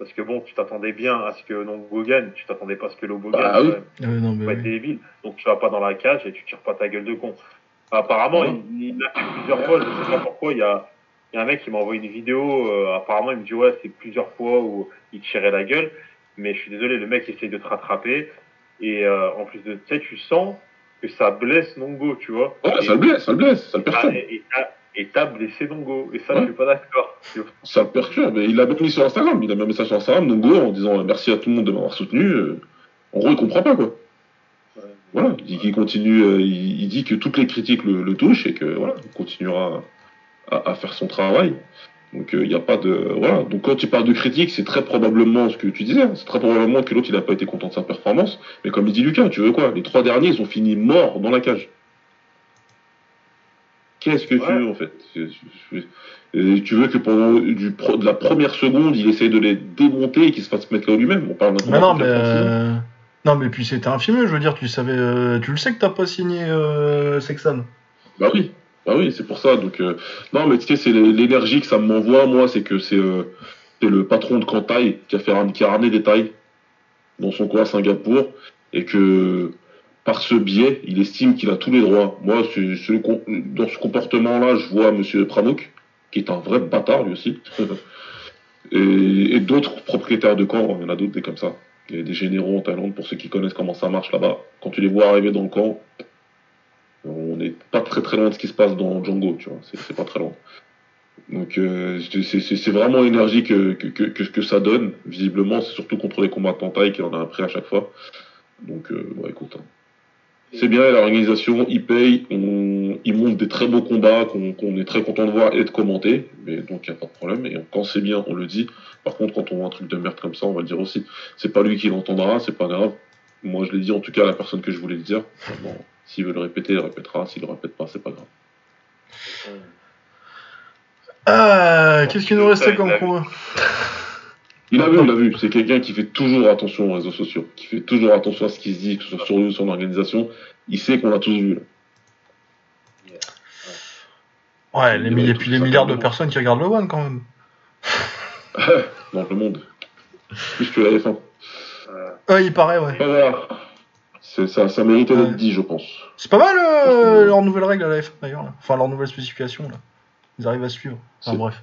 Parce que bon, tu t'attendais bien à ce que Nongo gagne, tu t'attendais pas à ce que Lobo Bah gagne. oui. Euh, non, Faut mais pas oui. débile. Donc tu vas pas dans la cage et tu tires pas ta gueule de con. Apparemment, il, l'a fait plusieurs fois, je sais pas pourquoi. Il y a, il y a un mec qui m'a envoyé une vidéo. euh, apparemment, il me dit ouais, c'est plusieurs fois où il tirait la gueule. Mais je suis désolé, le mec essaye de te rattraper. Et euh, en plus de ça, tu sens que ça blesse Nongo, tu vois. Ouais, et, ça le blesse, ça le blesse, ça le ah, perturbe. et- et t'as- et t'as blessé Nongo. Et ça, Ouais. je suis pas d'accord. Ça perturbe. Il l'a même mis sur Instagram. Il a mis un message sur Instagram, Nongo, en disant euh, merci à tout le monde de m'avoir soutenu. Euh, En gros, il comprend pas, quoi. Voilà, il dit qu'il continue, euh, il, il dit que toutes les critiques le, le touchent et que voilà, il continuera à, à faire son travail. Donc il n'y a pas de voilà. Donc quand tu parles de critiques, c'est très probablement ce que tu disais. hein. C'est très probablement que l'autre il n'a pas été content de sa performance. Mais comme il dit Lucas, tu veux quoi? Les trois derniers, ils ont fini morts dans la cage. Qu'est-ce que tu veux en fait et Tu veux que pendant du pro- de la première seconde, il essaye de les démonter et qu'il se fasse mettre là lui-même On parle d'un Mais non, mais. de 36 euh, Non, mais puis c'était un film, je veux dire, tu savais. euh, Tu le sais que t'as pas signé euh, Sexan. Bah oui, bah oui, c'est pour ça. Donc euh, non, mais tu sais, c'est l'é- l'énergie que ça m'envoie. Moi, c'est que c'est euh, c'est le patron de Kantai qui a fait ram- qui a ramené des tailles dans son coin à Singapour et que par ce biais, il estime qu'il a tous les droits. Moi, dans ce comportement-là, je vois Monsieur Pramuk, qui est un vrai bâtard lui aussi, et, d'autres propriétaires de camps. Il y en a d'autres des comme ça. Il y a des généraux en Thaïlande pour ceux qui connaissent comment ça marche là-bas. Quand tu les vois arriver dans le camp, on n'est pas très très loin de ce qui se passe dans Django, tu vois, c'est pas très loin. Donc euh, c'est- vraiment l'énergie que, que, que, ça donne, visiblement, c'est surtout contre les combattants taille qu'il en a appris à chaque fois. Donc euh, bon, écoute, hein. C'est bien, l'organisation, ils payent, on, ils montent des très beaux combats qu'on qu'on est très content de voir et de commenter, mais donc il n'y a pas de problème, et quand c'est bien, on le dit. Par contre, quand on voit un truc de merde comme ça, on va le dire aussi. C'est pas lui qui l'entendra, c'est pas grave. Moi, je l'ai dit en tout cas à la personne que je voulais le dire. Bon, S'il veut le répéter, il le répétera. S'il le répète pas, c'est pas grave. Ah, qu'est-ce qu'il nous restait comme combat? Il a vu, il a vu. C'est quelqu'un qui fait toujours attention aux réseaux sociaux, qui fait toujours attention à ce qui se dit, que ce soit sur lui ou son organisation. Il sait qu'on l'a tous vu. là. Ouais, les Il ça milliards de personnes qui regardent le One quand même. Dans le monde. Plus que la F1. Euh, Ouais, il paraît, ouais. Voilà. C'est- Ça, ça méritait Ouais. d'être dit, je pense. C'est pas mal euh, leur nouvelle règle à la F1 d'ailleurs. Enfin, leur nouvelle spécification là. Ils arrivent à suivre. Enfin bref.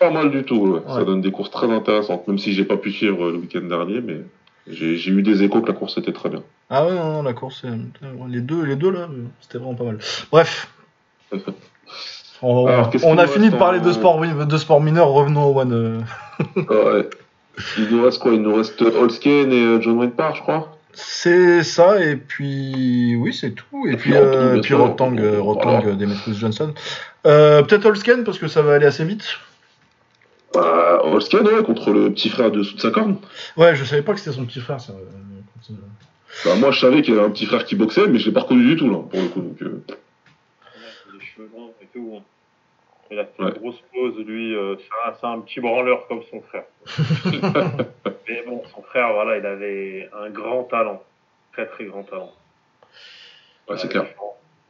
Pas mal du tout. ouais. Ça donne des courses très intéressantes, même si j'ai pas pu suivre euh, le week-end dernier, mais j'ai eu des échos que la course était très bien. Ah ouais, non, non, la course, euh, les deux, les deux là, euh, c'était vraiment pas mal. Bref. On, Alors, a fini de parler en- de sport, de sport mineur, revenons au One. ouais. Il nous reste quoi? Il nous reste Holsken et John Wayne Parr, je crois. C'est ça, et puis oui, c'est tout. Et Et puis, puis Rotang, euh, puis Rotang, Demetrius Johnson. Euh, Peut-être Holsken, parce que ça va aller assez vite. Bah, Holsken, ouais, contre le petit frère de sous de sa corne. Ouais, je savais pas que c'était son petit frère. Ça, euh, euh, Bah, moi, je savais qu'il y avait un petit frère qui boxait, mais je l'ai pas reconnu du tout, là, pour le coup. Donc, euh, les cheveux longs et tout. hein. Il a fait Ouais. une grosse pause, lui. euh, c'est un, c'est un petit branleur comme son frère. Mais bon, son frère, voilà, il avait un grand talent. Très, très grand talent. ouais, c'est Euh, clair.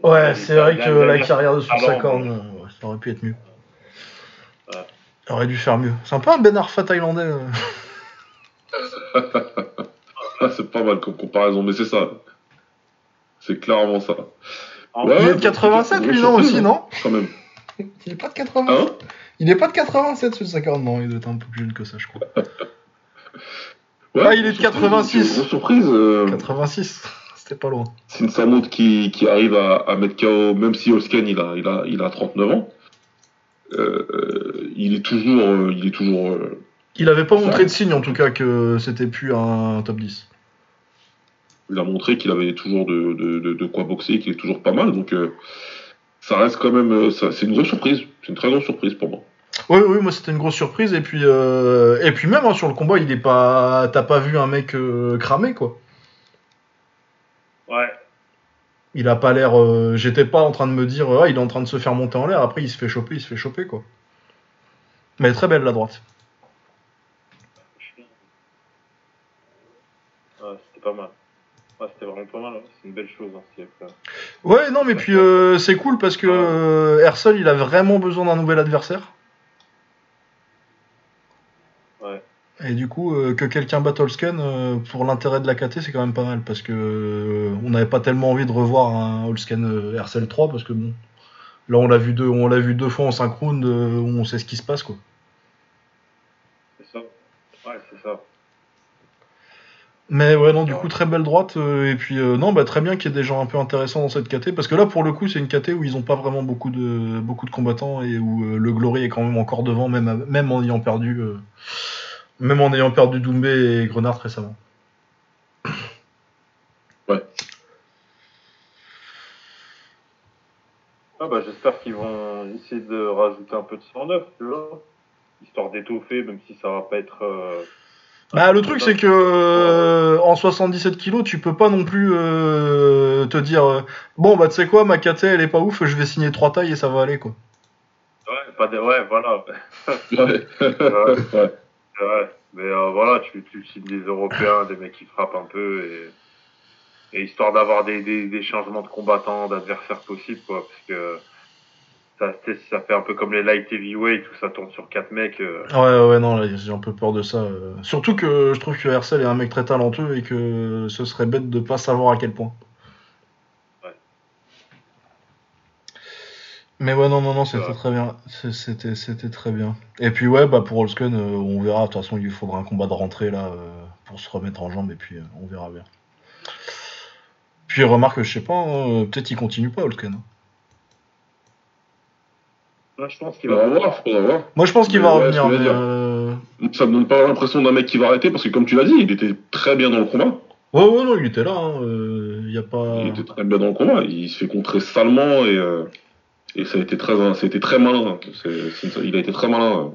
Ouais, il- c'est il- vrai il- que il- la il- carrière de euh, ouais, ça aurait pu être mieux. Aurait dû faire mieux. C'est un peu un Ben Arfa thaïlandais. euh. C'est pas mal comme comparaison, mais c'est ça. C'est clairement ça. Ouais, Il est de mais 87, c'est lui, une non, aussi, non Quand même. Il est pas de 87. Hein? Il est pas de 87, sous sa corne, non. Il doit être un peu plus jeune que ça, je crois. Ouais, Ah, il est de surprise, 86. Grosse surprise. euh, 86, c'était pas loin. C'est une Samoud qui, qui arrive à, à mettre KO, même si Holsken il a, il a, il a 39 ans. Euh, il est toujours, euh, il est toujours. euh, Il avait pas montré de signe, en tout cas, que c'était plus un top 10. il a montré qu'il avait toujours de, de, de, de quoi boxer, qu'il est toujours pas mal. Donc euh, ça reste quand même, euh, c'est une grosse surprise. C'est une très grosse surprise pour moi. Oui, oui, moi c'était une grosse surprise. Et puis, euh, et puis même hein, sur le combat, il est pas. T'as pas vu un mec euh, cramé, quoi. Ouais. Il a pas l'air. euh, J'étais pas en train de me dire, ah, il est en train de se faire monter en l'air. Après, il se fait choper, il se fait choper, quoi. Mais très belle la droite. C'était pas mal. C'était vraiment pas mal. hein. C'est une belle chose. Hein. Ouais, non, mais puis euh, c'est cool parce que euh, Hersel, il a vraiment besoin d'un nouvel adversaire. Ouais. Et du coup, euh, que quelqu'un batte Holsken, euh, pour l'intérêt de la KT, c'est quand même pas mal parce que euh, on n'avait pas tellement envie de revoir un Holsken euh, Hersel 3 parce que bon, là on l'a vu deux, on l'a vu deux fois en synchrone, euh, où on sait ce qui se passe quoi. C'est ça. Ouais, c'est ça. Mais ouais, non, du coup, très belle droite. et puis, non, bah, très bien qu'il y ait des gens un peu intéressants dans cette KT. Parce que là, pour le coup, c'est une KT où ils ont pas vraiment beaucoup de, beaucoup de combattants et où le Glory est quand même encore devant, même, même en ayant perdu, même en ayant perdu Doumbé et Grenard récemment. Ah bah j'espère qu'ils vont essayer de rajouter un peu de sang neuf, tu vois. Histoire d'étoffer, même si ça va pas être. euh, Bah, le truc, c'est que euh, en 77 kilos, tu peux pas non plus euh, te dire euh, bon, bah, tu sais quoi, ma KT elle est pas ouf, je vais signer trois tailles et ça va aller quoi. Ouais, pas des... ouais, voilà. Ouais. Ouais. Mais euh, voilà, tu, tu cibles des Européens, des mecs qui frappent un peu, et, histoire d'avoir des, changements de combattants, d'adversaires possibles, quoi, parce que ça, fait un peu comme les light heavyweight, où ça tourne sur quatre mecs. euh, Ouais, ouais, non, j'ai un peu peur de ça. euh. Surtout que je trouve que Hersel est un mec très talentueux et que ce serait bête de pas savoir à quel point. Mais ouais, non, non, non, c'était Ouais. très bien. C'était, c'était très bien. Et puis ouais, bah pour Holsken, euh, on verra. De toute façon, il lui faudra un combat de rentrée là euh, pour se remettre en jambes et puis euh, on verra bien. Puis remarque, je sais pas, hein, peut-être il continue pas hein. Là, je pense qu'il va. voir. Moi, je pense qu'il va ouais, revenir. Mais, euh, Ça me donne pas l'impression d'un mec qui va arrêter parce que comme tu l'as dit, il était très bien dans le combat. Ouais, ouais, non, il était là. hein, euh, Il y a pas. Il était très bien dans le combat. Il se fait contrer salement et, euh, et ça a été très, ça a été très malin. C'est- il a été très malin.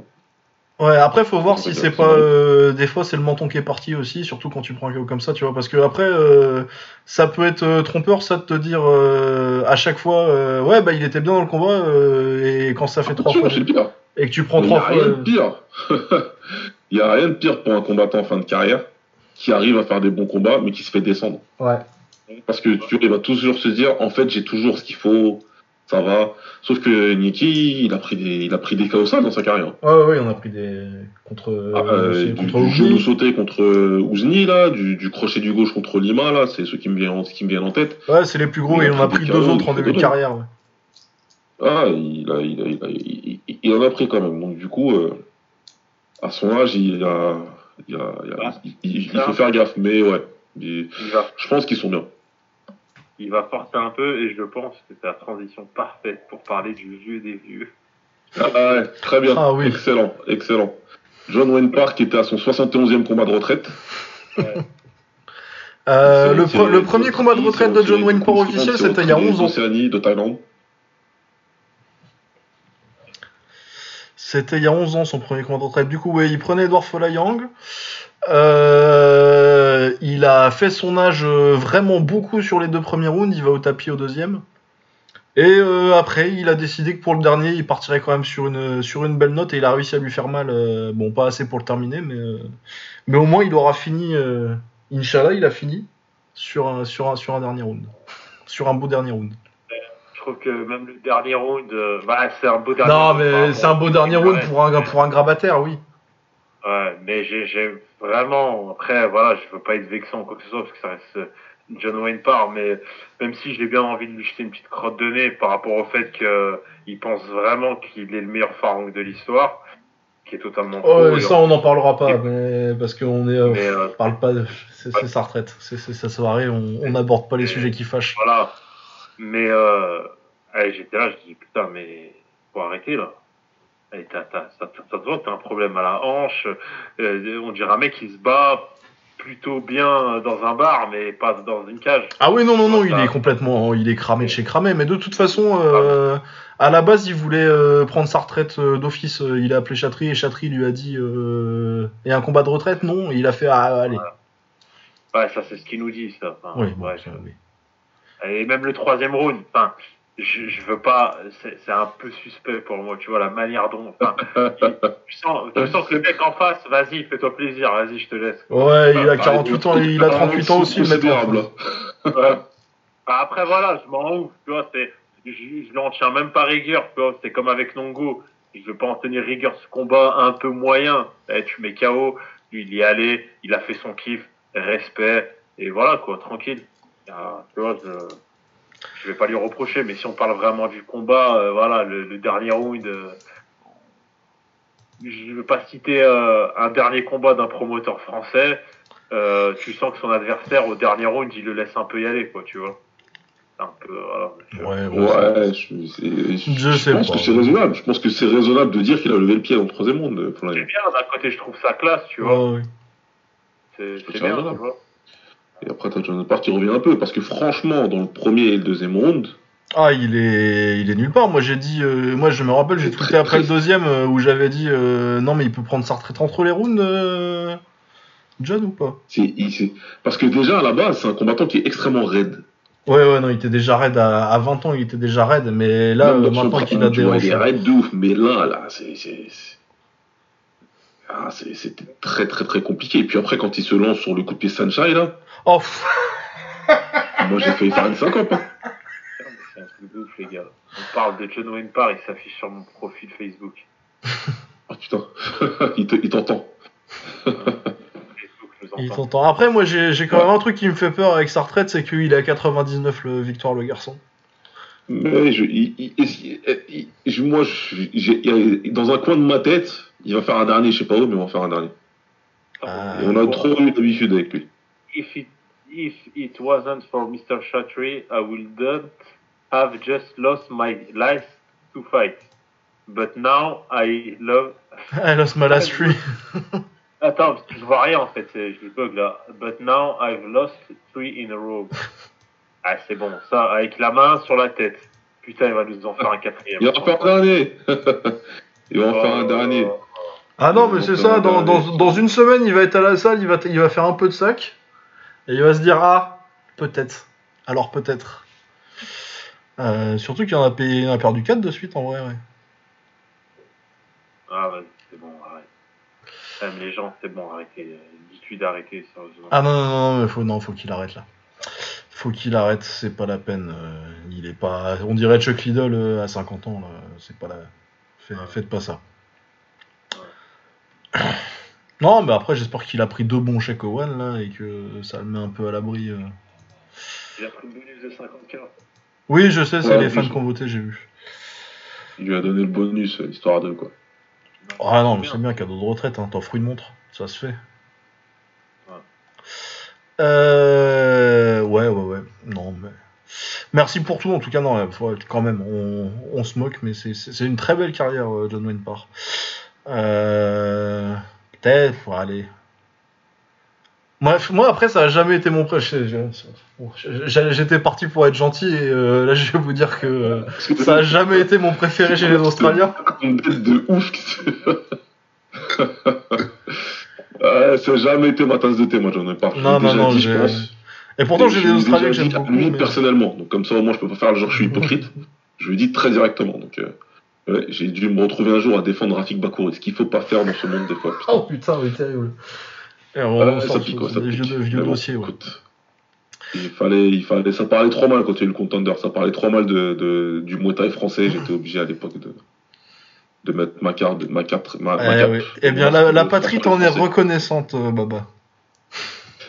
Ouais, après, faut voir si c'est pas. euh, des fois, c'est le menton qui est parti aussi, surtout quand tu prends un KO comme ça, tu vois. Parce que après, euh, ça peut être euh, trompeur, ça, de te dire euh, à chaque fois, ouais, bah il était bien dans le combat, et quand ça fait trois Attention, fois. pire. Et que tu prends Il n'y trois a fois. rien de pire. Il n'y a rien de pire pour un combattant en fin de carrière qui arrive à faire des bons combats mais qui se fait descendre. Ouais. Parce que tu il va toujours se dire en fait j'ai toujours ce qu'il faut, ça va. Sauf que Nicky, il a pris des, il a pris des KO sales dans sa carrière. Ouais, ouais, ouais, on a pris des. contre. Ah, euh, euh, c'est du, contre du genou sauté contre euh, Ouzni là, du, du crochet du gauche contre Lima là, c'est ceux qui me viennent, en- qui me viennent en tête. Ouais, c'est les plus gros, Il et on a pris deux autres en début de carrière. ouais. Ah, il, a, il, a, il, a- il- en a pris quand même. Donc du coup, euh, à son âge, il, a, il, a, il, a- Ah, il- il- il faut faire gaffe. Mais ouais, je pense qu'ils sont bien. Il va forcer un peu, et je pense que c'est la transition parfaite pour parler du vieux des vieux. Ah ouais, très bien. Ah oui. Excellent, excellent. John Wayne Park était à son 71e combat de retraite. Euh, le, pre- premier combat de retraite de John Wayne Park officiel, c'était il y a c'est- 11 ans. de Thaïlande. C'était il y a 11 ans son premier combat de retraite. Du coup, ouais, il prenait Edward Folayang. Euh, il a fait son âge euh, vraiment beaucoup sur les deux premiers rounds. Il va au tapis au deuxième. Et euh, après, il a décidé que pour le dernier, il partirait quand même sur une, sur une belle note et il a réussi à lui faire mal. euh, bon, pas assez pour le terminer, mais, euh, mais au moins il aura fini. Inch'Allah, il a fini sur un, sur, un, sur un dernier round. Sur un beau dernier round. Je trouve que même le dernier round, bah, c'est un beau dernier Non, round. mais par c'est un beau dernier round pour un, pour un grabataire, oui. Ouais, mais j'ai, j'ai vraiment, après, voilà, je veux pas être vexant ou quoi que ce soit, parce que ça reste euh, John Wayne Parr, mais même si j'ai bien envie de lui jeter une petite crotte de nez par rapport au fait qu'il pense vraiment qu'il est le meilleur pharaon de l'histoire, qui est totalement faux. Oh, ça, on n'en parlera pas, mais parce qu'on est, euh, mais, euh, on parle pas, de- c'est sa retraite, c'est sa soirée, on n'aborde pas les Et- sujets qui fâchent. voilà. Mais, euh, allez, j'étais là, je dis, putain, mais faut arrêter, là. Allez, t'as, t'as, ça, te voit que t'as un problème à la hanche. Euh, on dirait un mec qui se bat plutôt bien dans un bar, mais pas dans une cage. Ah oui, non, non, non, il est complètement, il est cramé de chez cramé, mais de toute façon, euh, à la base, il voulait euh, prendre sa retraite euh, d'office, il a appelé Chatry et Chatry lui a dit, et un combat de retraite, non, et il a fait, ah, allez. Ouais, ça, c'est ce qu'il nous dit, ça. Enfin, Oui, bon, bref. ça, oui. Et même le troisième round, enfin, je, je veux pas, c'est, c'est un peu suspect pour moi, tu vois, la manière dont, enfin, tu sens, tu sens que le mec en face, vas-y, fais-toi plaisir, vas-y, je te laisse. Ouais, il a Ah, 48 ans, il a 38 ans aussi, le mec. Ouais. Bah, après, voilà, je m'en ouf, tu vois, c'est, je, je n'en tiens même pas rigueur, tu vois, c'est comme avec Nongo. Je veux pas en tenir rigueur ce combat un peu moyen. Eh, tu mets KO, lui, il y est allé, il a fait son kiff, respect, et voilà, quoi, tranquille. Ah, tu vois, je, je vais pas lui reprocher, mais si on parle vraiment du combat, euh, voilà, le, le dernier round, euh, je veux pas citer euh, un dernier combat d'un promoteur français, euh, tu sens que son adversaire au dernier round, il le laisse un peu y aller, quoi, tu vois. C'est un peu, voilà. je- Ouais, je, pense pas. que c'est raisonnable. Je pense que c'est raisonnable de dire qu'il a levé le pied dans le troisième monde. Florian. C'est bien, d'un côté, je trouve ça classe, tu vois. Ouais, ouais. C'est bien, raisonnable. tu vois. Et après, t'as John Park qui revient un peu, parce que franchement, dans le premier et le deuxième round, Ah, il est, il est nulle part. Moi, j'ai dit, euh, moi, je me rappelle, j'ai tweeté après le deuxième euh, où j'avais dit, euh, non, mais il peut prendre sa retraite entre les rounds, euh, John ou pas? Il- parce que déjà, à la base, c'est un combattant qui est extrêmement raide. Ouais, ouais, non, il était déjà raide à, à 20 ans, il était déjà raide, mais là, son maintenant qu'il a vois, des Il est raide de ouf, mais là, là, c'est- Ah, c'est- c'était très, très, très compliqué. Et puis après, quand il se lance sur le coup de pied Sunshine, là, Oh, pff, moi, j'ai failli faire une syncope. hein. C'est un truc de ouf, les gars. On parle de John Wayne Parr, il s'affiche sur mon profil Facebook. Ah, putain, il te- il t'entend. Facebook nous il entend. t'entend. Après, moi, j'ai j'ai quand même un truc qui me fait peur avec sa retraite, c'est qu'il est à 99 le victoire, le garçon. Mais je, il- il- il- il- je- moi, je- dans un coin de ma tête, il va faire un dernier, je sais pas où, mais il va faire un dernier. Ah. Et on a trop eu d'habitude avec lui. If it, if it wasn't for Mr. Chatry, I would not have just lost my life to fight. But now I love. I lost my last three. Attends, je vois rien en fait, c'est- je bug là. But now I've lost three in a row. Ah, c'est bon, ça, avec la main sur la tête. Putain, il va nous en faire un quatrième. Il va en faire un dernier. il va en faire un Oh. dernier. Ah non, mais c'est ça, dans, dans, une semaine, il va être à la salle, il va, il va faire un peu de sac, et il va se dire, ah, peut-être. Alors peut-être. Euh, surtout qu'il en a, payé, il en a perdu 4 de suite en vrai, ouais. Ah, vas-y, c'est bon, arrête. Même les gens, c'est bon, arrêtez. Dis-tu d'arrêter, sérieusement. Ah non, non, non, mais faut, non, faut qu'il arrête là. Faut qu'il arrête, c'est pas la peine. euh, il est pas. On dirait Chuck Liddell euh, à 50 ans, là. C'est pas la. Fait- Faites pas ça. Non, mais après, j'espère qu'il a pris deux bons chèques One là et que ça le met un peu à l'abri. euh. Il a pris le bonus de 50k. Oui, je sais, c'est Ouais, les fans qui ont voté, j'ai vu. Il lui a donné le bonus, euh, histoire de quoi. Ah non, mais c'est bien, cadeau de retraite, hein, t'offres une montre, ça se fait. Ouais. Euh... Ouais, ouais, ouais. Non, mais... Merci pour tout, en tout cas, non, ouais, faut- quand même, on, on se moque, mais c'est- c'est c'est une très belle carrière, euh, John Wayne Parr. Euh... Peut-être, faut aller. Bref, moi, après, ça a jamais été mon prêche. J'étais parti pour être gentil, et euh, là, je vais vous dire que euh, ça a jamais été mon préféré chez les Australiens. Une tête de ouf. ouais, ça a jamais été ma tasse de thé, moi, j'en ai l'ai Non, non, non, dit, je pense. Et pourtant, j'ai des Australiens que j'aime beaucoup. lui mais- personnellement. Donc comme ça, moi, je peux pas faire le genre je suis hypocrite. je lui dis très directement. Donc euh, ouais, j'ai dû me retrouver un jour à défendre Rafik Bakouri, ce qu'il faut pas faire dans ce monde des fois. putain. Oh putain, mais terrible. Et on, ça pique, quoi, pique. vieux, vieux Mais bon, dossiers. ouais. écoute, il fallait, il fallait, ça parlait trop mal quand il y a eu le contender, ça parlait trop mal de, de- du Muay Thai français. J'étais obligé à l'époque de, de mettre ma carte, ma carte, ma, ma Eh, oui. Eh bien, la, la patrie t'en est reconnaissante, euh, Baba.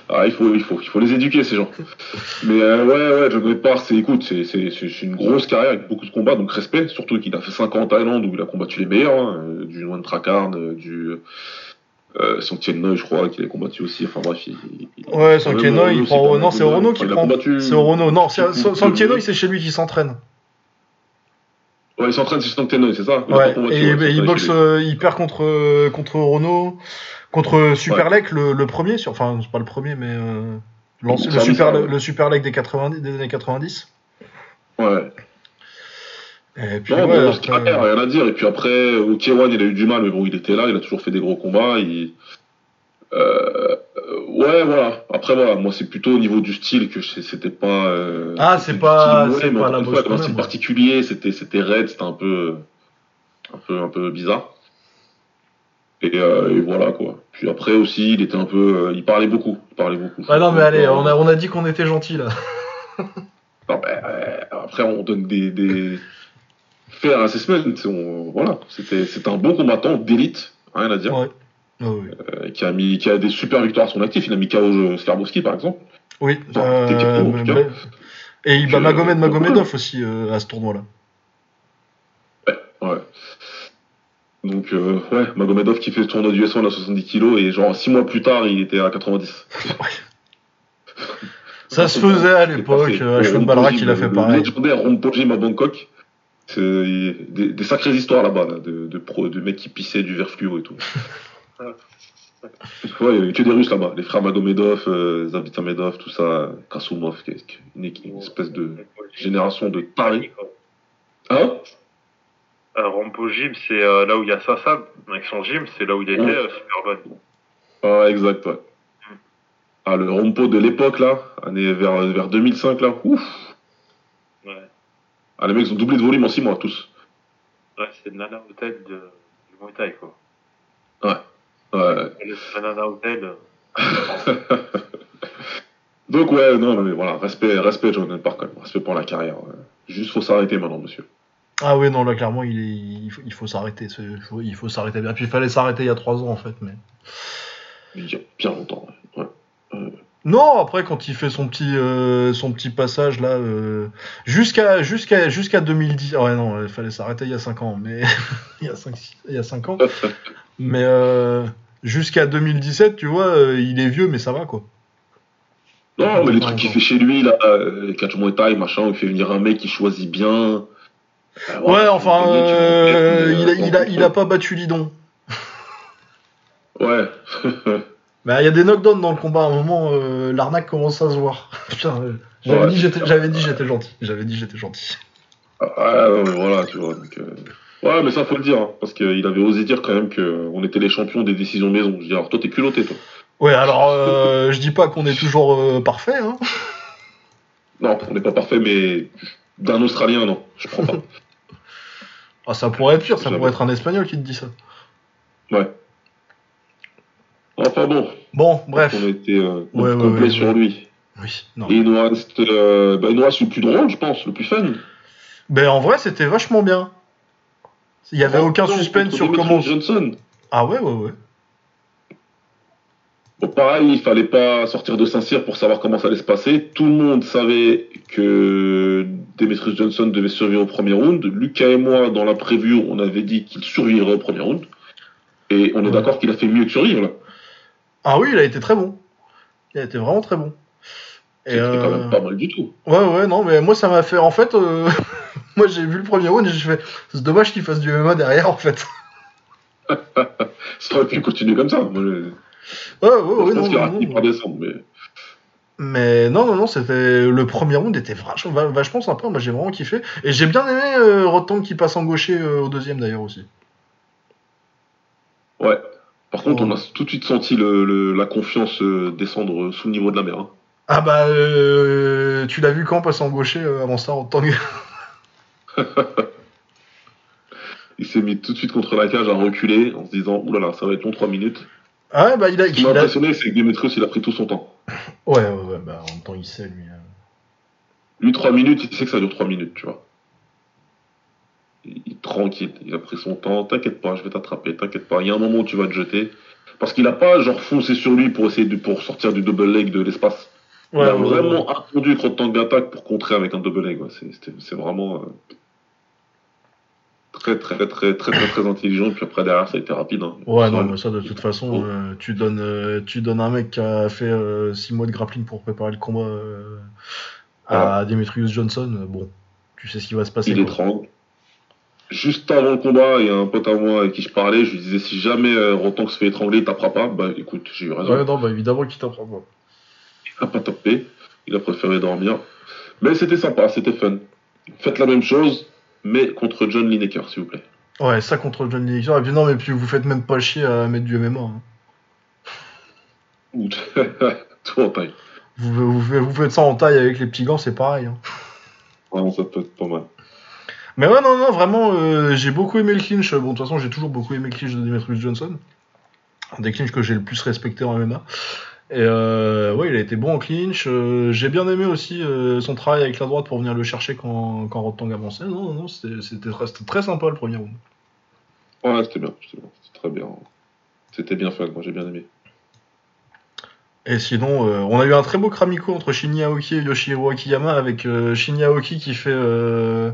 Ah, il faut, il faut, il faut les éduquer ces gens. Mais euh, ouais, ouais, John Parr, c'est, écoute, c'est, c'est, c'est une grosse carrière avec beaucoup de combats, donc respect. Surtout qu'il a fait 5 ans en Thaïlande où il a combattu les meilleurs, hein, euh, du Juan Trakarn, euh, du euh, Santien Noi, je crois, qu'il a combattu aussi. Enfin bref, il, il- Ouais, Santieno, même, il prend. Non, c'est Orono mal. qui prend. C'est Orono. Non, de- Santieno, c'est chez lui qui s'entraîne. Ouais, il s'entraîne chez Santien c'est ça Il a Ouais, et ouais, il, boxe, euh, il perd contre, euh, contre Orono, contre Super Lec, le, le premier, sur, enfin, c'est pas le premier, mais euh, le, Ça, super, ça, ouais. le des, 90, des années 90. Ouais. Et puis, Non, ouais, mais après- carrière, rien à dire. Et puis après, au K1, il a eu du mal, mais bon, il était là, il a toujours fait des gros combats. Il... Euh, ouais, voilà. Après, voilà, moi, c'est plutôt au niveau du style que c'était pas. euh, Ah, c'est pas- c'est mais pas la fois, style ouais. particulier, c'était, c'était raide, c'était un peu, un peu, un peu bizarre. Et, euh, et voilà, quoi. Puis après aussi, il était un peu, il parlait beaucoup, il parlait beaucoup. Ah non, mais allez, on a, on a dit qu'on était gentil là. Non, euh, après, on donne des, des... assessment. c'est- on- Voilà, c'était c'est un bon combattant d'élite, rien à dire, Ouais. Ah oui. euh, qui, a mis, qui a des super victoires à son actif. Il a mis KO Skarbowski, par exemple. Oui. Euh, techniquement, en tout cas. mais- Et il bat Magomed Magomedov aussi euh, à ce tournoi-là. Ouais. Donc, euh, ouais, Magomedov qui fait le tournoi du S1 à 70 kg et genre 6 mois plus tard, il était à 90. Ça se faisait à l'époque. Euh. Ashwin Balrak, il a fait pareil. légendaire Rompojim à Bangkok. C'est des, des sacrées histoires là-bas, là, de, de mecs qui pissaient du verre fluo et tout. Ouais, il y avait que des Russes là-bas. Les frères Magomedov, euh, Zabit Amedov, tout ça, Kasumov, qui est une, une espèce de génération de tarés. Hein? Euh, Gym, c'est euh, là où il y a Sassab. Avec son gym, c'est là où il était Ouais. euh, super bonne. Ah, exact, ouais. Ah, le Rompo de l'époque, là, année vers, vers 2005, là, ouf Ouais. Ah, les mecs ont doublé de volume en 6 mois, tous. Ouais, c'est le Nana Hotel de, du Muay Thai, quoi. Ouais. Hotel. euh, Donc, ouais, non, mais voilà, respect, respect, John Park, quand même. Respect pour la carrière. ouais. Juste, faut s'arrêter maintenant, monsieur. Ah oui, non, là, clairement, il, est- il faut, il faut s'arrêter. c'est- Il faut, il faut s'arrêter bien. Puis il fallait s'arrêter il y a trois ans, en fait. Mais... Il y a bien longtemps, ouais. Non, après, quand il fait son petit, euh, son petit passage, là, euh, jusqu'à jusqu'à jusqu'à 2010. Ouais, non, il fallait s'arrêter il y a 5 ans. Mais il, y a 5, il y a 5 ans. Mais euh, jusqu'à 2017, tu vois, il est vieux, mais ça va, quoi. Non, mais les trucs qu'il fait chez lui, là, catch Muay Thai, machin, il fait venir un mec qui choisit bien. Ouais, enfin, il a, il, a, il a pas battu Lidon. Ouais. Bah, il y a des knockdowns dans le combat. À un moment, euh, l'arnaque commence à se voir. Putain, euh, j'avais Ouais. dit j'étais, gentil. J'avais dit j'étais gentil. Ah, non, mais voilà, tu vois. Donc, euh, Ouais, mais ça, faut le dire, hein, parce qu'il avait osé dire quand même qu'on était les champions des décisions maison. Je dis, alors toi, t'es culotté, toi. Ouais, alors euh, je dis pas qu'on est toujours parfait. Hein. Non, on n'est pas parfait, mais d'un Australien, non, je crois pas. Ah, ça pourrait être pire. Ça pourrait être un Espagnol qui te dit ça. Ouais. Enfin bon, Bon, bref. on a été euh, Ouais, ouais, complet ouais, sur lui. Oui. Non. Et il nous reste, euh, bah, il nous reste le plus drôle, je pense, le plus fun. Ben en vrai, c'était vachement bien. Il y avait aucun Non, suspense sur comment. Johnson. Ah ouais, ouais, ouais. Bon, pareil, il fallait pas sortir de Saint-Cyr pour savoir comment ça allait se passer. Tout le monde savait que Demetrius Johnson devait survivre au premier round. Lucas et moi, dans la prévue, on avait dit qu'il survivrait au premier round. Et on est Ouais. d'accord qu'il a fait mieux que survivre, là. Ah oui, il a été très bon. Il a été vraiment très bon. C'était quand euh, même pas mal du tout. Ouais, ouais, non, mais moi ça m'a fait. En fait, euh, moi j'ai vu le premier round et j'ai fait. C'est dommage qu'il fasse du MMA derrière en fait. Ça aurait pu continuer comme ça. Moi, je, Ouais, ouais, je ouais, pense qu'il non, fini non. par descendre. Mais... Mais non, non, non, c'était. Le premier round était vachement, va- vachement sympa. Moi j'ai vraiment kiffé. Et j'ai bien aimé euh, Rotang qui passe en gaucher euh, au deuxième d'ailleurs aussi. Ouais. Par contre, on a tout de suite senti le, le- la confiance euh, descendre sous le niveau de la mer. hein. Ah bah, euh, tu l'as vu quand passer en gaucher euh, avant ça, Rotang Il s'est mis tout de suite contre la cage à reculer en se disant Oulala, ça va être long 3 minutes. Ah ouais, bah il a. Ce qui m'a impressionné, c'est que Demetrius, il a pris tout son temps. Ouais, ouais, ouais, bah en même temps il sait lui. euh. Lui, 3 minutes, il sait que ça dure 3 minutes, tu vois. Il, il- tranquille, il a pris son temps. T'inquiète pas, je vais t'attraper, t'inquiète pas. Il y a un moment où tu vas te jeter. Parce qu'il a pas, genre, foncé sur lui pour essayer de pour sortir du double leg de l'espace. Ouais, il a ouais, ouais. vraiment attendu Rotang d'attaque pour contrer avec un double leg. C'est- vraiment euh, très, très, très, très, très, très, très intelligent. Puis après, derrière, ça a été rapide. hein. Ouais, non, mais ça, de toute façon, Oh. euh, tu, donnes, euh, tu donnes un mec qui a fait 6 mois de grappling pour préparer le combat euh, à Demetrius Johnson, euh, bon, tu sais ce qui va se passer. Il quoi. étrangle. Juste avant le combat, il y a un pote à moi avec qui je parlais, je lui disais si jamais euh, se fait étrangler, il tapera pas. Bah écoute, j'ai eu raison. Ouais, non, bah évidemment qu'il t'apprend pas. Il a pas tapé, il a préféré dormir. Mais c'était sympa, c'était fun. Faites la même chose, mais contre John Lineker, s'il vous plaît. Ouais, ça contre John Lineker. Et puis non, mais puis vous faites même pas chier à mettre du MMA. hein. Ou- Tout en taille. Vous, vous, faites- vous faites ça en taille avec les petits gants, c'est pareil. hein. Vraiment, ça peut être pas mal. Mais ouais, non, non, vraiment, euh, j'ai beaucoup aimé le clinch. Bon, de toute façon, j'ai toujours beaucoup aimé le clinch de Demetrius Johnson. Un des clinches que j'ai le plus respecté en MMA. Et euh, ouais, il a été bon en clinch. Euh, J'ai bien aimé aussi euh, son travail avec la droite pour venir le chercher quand, quand Rotang avançait. Non, non, non, c'était très, très sympa le premier round. Ouais, c'était bien, c'était bien, c'était très bien. C'était bien fait, moi j'ai bien aimé. Et sinon, euh, on a eu un très beau Kramiko entre Shinya Aoki et Yoshihiro Akiyama avec euh, Shinya Aoki qui fait euh,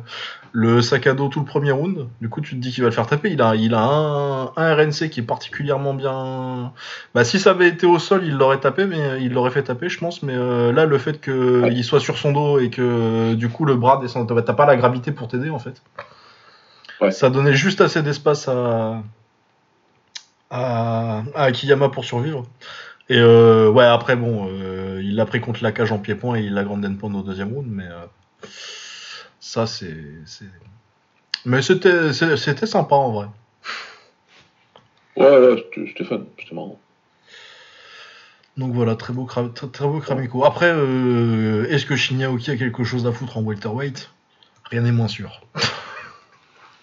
le sac à dos tout le premier round. Du coup, tu te dis qu'il va le faire taper. Il a, il a un, un RNC qui est particulièrement bien. Bah, si ça avait été au sol, il l'aurait tapé, mais il l'aurait fait taper, je pense. Mais euh, là, le fait qu'il soit sur son dos et que du coup le bras descend, t'as t'as pas la gravité pour t'aider en fait. Ouais. Ça donnait juste assez d'espace à, à, à Akiyama pour survivre. Et euh, ouais, après, bon, euh, il l'a pris contre la cage en pied-point et il l'a grande pound au deuxième round, mais euh, ça, c'est. Mais c'était c'était sympa en vrai. Ouais, ouais, j'étais fan, c'était marrant. Donc voilà, très beau, Kra- très, très beau Kramiko. Après, est-ce que Shinya Aoki a quelque chose à foutre en welterweight? Rien n'est moins sûr.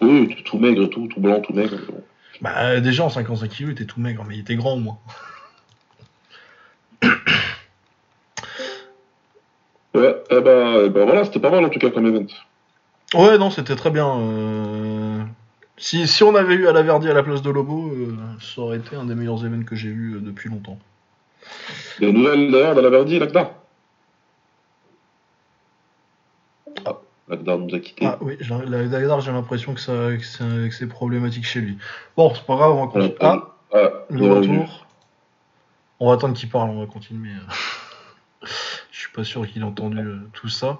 Oui, tout, tout maigre et tout, tout blanc, tout maigre. Bah, déjà en 55 kg, il était tout maigre, mais il était grand au moins. Ouais, eh ben, eh ben voilà, c'était pas mal en tout cas comme event. Ouais, non, c'était très bien. euh, Si, si on avait eu à la Verdi à la place de Lobo, euh, ça aurait été un des meilleurs événements que j'ai eu euh, depuis longtemps. Des nouvelles d'ailleurs de la Verdi, Lagda. Ah, Lagda nous a quittés. Ah oui, j'ai- la- d'ailleurs j'ai l'impression que, ça, que c'est que c'est problématique chez lui. Bon, c'est pas grave, on va continuer. Ah, Ah, le retour. On va attendre qu'il parle, on va continuer. Je suis pas sûr qu'il ait entendu euh, tout ça.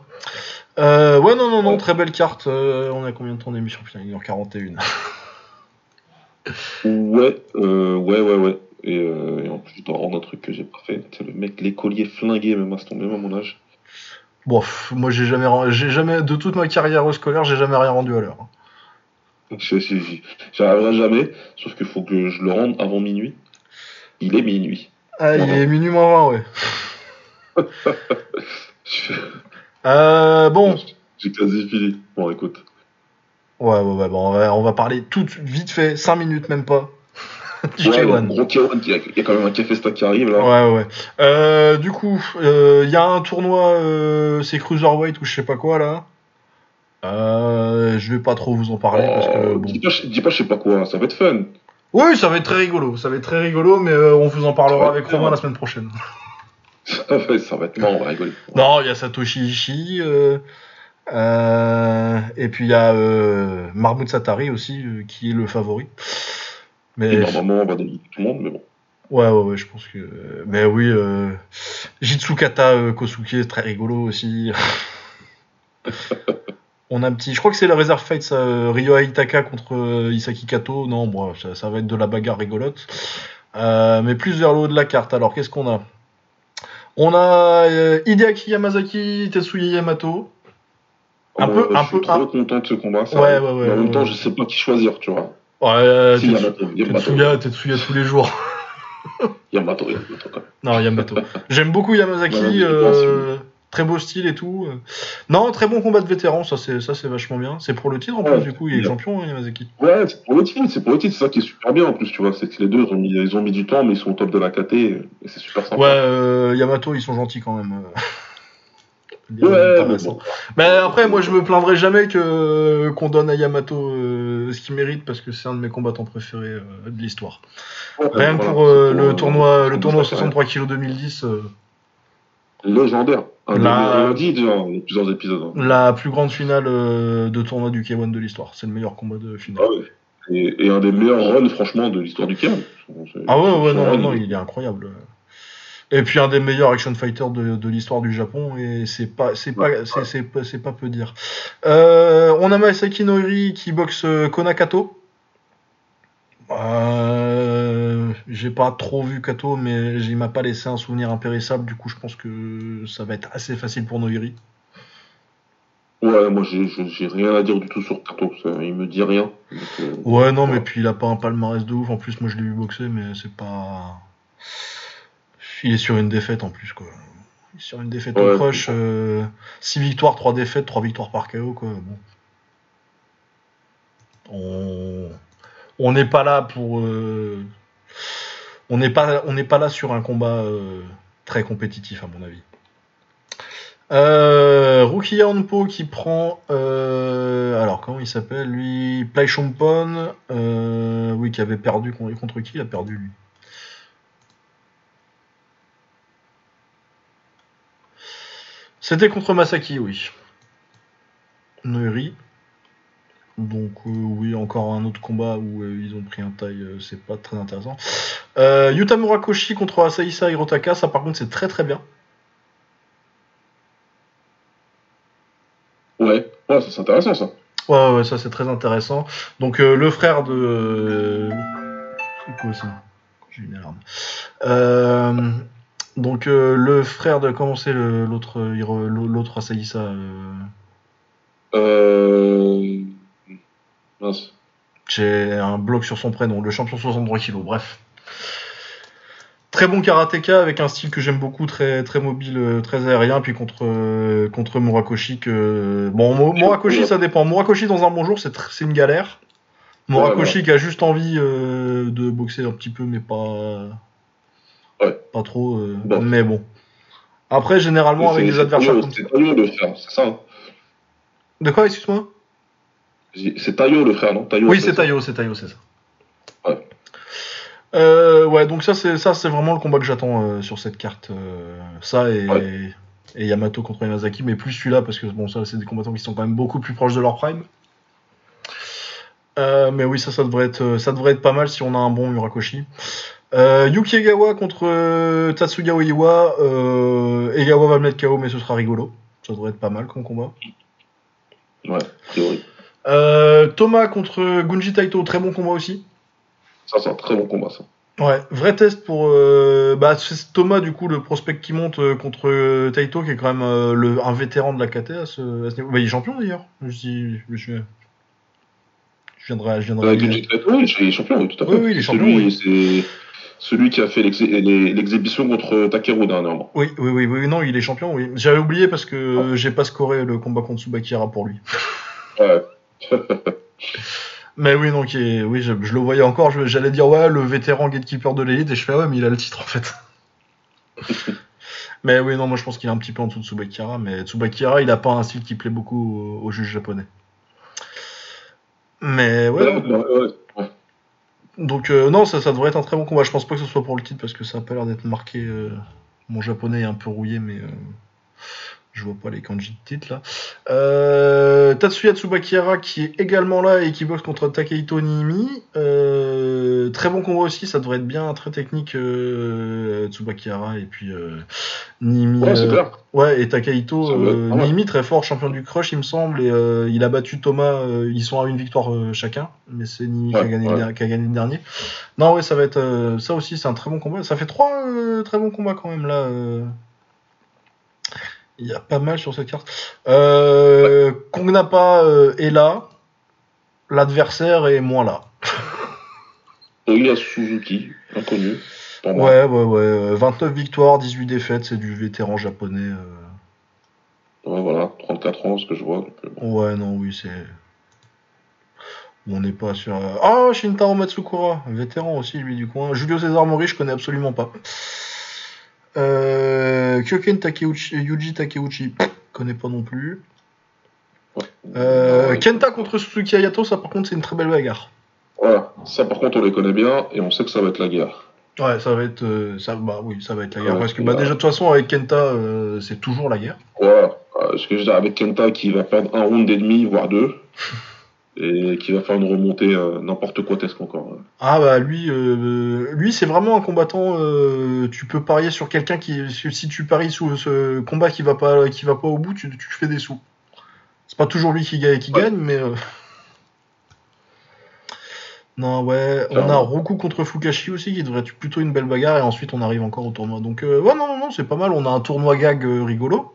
Euh, ouais, non, non, non, très belle carte. euh, on a combien de temps d'émission il est en 41. Ouais, ouais, ouais, ouais. Et, et en plus, je dois rendre un truc que j'ai pas fait. C'est le mec, l'écolier flingué, même à ce même à mon âge. Bon, pff, moi j'ai jamais, j'ai jamais, de toute ma carrière scolaire, j'ai jamais rien rendu à l'heure. J'y arriverai jamais, sauf qu'il faut que je le rende avant minuit. Il est minuit. Ah, il est minuit moins 20, ouais. Euh, bon, J'ai quasi fini. Bon, écoute. ouais, ouais, ouais, bon, on va, parler tout vite fait, 5 minutes même pas. du Ouais, K1. gros K1, il y, a- quand même un café stack qui arrive là. Ouais, ouais. Euh, du coup, euh, il y a un tournoi, euh, c'est Cruiserweight ou je sais pas quoi là. Euh, je vais pas trop vous en parler parce que bon. dis, pas, dis pas je sais pas quoi, ça va être fun. Oui, ça va être très rigolo, ça va être très rigolo, mais euh, on vous en parlera avec. Romain la semaine prochaine. On va rigoler. Non, il y a Satoshi Ishii, euh, euh, et puis il y a euh, Mahmoud Satari aussi, euh, qui est le favori. Mais Et normalement, on va délier tout le monde, mais bon. ouais, ouais, ouais, je pense que. Mais oui, Jitsukata Kosuke, très rigolo aussi. On a un petit, je crois que c'est la Reserve Fight, ça, Ryo Aitaka contre Isaki Kato. Non, bon, ça, ça va être de la bagarre rigolote. Mais plus vers le haut de la carte. Alors, qu'est-ce qu'on a? On a euh, Hideaki Yamazaki, Tetsuya Yamato. Un Moi, peu- un je suis peu- trop un- content de ce combat. Ça Ouais, ouais, ouais, Mais en même temps, je sais pas qui choisir, tu vois. Ouais, Si, Tetsu- Yamato, Yamato. Tetsuya, Tetsuya tous les jours. Yamato, Yamato, quand même. Non, Yamato. J'aime beaucoup Yamazaki, euh, très beau style et tout. Non, très bon combat de vétéran, ça c'est ça c'est vachement bien. C'est pour le titre en Ouais, plus, du coup, il est champion hein, Yamazaki. Ouais, c'est pour le titre, c'est pour le titre, c'est ça qui est super bien en plus, tu vois. C'est que les deux, ils ont, mis, ils ont mis du temps, mais ils sont au top de la KT, et c'est super sympa. Ouais, euh, Yamato, ils sont gentils quand même. euh. Ouais, mais bon. Mais après, moi je me plaindrai jamais que qu'on donne à Yamato euh, ce qu'il mérite parce que c'est un de mes combattants préférés euh, de l'histoire. Ouais, Rien que voilà, pour euh, pour, le euh, tournoi, le tournoi ça, 63 kg 2010, euh, Légendaire. Des La- meilleurs, on l'a dit déjà, a plusieurs épisodes. hein. la plus grande finale euh, de tournoi du K1 de l'histoire. C'est le meilleur combat de finale. Ah ouais. Et, et un des meilleurs runs, franchement, de l'histoire du K1. Ah ouais, ouais, non, non, il est incroyable. Et puis un des meilleurs action fighters de, de l'histoire du Japon, et c'est pas, c'est pas, c'est, c'est, pas- c'est pas peu dire. Euh, on a Masaki Noiri qui boxe euh, Konakato. Euh, j'ai pas trop vu Kato, mais il m'a pas laissé un souvenir impérissable. Du coup, je pense que ça va être assez facile pour Noiri. Ouais, moi, j'ai rien à dire du tout sur Kato. ça, Il me dit rien. Donc, euh, Ouais, non, Ouais. mais puis il a pas un palmarès de ouf. En plus, moi je l'ai vu boxer, mais c'est pas. Il est sur une défaite en plus, quoi. Il est sur une défaite Ouais, au crush. 6 victoires, 3 défaites, 3 victoires par KO, quoi. Bon. On on n'est pas là pour. euh, On n'est pas, on pas là sur un combat euh, très compétitif à mon avis. Euh, Ruki Hanpo qui prend. euh, alors, comment il s'appelle lui? Plaichompon. Euh, oui, qui avait perdu contre qui il a perdu lui? C'était contre Masaki, oui. Neuri. Donc, euh, oui, encore un autre combat où euh, ils ont pris un taille, euh, c'est pas très intéressant. Euh, Yuta Murakoshi contre Asaisa Hirotaka, ça par contre c'est très très bien. Ouais, ouais, ça, c'est intéressant ça. Ouais, ouais, ça c'est très intéressant. Donc le frère de... C'est quoi ça? J'ai une alarme. Donc le frère de... Comment c'est l'autre Asaisa Euh... Mince. J'ai un bloc sur son prénom, le champion 63 kg, bref. Très bon karatéka avec un style que j'aime beaucoup, très, très mobile, euh, très aérien. Puis contre, euh, contre Murakoshi, que. Bon, Mo- Murakoshi, ça dépend. Murakoshi, dans un bon jour, c'est tr- une galère. Murakoshi qui a juste envie euh, de boxer un petit peu, mais pas. Ouais. Pas trop. euh, Bon. Mais bon. Après, généralement, avec des adversaires comme. C'est Taillot le frère, c'est ça hein De quoi, excuse-moi? C'est Taillot le frère, non? Oui, c'est Tayo, c'est Tayo, c'est ça. Ouais. Euh, ouais, donc ça c'est ça c'est vraiment le combat que j'attends euh, sur cette carte. euh, ça et, Ouais. et Yamato contre Yamazaki, mais plus celui-là parce que bon ça c'est des combattants qui sont quand même beaucoup plus proches de leur prime. Mais oui, ça, ça devrait être, ça devrait être pas mal si on a un bon Murakoshi. Yuki Egawa contre Tatsuya Oiwa. Egawa va me mettre KO, mais ce sera rigolo. Ça devrait être pas mal comme combat. Ouais, priori. Euh, Thomas contre Gunji Taito, très bon combat aussi. Ça, c'est un très bon combat, ça. Ouais, vrai test pour euh, bah, c'est Thomas, du coup, le prospect qui monte euh, contre euh, Taito, qui est quand même le, un vétéran de la KT à ce, à ce niveau. Bah, il est champion d'ailleurs. Je, dis- je, je, je viendrai. Je viendrai Gunji Kaito, oui, il est champion, oui, tout à fait. Oui, oui, il est champion, Celui, oui. Celui qui a fait l'exhibition contre Takeru dernièrement. Oui, oui, oui, oui, non, il est champion, oui. J'avais oublié parce que j'ai pas scoré le combat contre Tsubakira pour lui. Ouais. Mais oui, donc, oui, je, je le voyais encore. J'allais dire, ouais, le vétéran gatekeeper de l'élite, et je fais, ouais, mais il a le titre en fait. mais oui, non, moi je pense qu'il est un petit peu en dessous de Tsubakira, mais Tsubakira, il a pas un style qui plaît beaucoup aux, aux juges japonais. Mais ouais, Ouais, non. ouais, ouais. donc euh, non, ça, ça devrait être un très bon combat. Je pense pas que ce soit pour le titre parce que ça a pas l'air d'être marqué. euh, Mon japonais est un peu rouillé, mais euh, je vois pas les kanji de titre là. Euh, Tatsuya Tsubakira qui est également là et qui boxe contre Takehito Niimi. Euh, très bon combat aussi, ça devrait être bien, très technique. euh, Tsubakira et puis euh, Niimi. Ouais, c'est euh, clair. Ouais, et pas mal. Niimi très fort, champion du crush, il me semble, et il a battu Thomas, ils sont à une victoire chacun, mais c'est Niimi qui, a Ouais, gagné ouais. qui a gagné le dernier. Non, ouais, ça va être, ça aussi, c'est un très bon combat. Ça fait trois très bons combats quand même là. Euh. Il y a pas mal sur cette carte. Euh, Kongnapa euh, est là, l'adversaire est moins là. Toya Suzuki, inconnu. Pour moi. Ouais, ouais, ouais. euh, 29 victoires, 18 défaites, c'est du vétéran japonais. euh. Ouais, voilà, 34 ans, ce que je vois. donc, euh, bon. Ouais, non, oui, c'est. On n'est pas sur. Ah, Shintaro Matsukura, vétéran aussi, lui, du coin. Julio César Mori, je connais absolument pas. Euh... Kyoken Takeuchi, Yuji Takeuchi, connais pas non plus. Euh. Kenta contre Suzuki Hayato, ça par contre, c'est une très belle bagarre. Voilà, ça par contre, on les connaît bien et on sait que ça va être la guerre. Ouais, ça va être. euh, ça, bah oui, ça va être la guerre. Ouais, parce que bah, déjà, de toute façon, avec Kenta, euh, c'est toujours la guerre. Voilà, Euh, ce que je dis avec Kenta qui va perdre un round et demi, voire deux, et qui va faire une remontée euh, n'importe quoi tesque encore. Ah bah lui, euh, lui c'est vraiment un combattant. euh, tu peux parier sur quelqu'un qui, si tu paries sur ce combat qui va pas, qui va pas au bout, tu, tu fais des sous. C'est pas toujours lui qui gagne, qui Ouais. gagne, mais. euh, Non ouais, on a. Roku contre Fukashi aussi qui devrait être plutôt une belle bagarre et ensuite on arrive encore au tournoi. Donc euh, ouais non non non c'est pas mal. On a un tournoi gag euh, rigolo.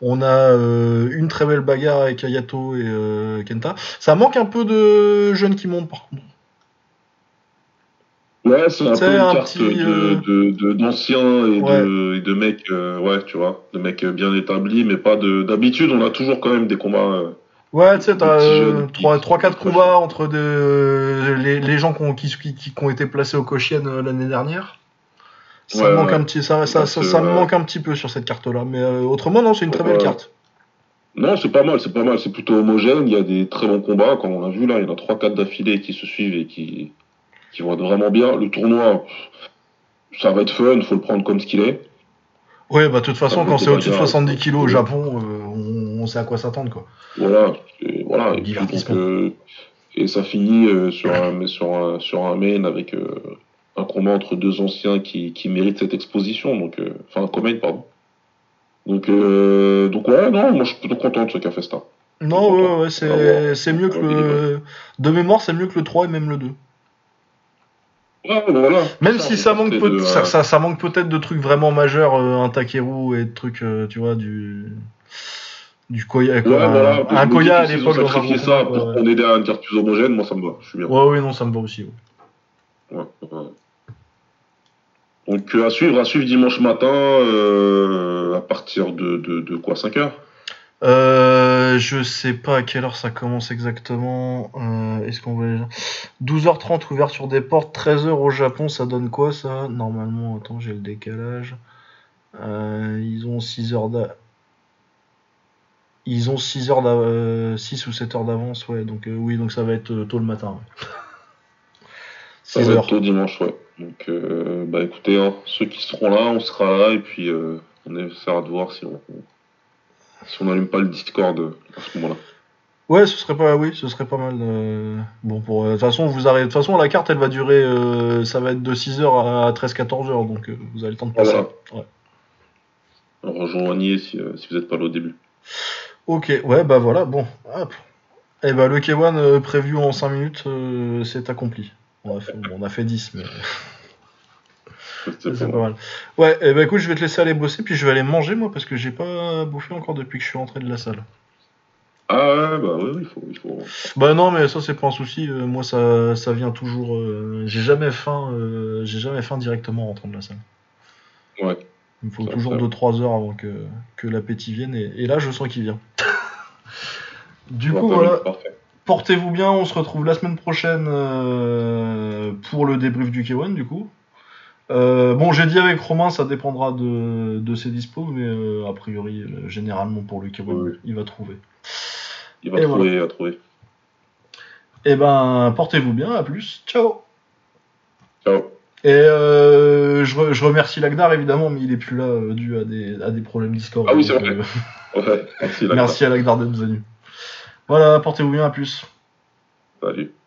On a euh, une très belle bagarre avec Ayato et euh, Kenta. Ça manque un peu de jeunes qui montent par contre. Ouais, c'est un peu une un carte petit, de- de- de- d'anciens et, Ouais. et de mecs, euh, ouais, tu vois, de mecs bien établis, mais pas de. D'habitude, on a toujours quand même des combats. euh, Ouais, tu sais, t'as petits jeunes qui- 3-4 qui- combats entre les, les gens qui ont, qui, qui, qui ont été placés au Koshien euh, l'année dernière. Ça, Ouais, me manque ouais. un petit, ça, ça, Donc, ça, ça me euh, manque un petit peu sur cette carte-là. Mais euh, autrement, non, c'est une très belle carte. Non, c'est pas mal, c'est pas mal, c'est plutôt homogène. Il y a des très bons combats, comme on a vu là. Il y en a 3-4 d'affilée qui se suivent et qui, qui vont être vraiment bien. Le tournoi, ça va être fun, faut le prendre comme ce qu'il est. Ouais, bah de toute façon, quand c'est au-dessus de bagarre. 70 kilos au Japon, euh, on, on sait à quoi s'attendre, quoi. Voilà, et, voilà. Et, puis, Divertissement. donc, euh, et ça finit euh, sur, un, sur, un, sur un main avec euh, un combat entre deux anciens qui, qui méritent cette exposition. Donc, euh, enfin, un co-main, pardon. Donc, euh, donc ouais, non, moi je suis plutôt content de ce qu'a fait ça. Non, ouais, ouais, c'est, mieux que Bravo, le. De mémoire, c'est mieux que le 3 et même le 2. Ouais, voilà. Même Ça, si ça manque, fait peut- de, ça, euh, ça- ça manque peut-être de trucs vraiment majeurs, euh, un Takeru et de trucs, euh, tu vois, du. Du Koya. Ouais, voilà. un, Koya à l'époque sacrifié gros ça combat, pour qu'on ait une carte plus homogène, moi ça me va, je suis bien. Ouais, oui, non, ça me va aussi. ouais. Ouais, ouais. Donc euh, à suivre, à suivre dimanche matin euh, à partir de, quoi 5 heures? Euh, je sais pas à quelle heure ça commence exactement. Euh, Est-ce qu'on va 12h30 ouverture des portes, 13h au Japon, ça donne quoi ça? Normalement, attends, j'ai le décalage. Ils ont 6 heures d'a... Ils ont 6 heures d'a- euh, 6 ou 7 heures d'avance, ouais. Donc oui, donc ça va être tôt le matin. Ça 6 va être dimanche, ouais. Donc euh, bah écoutez, hein, ceux qui seront là, on sera là et puis euh, on essaiera de voir si on si on n'allume pas le Discord euh, à ce moment-là. Ouais, ce serait pas, oui, ce serait pas mal. euh, Bon, pour de toute façon, vous. De toute façon, la carte, elle va durer. euh, ça va être de 6h à 13-14h, donc vous avez le temps de passer. Voilà. Ouais. Rejoignez si, si vous n'êtes pas là au début. Ok, ouais, bah voilà, bon, hop. Et bah le K1 euh, prévu en 5 minutes, c'est accompli. On a, fait, bon, on a fait 10, mais c'est pas mal. Ouais, et bah écoute, je vais te laisser aller bosser, puis je vais aller manger moi, parce que j'ai pas bouffé encore depuis que je suis rentré de la salle. Ah ouais, bah oui, il faut, il faut. Bah non, mais ça c'est pas un souci. euh, moi, ça, ça vient toujours. euh, j'ai jamais faim. euh, j'ai jamais faim directement en rentrant de la salle. Ouais. Il me faut Ça, toujours ça. 2-3 heures avant que, que l'appétit vienne, et, et là, je sens qu'il vient. du Bon, coup, bah, voilà. Parfait. Portez-vous bien, on se retrouve la semaine prochaine euh, pour le débrief du K1 du coup. Euh, bon, j'ai dit avec Romain, ça dépendra de, de ses dispos, mais euh, a priori, généralement pour le K1, Oui. il va trouver. Il va Et trouver, il va trouver. Et ben, portez-vous bien, à plus, ciao Ciao. Et euh, je, re- je remercie Lagdar évidemment, mais il est plus là euh, dû à des, à des problèmes Discord. Ah oui, c'est vrai. euh, Ouais, merci, merci à Lagdar d'être venu. Voilà, portez-vous bien, à plus. Salut.